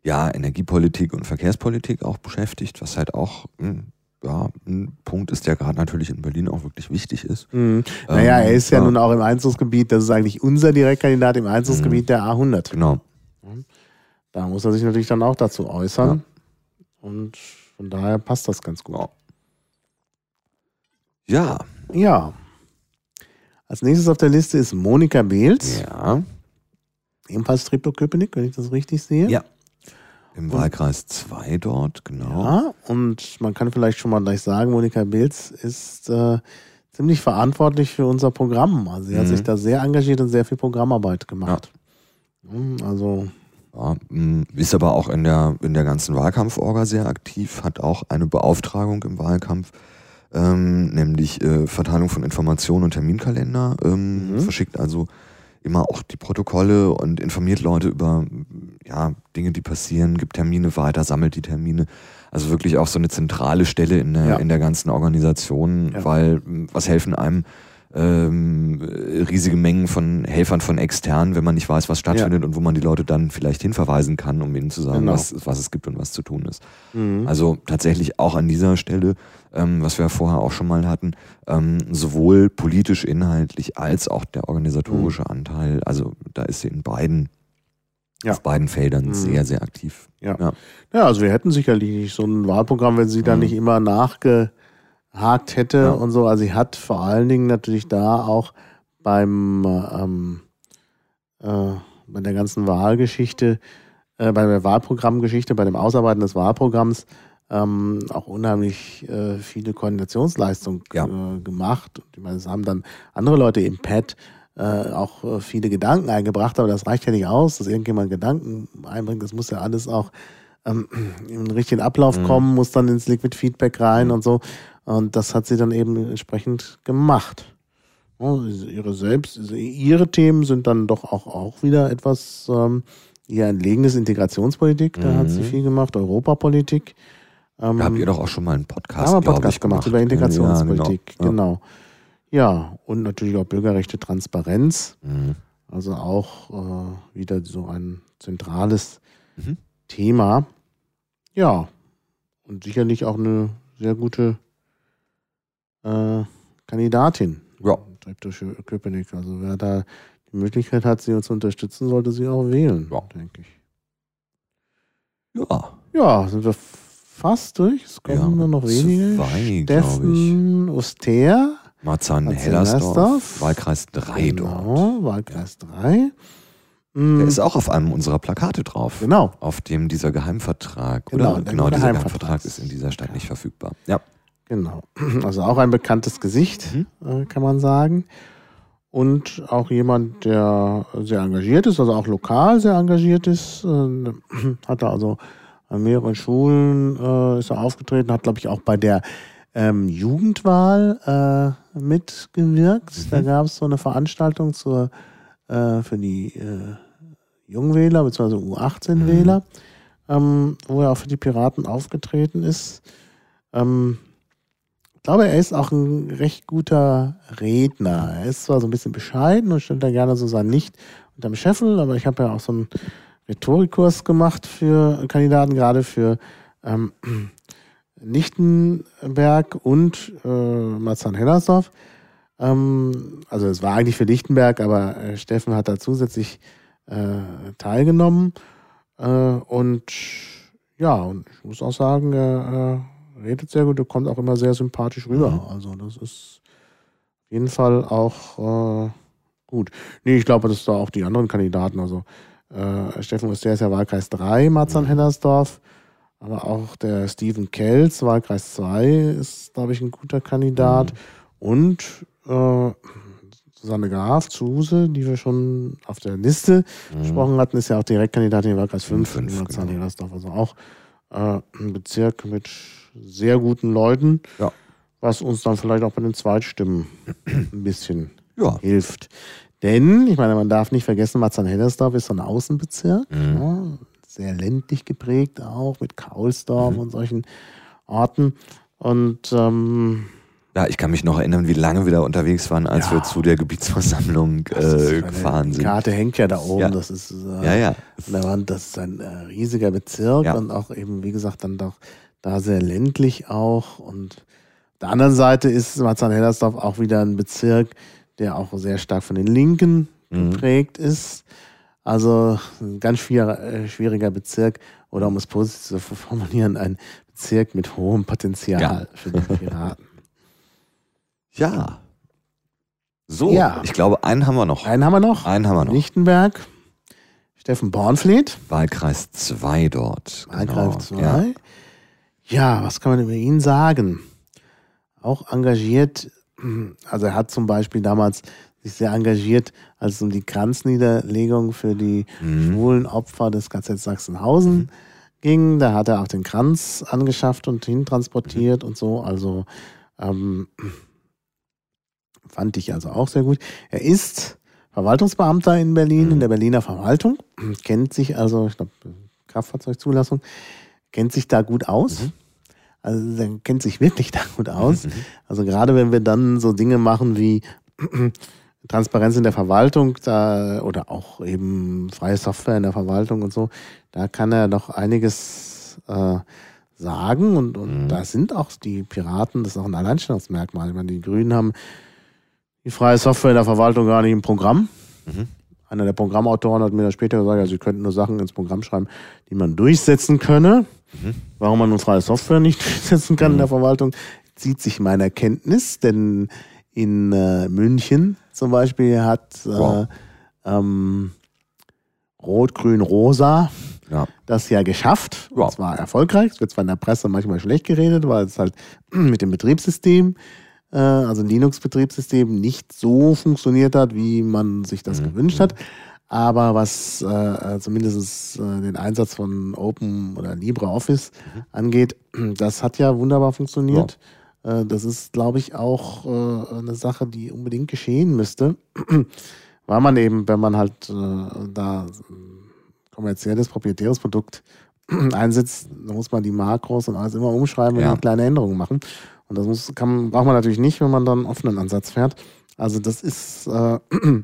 ja, Energiepolitik und Verkehrspolitik auch beschäftigt, was halt auch mh, ja, ein Punkt ist, der gerade natürlich in Berlin auch wirklich wichtig ist. Mhm. Naja, Ähm, er ist ja, nun auch im Einzugsgebiet, das ist eigentlich unser Direktkandidat im Einzugsgebiet der A100. Genau. Da muss er sich natürlich dann auch dazu äußern. Und von daher passt das ganz gut. Ja. Ja. Als nächstes auf der Liste ist Monika Beels, Ja. ebenfalls Treptow-Köpenick, wenn ich das richtig sehe. Ja. Im Wahlkreis 2 dort, genau. Ja, und man kann vielleicht schon mal gleich sagen, Monika Beels ist äh, ziemlich verantwortlich für unser Programm. Also sie hat Mhm. sich da sehr engagiert und sehr viel Programmarbeit gemacht. Mhm, Also, Ja, mh, ist aber auch in der, in der ganzen Wahlkampforga sehr aktiv, hat auch eine Beauftragung im Wahlkampf, ähm, nämlich äh, Verteilung von Informationen und Terminkalender. Ähm, Mhm. Verschickt also immer auch die Protokolle und informiert Leute über ja, Dinge, die passieren, gibt Termine weiter, sammelt die Termine. Also wirklich auch so eine zentrale Stelle in der, Ja. in der ganzen Organisation, Ja. weil m, was helfen einem ähm, riesige Mengen von Helfern von extern, wenn man nicht weiß, was stattfindet und wo man die Leute dann vielleicht hinverweisen kann, um ihnen zu sagen, Genau. was, was es gibt und was zu tun ist. Mhm. Also tatsächlich auch an dieser Stelle, ähm, was wir ja vorher auch schon mal hatten, ähm, sowohl politisch inhaltlich als auch der organisatorische Anteil, also da ist sie in beiden, Ja. auf beiden Feldern Mhm. sehr, sehr aktiv. Ja. Ja. Ja, also wir hätten sicherlich nicht so ein Wahlprogramm, wenn sie da Mhm. nicht immer nachgehakt hätte und so. Also sie hat vor allen Dingen natürlich da auch beim ähm, äh, bei der ganzen Wahlgeschichte, äh, bei der Wahlprogrammgeschichte, bei dem Ausarbeiten des Wahlprogramms ähm, auch unheimlich äh, viele Koordinationsleistungen Ja. äh, gemacht. Und ich meine, es haben dann andere Leute im Pad äh, auch äh, viele Gedanken eingebracht, aber das reicht ja nicht aus, dass irgendjemand Gedanken einbringt. Das muss ja alles auch ähm, in den richtigen Ablauf Mhm. kommen, muss dann ins Liquid Feedback rein und so. Und das hat sie dann eben entsprechend gemacht. Ja, ihre selbst, ihre Themen sind dann doch auch, auch wieder etwas ähm, ihr entlegenes Integrationspolitik, da hat sie Mhm. viel gemacht, Europapolitik. Ähm, Da habt ihr doch auch schon mal einen Podcast, haben wir einen Podcast ich, gemacht über Integrationspolitik, Ja, genau. genau. Ja, und natürlich auch Bürgerrechte, Transparenz. Mhm. Also auch äh, wieder so ein zentrales Mhm. Thema. Ja, und sicherlich auch eine sehr gute äh, Kandidatin. Ja. Treptow Köpenick. Also wer da die Möglichkeit hat, sie zu unterstützen, sollte sie auch wählen, Ja. denke ich. ja. Ja, sind wir fast durch. Es kommen Ja, nur noch wenige. zwei, Steffen Oster. Marzahn Hellersdorf. Wahlkreis 3 dort. Genau, Wahlkreis 3. Der ist auch auf einem unserer Plakate drauf. Genau. Auf dem dieser Geheimvertrag, Genau, oder? der Genau, dieser Geheimvertrag. Ist in dieser Stadt nicht verfügbar. Ja. Genau. Also auch ein bekanntes Gesicht, äh, kann man sagen. Und auch jemand, der sehr engagiert ist, also auch lokal sehr engagiert ist. Äh, hat er also an mehreren Schulen äh, ist er aufgetreten, hat, glaube ich, auch bei der ähm, Jugendwahl äh, mitgewirkt. Da gab es so eine Veranstaltung zur, äh, für die äh, Jungwähler bzw. U18-Wähler, ähm, wo er auch für die Piraten aufgetreten ist. Ähm, ich glaube, er ist auch ein recht guter Redner. Er ist zwar so ein bisschen bescheiden und stellt da gerne so sein Licht unterm Scheffel, aber ich habe ja auch so einen Rhetorikkurs gemacht für Kandidaten, gerade für ähm, Lichtenberg und äh, Marzahn-Hellersdorf. Ähm, also es war eigentlich für Lichtenberg, aber äh, Steffen hat da zusätzlich äh, teilgenommen. Äh, und ja, und ich muss auch sagen, er redet sehr gut, er kommt auch immer sehr sympathisch rüber. Mhm. Also das ist auf jeden Fall auch äh, gut. Nee, ich glaube, das ist da auch die anderen Kandidaten. Also äh, Steffen Oster ist ja Wahlkreis 3, Marzahn-Hellersdorf. Aber auch der Steven Kelz, Wahlkreis 2, ist, glaube ich, ein guter Kandidat. Und äh, Susanne Graf, Zuse, die wir schon auf der Liste Mhm. gesprochen hatten, ist ja auch Direktkandidatin in Wahlkreis 5 Fünf, in genau. Marzahn-Hellersdorf. Also auch äh, ein Bezirk mit sehr guten Leuten, Ja. was uns dann vielleicht auch bei den Zweitstimmen ein bisschen Ja. hilft. Denn, ich meine, man darf nicht vergessen, Marzahn-Hellersdorf ist so ein Außenbezirk, Mhm. ja, sehr ländlich geprägt auch, mit Kaulsdorf Mhm. und solchen Orten. Und ähm, Ja, ich kann mich noch erinnern, wie lange wir da unterwegs waren, als Ja. wir zu der Gebietsversammlung äh, gefahren Die sind. Karte hängt ja da oben, Ja. das ist äh, Ja, ja. an der Wand, das ist ein äh, riesiger Bezirk Ja. und auch eben, wie gesagt, dann doch da sehr ländlich auch. Und auf der anderen Seite ist Marzahn-Hellersdorf auch wieder ein Bezirk, der auch sehr stark von den Linken Mhm. geprägt ist. Also ein ganz schwier äh, schwieriger Bezirk oder um es positiv zu formulieren, ein Bezirk mit hohem Potenzial Ja. für die Piraten. Ja. So, Ja. ich glaube, einen haben wir noch. Einen haben wir noch. Einen haben wir noch. Lichtenberg. Steffen Bornfleet. Wahlkreis 2 dort. Wahlkreis genau. 2. Ja. Ja. was kann man über ihn sagen? Auch engagiert, also er hat zum Beispiel damals sich sehr engagiert, als es um die Kranzniederlegung für die Mhm. schwulen Opfer des KZ Sachsenhausen ging. Da hat er auch den Kranz angeschafft und hintransportiert und so. Also Ähm, fand ich also auch sehr gut. Er ist Verwaltungsbeamter in Berlin, Mhm. in der Berliner Verwaltung, kennt sich also, ich glaube, Kraftfahrzeugzulassung, kennt sich da gut aus. Also er kennt sich wirklich da gut aus. Mhm. Also gerade wenn wir dann so Dinge machen wie Transparenz in der Verwaltung da, oder auch eben freie Software in der Verwaltung und so, da kann er doch einiges äh, sagen und, und Mhm. da sind auch die Piraten, das ist auch ein Alleinstellungsmerkmal. Ich meine, die Grünen haben die freie Software in der Verwaltung gar nicht im Programm. Mhm. Einer der Programmautoren hat mir dann später gesagt, ja, sie könnten nur Sachen ins Programm schreiben, die man durchsetzen könne. Mhm. Warum man nun freie Software nicht durchsetzen kann in Mhm. der Verwaltung, zieht sich meiner Kenntnis, denn in äh, München zum Beispiel hat äh, Wow. ähm, Rot-Grün-Rosa Ja. das ja geschafft. Ja. Und zwar erfolgreich. Es wird zwar in der Presse manchmal schlecht geredet, weil es halt mit dem Betriebssystem, äh, also Linux-Betriebssystem, nicht so funktioniert hat, wie man sich das Mhm. gewünscht hat. Aber was äh, zumindest äh, den Einsatz von Open oder LibreOffice Mhm. angeht, das hat ja wunderbar funktioniert. Äh, das ist, glaube ich, auch äh, eine Sache, die unbedingt geschehen müsste. Weil man eben, wenn man halt äh, da ein kommerzielles, proprietäres Produkt einsetzt, dann muss man die Makros und alles immer umschreiben und Ja. dann kleine Änderungen machen. Und das muss, kann, braucht man natürlich nicht, wenn man dann einen offenen Ansatz fährt. Also das ist äh,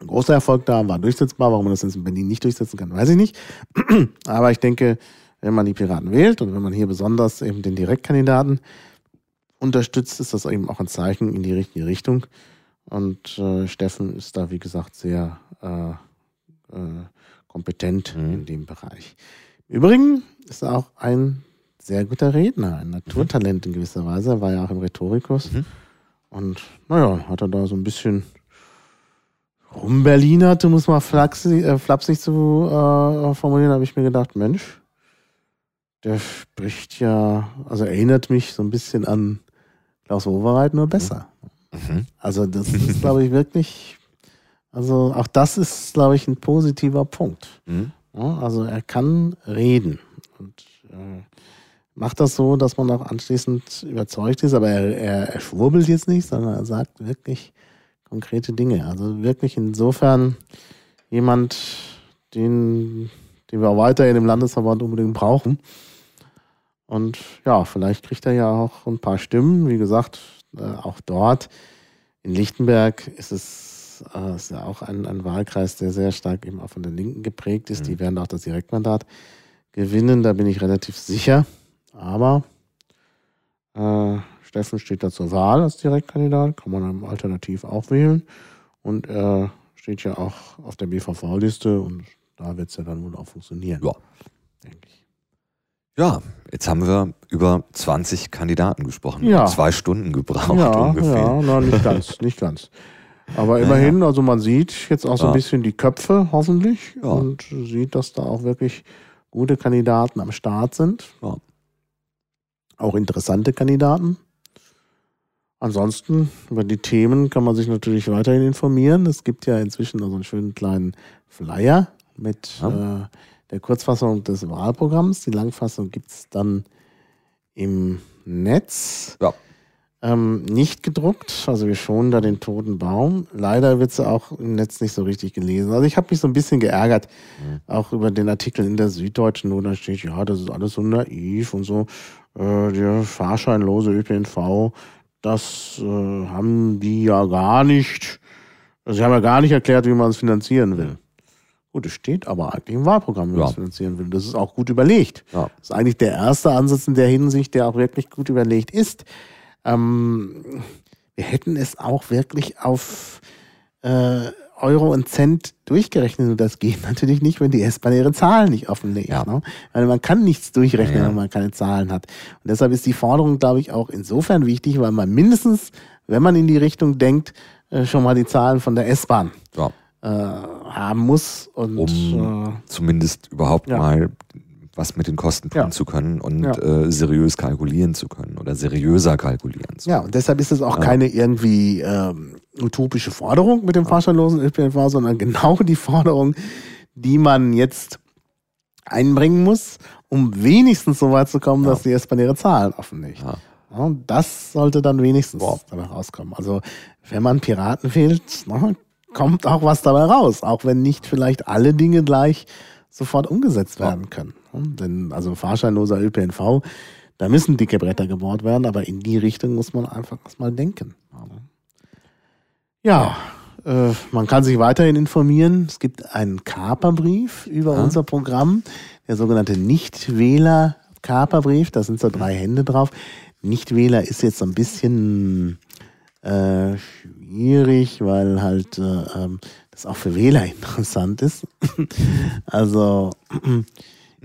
ein großer Erfolg da, war durchsetzbar. Warum man das jetzt in Berlin nicht durchsetzen kann, weiß ich nicht. Aber ich denke, wenn man die Piraten wählt und wenn man hier besonders eben den Direktkandidaten unterstützt, ist das eben auch ein Zeichen in die richtige Richtung. Und äh, Steffen ist da, wie gesagt, sehr äh, äh, kompetent Mhm. in dem Bereich. Im Übrigen ist er auch ein sehr guter Redner, ein Naturtalent in gewisser Weise. Er war ja auch im Rhetorikus. Mhm. Und naja, hat er da so ein bisschen rumberlinert, um es mal flapsig, äh, flapsig zu äh, formulieren, habe ich mir gedacht, Mensch, der spricht ja, also erinnert mich so ein bisschen an Klaus Wowereit, nur besser. Mhm. Also das ist, glaube ich, wirklich, also auch das ist, glaube ich, ein positiver Punkt. Mhm. Ja, also er kann reden und äh, macht das so, dass man auch anschließend überzeugt ist, aber er, er, er schwurbelt jetzt nicht, sondern er sagt wirklich konkrete Dinge. Also wirklich insofern jemand, den, den wir auch weiterhin im Landesverband unbedingt brauchen. Und ja, vielleicht kriegt er ja auch ein paar Stimmen. Wie gesagt, äh, auch dort in Lichtenberg ist es äh, ist ja auch ein, ein Wahlkreis, der sehr stark eben auch von den Linken geprägt ist. Die Mhm. werden auch das Direktmandat gewinnen, da bin ich relativ sicher. Aber äh, Steffen steht da zur Wahl als Direktkandidat, kann man alternativ auch wählen. Und er steht ja auch auf der BVV-Liste und da wird es ja dann wohl auch funktionieren. Ja. Denke ich. Ja, jetzt haben wir über 20 Kandidaten gesprochen. Ja. Zwei Stunden gebraucht ja, ungefähr. ja, na, nicht ganz, nicht ganz. Aber immerhin, also man sieht jetzt auch so ein bisschen die Köpfe, hoffentlich, Ja. und sieht, dass da auch wirklich gute Kandidaten am Start sind. Ja. Auch interessante Kandidaten. Ansonsten, über die Themen kann man sich natürlich weiterhin informieren. Es gibt ja inzwischen noch so einen schönen kleinen Flyer mit Ja. äh, der Kurzfassung des Wahlprogramms. Die Langfassung gibt es dann im Netz. Ja. Ähm, nicht gedruckt, also wir schonen da den toten Baum. Leider wird sie auch im Netz nicht so richtig gelesen. Also ich habe mich so ein bisschen geärgert, Mhm. auch über den Artikel in der Süddeutschen, wo da steht, ja, das ist alles so naiv und so. Äh, der fahrscheinlose ÖPNV, das äh, haben die ja gar nicht, also sie haben ja gar nicht erklärt, wie man es finanzieren will. Gut, es steht aber eigentlich im Wahlprogramm, wie man Ja. es finanzieren will. Das ist auch gut überlegt. Ja. Das ist eigentlich der erste Ansatz in der Hinsicht, der auch wirklich gut überlegt ist. Ähm, wir hätten es auch wirklich auf äh, Euro und Cent durchgerechnet und das geht natürlich nicht, wenn die S-Bahn ihre Zahlen nicht offenlegt. Ja. Ne? Weil man kann nichts durchrechnen, Ja, wenn man keine Zahlen hat. Und deshalb ist die Forderung, glaube ich, auch insofern wichtig, weil man mindestens, wenn man in die Richtung denkt, äh, schon mal die Zahlen von der S-Bahn Ja. äh, haben muss. Und Um äh, zumindest überhaupt mal was mit den Kosten tun Ja. zu können und Ja. äh, seriös kalkulieren zu können oder seriöser kalkulieren zu Ja, und deshalb ist es auch Ja. keine irgendwie ähm, utopische Forderung mit dem fahrscheinlosen ÖPNV, sondern genau die Forderung, die man jetzt einbringen muss, um wenigstens so weit zu kommen, dass die S-Bahn ihre Zahlen offenlegt. Das sollte dann wenigstens dabei rauskommen. Also wenn man Piraten wählt, na, kommt auch was dabei raus, auch wenn nicht vielleicht alle Dinge gleich sofort umgesetzt werden können. Denn also fahrscheinloser ÖPNV, da müssen dicke Bretter gebohrt werden, aber in die Richtung muss man einfach erstmal denken. Ja, äh, man kann sich weiterhin informieren. Es gibt einen Kaperbrief über Ja. unser Programm, der sogenannte Nichtwähler-Kaperbrief. Da sind so drei Hände drauf. Nichtwähler ist jetzt so ein bisschen äh, schwierig, weil halt äh, ähm, das auch für Wähler interessant ist. also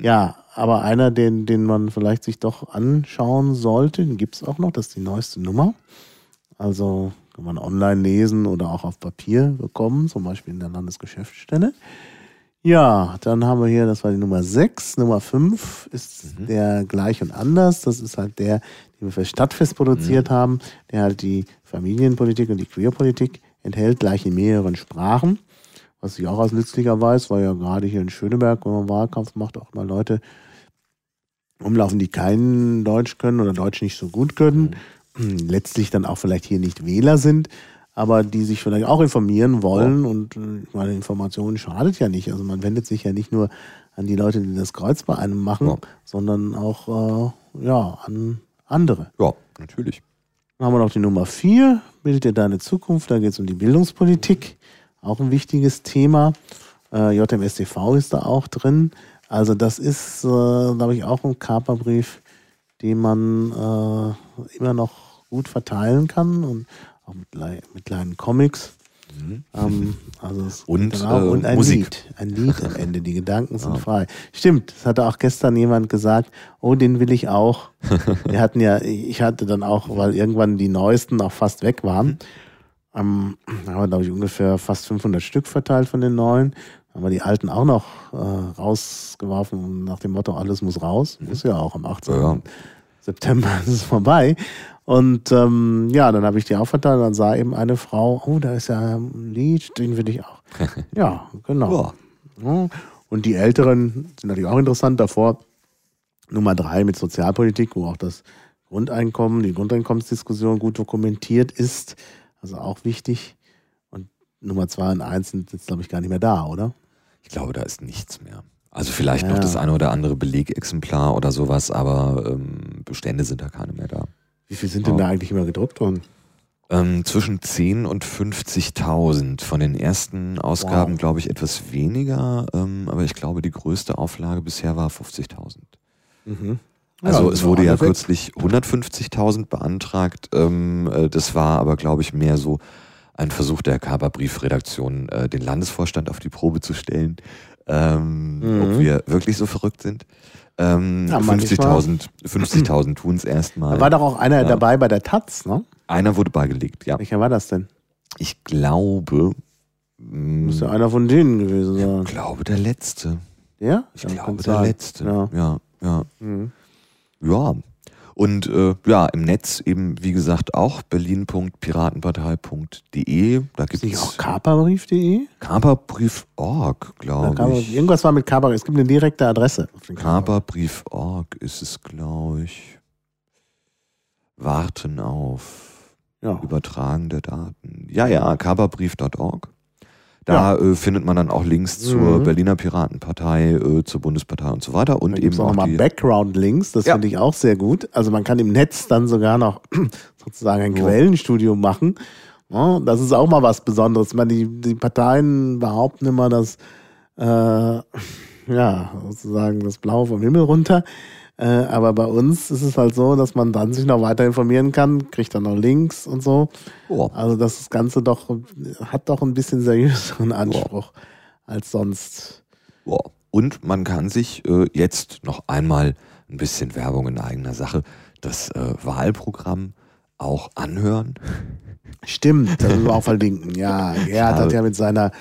ja, aber einer, den, den man vielleicht sich doch anschauen sollte, den gibt es auch noch, das ist die neueste Nummer. Also kann man online lesen oder auch auf Papier bekommen, zum Beispiel in der Landesgeschäftsstelle. Ja, dann haben wir hier, das war die Nummer 6. Nummer 5 ist der gleich und anders. Das ist halt der, den wir für Stadtfest produziert haben, der halt die Familienpolitik und die Queerpolitik enthält, gleich in mehreren Sprachen. Was ich auch als nützlicher weiß, weil ja gerade hier in Schöneberg, wenn man Wahlkampf macht, auch mal Leute umlaufen, die kein Deutsch können oder Deutsch nicht so gut können. Letztlich dann auch vielleicht hier nicht Wähler sind, aber die sich vielleicht auch informieren wollen. Und äh, ich meine, Information schadet ja nicht. Also man wendet sich ja nicht nur an die Leute, die das Kreuz bei einem machen, Ja. sondern auch äh, ja, an andere. Ja, natürlich. Dann haben wir noch die Nummer 4, Bildet dir deine Zukunft, da geht es um die Bildungspolitik, auch ein wichtiges Thema. Äh, JMSTV ist da auch drin. Also das ist, äh, glaube ich, auch ein Kaperbrief, den man äh, immer noch gut verteilen kann und auch mit, mit kleinen Comics. Ähm, also Und, äh, und ein Musik. Lied. Ein Lied am Ende. Die Gedanken sind frei. Stimmt, das hatte auch gestern jemand gesagt, oh, den will ich auch. Wir hatten ja, ich hatte dann auch, weil irgendwann die neuesten auch fast weg waren, da haben wir, glaube ich, ungefähr fast 500 Stück verteilt von den neuen. Haben wir die alten auch noch äh, rausgeworfen nach dem Motto, alles muss raus. Muss ja auch am 18. Ja. September ist es vorbei. Und ähm, ja, dann habe ich die aufverteilt und dann sah eben eine Frau, oh, da ist ja ein Lied, den will ich auch. Ja, genau. Ja. Und die Älteren sind natürlich auch interessant. Davor Nummer drei mit Sozialpolitik, wo auch das Grundeinkommen, die Grundeinkommensdiskussion gut dokumentiert ist. Also auch wichtig. Und Nummer zwei und eins sind jetzt, glaube ich, gar nicht mehr da, oder? Ich glaube, da ist nichts mehr. Also vielleicht Ja. noch das eine oder andere Belegexemplar oder sowas, aber ähm, Bestände sind da keine mehr da. Wie viel sind denn Oh. da eigentlich immer gedruckt worden? Ähm, zwischen 10 und 50.000. Von den ersten Ausgaben, Wow. glaube ich, etwas weniger, ähm, aber ich glaube, die größte Auflage bisher war 50.000. Mhm. Also Ja, es wurde ja kürzlich 150.000 beantragt. Ähm, äh, das war aber, glaube ich, mehr so ein Versuch der Kaper-Briefredaktion, äh, den Landesvorstand auf die Probe zu stellen, ähm, Mhm. ob wir wirklich so verrückt sind. Ähm, Ja, 50.000 50.000 tun es Da erstmal. war doch auch einer Ja. dabei bei der Taz, ne? Einer wurde beigelegt, ja. Welcher war das denn? Ich glaube, mh, Muss ja einer von denen gewesen sein. glaube der letzte. Ja? Ich glaube der letzte. Ja. ja. ja. Mhm. Ja. Und äh, ja, im Netz eben, wie gesagt, auch berlin.piratenpartei.de. Da gibt nicht auch es kaperbrief.de? Kaperbrief.org, glaube man- ich. Irgendwas war mit Kaper. Es gibt eine direkte Adresse. Kaper. Kaperbrief.org ist es, glaube ich. Warten auf Ja. Übertragen der Daten. Ja, ja, kaperbrief.org. Da äh, findet man dann auch Links zur Mhm. Berliner Piratenpartei, äh, zur Bundespartei und so weiter. Und Da eben auch auch nochmal die, Background-Links, das Ja. finde ich auch sehr gut. Also man kann im Netz dann sogar noch sozusagen ein Ja. Quellenstudium machen. Ja, das ist auch mal was Besonderes. Meine, die, die Parteien behaupten immer, dass äh, ja, sozusagen das Blaue vom Himmel runter. Äh, aber bei uns ist es halt so, dass man dann sich noch weiter informieren kann, kriegt dann noch Links und so. oh, Also das Ganze doch hat doch ein bisschen seriöseren Anspruch als sonst. Ja. Und man kann sich äh, jetzt noch einmal ein bisschen Werbung in eigener Sache, das äh, Wahlprogramm auch anhören. Stimmt, das müssen wir auch verlinken. Ja, habe- hat ja mit seiner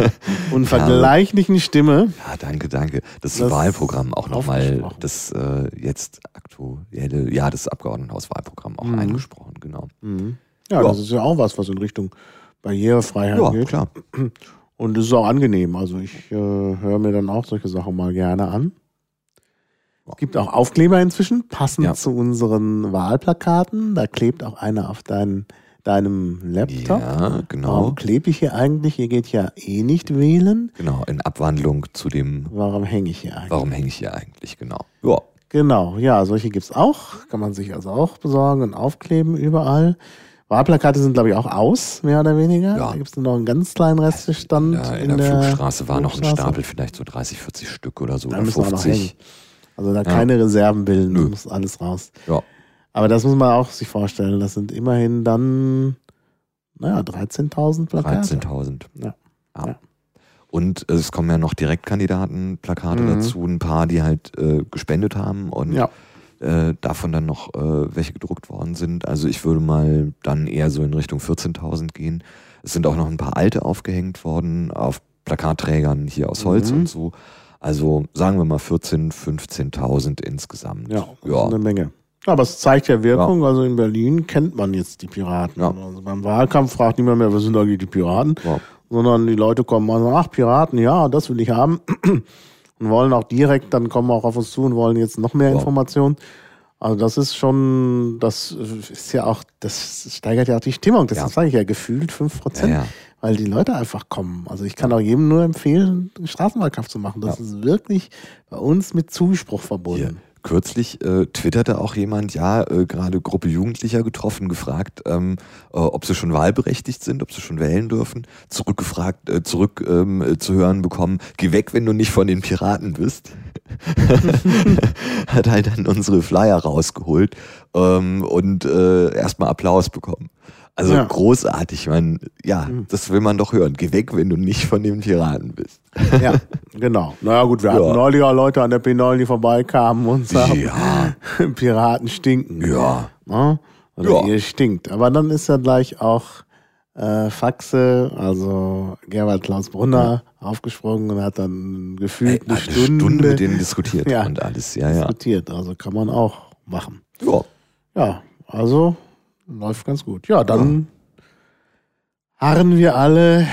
unvergleichlichen Stimme. Ja, danke, danke. Das, Das Wahlprogramm auch nochmal, das äh, jetzt aktuelle, ja, das Abgeordnetenhauswahlprogramm auch Mhm. eingesprochen, genau. Mhm. Ja, Ja. das ist ja auch was, was in Richtung Barrierefreiheit Ja, geht. klar. Und es ist auch angenehm. Also ich äh, höre mir dann auch solche Sachen mal gerne an. Es gibt auch Aufkleber inzwischen, passend Ja. zu unseren Wahlplakaten. Da klebt auch einer auf dein, deinem Laptop. Ja, genau. Warum klebe ich hier eigentlich? Hier geht ja eh nicht wählen. Genau, in Abwandlung zu dem, Warum hänge ich hier eigentlich? warum hänge ich hier eigentlich, genau. Ja, Genau, ja, solche gibt's auch. Kann man sich also auch besorgen und aufkleben überall. Wahlplakate sind, glaube ich, auch aus, mehr oder weniger. Ja. Da gibt's nur noch einen ganz kleinen Restbestand. ja in, der, Flugstraße war noch ein. Stapel, vielleicht so 30, 40 Stück oder so, Da oder müssen wir noch 50. Also da keine Reserven bilden, Nö. muss alles raus. Ja, Aber das muss man auch sich vorstellen. Das sind immerhin dann, naja, 13.000 Plakate. 13.000. Ja. Ja. Ja. Und es kommen ja noch Direktkandidatenplakate Mhm. dazu, ein paar, die halt äh, gespendet haben und Ja. äh, davon dann noch äh, welche gedruckt worden sind. Also ich würde mal dann eher so in Richtung 14.000 gehen. Es sind auch noch ein paar alte aufgehängt worden auf Plakatträgern hier aus Holz Mhm. und so. Also sagen wir mal 14.000, 15.000 insgesamt. Ja, das ja. ist eine Menge. Aber es zeigt ja Wirkung. Also in Berlin kennt man jetzt die Piraten. Ja. Also beim Wahlkampf fragt niemand mehr, was sind eigentlich die Piraten? Ja. Sondern die Leute kommen und sagen, ach, Piraten, ja, das will ich haben. Und wollen auch direkt, dann kommen auch auf uns zu und wollen jetzt noch mehr Ja. Informationen. Also das ist schon, das ist ja auch, das steigert ja auch die Stimmung. Das Ja. sage ich ja gefühlt 5 Ja, Prozent. ja. Weil die Leute einfach kommen. Also ich kann auch jedem nur empfehlen, einen Straßenwahlkampf zu machen. Das ist wirklich bei uns mit Zuspruch Hier. Kürzlich äh, twitterte auch jemand, ja, äh, gerade Gruppe Jugendlicher getroffen, gefragt, ähm, äh, ob sie schon wahlberechtigt sind, ob sie schon wählen dürfen. Zurückgefragt, äh, zurück ähm, äh, zu hören bekommen, geh weg, wenn du nicht von den Piraten bist. Hat halt dann unsere Flyer rausgeholt ähm, und äh, erstmal Applaus bekommen. Also Ja. großartig, ich meine, ja, Mhm. das will man doch hören. Geh weg, wenn du nicht von den Piraten bist. Ja, genau. Naja gut, wir hatten Ja. neulich auch Leute an der P9, die vorbeikamen und sagen, Ja. Piraten stinken. Ja. Ne? Oder Ja. ihr stinkt. Aber dann ist ja gleich auch äh, Faxe, also Gerhard Klaus Brunner, aufgesprungen und hat dann gefühlt Ey, eine, eine Stunde, Stunde mit denen diskutiert Ja. und alles. Ja, ja. diskutiert. Also kann man auch machen. ja. Ja, also läuft ganz gut. Ja, dann harren wir alle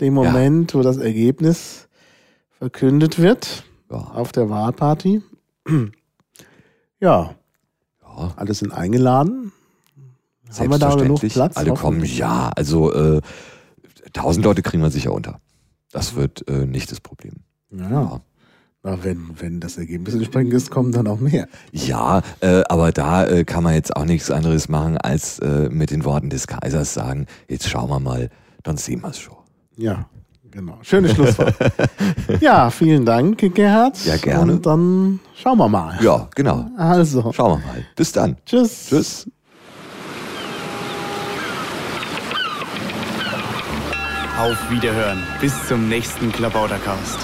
den Moment, wo das Ergebnis verkündet wird Ja. auf der Wahlparty. Ja, ja. alle sind eingeladen. Haben wir da genug. Platz? Alle kommen, ja, also äh, tausend Leute kriegen wir sicher unter. Das wird äh, nicht das Problem. Ja, Na, wenn, wenn das Ergebnis entsprechend ist, kommen dann auch mehr. Ja, äh, aber da äh, kann man jetzt auch nichts anderes machen, als äh, mit den Worten des Kaisers sagen, jetzt schauen wir mal, dann sehen wir es schon. Ja, genau. Schönes Schlusswort. ja, vielen Dank, Gerhard. Ja, gerne. Und dann schauen wir mal. Ja, genau. Also, Schauen wir mal. Bis dann. tschüss. Tschüss. Auf Wiederhören. Bis zum nächsten Klabautercast.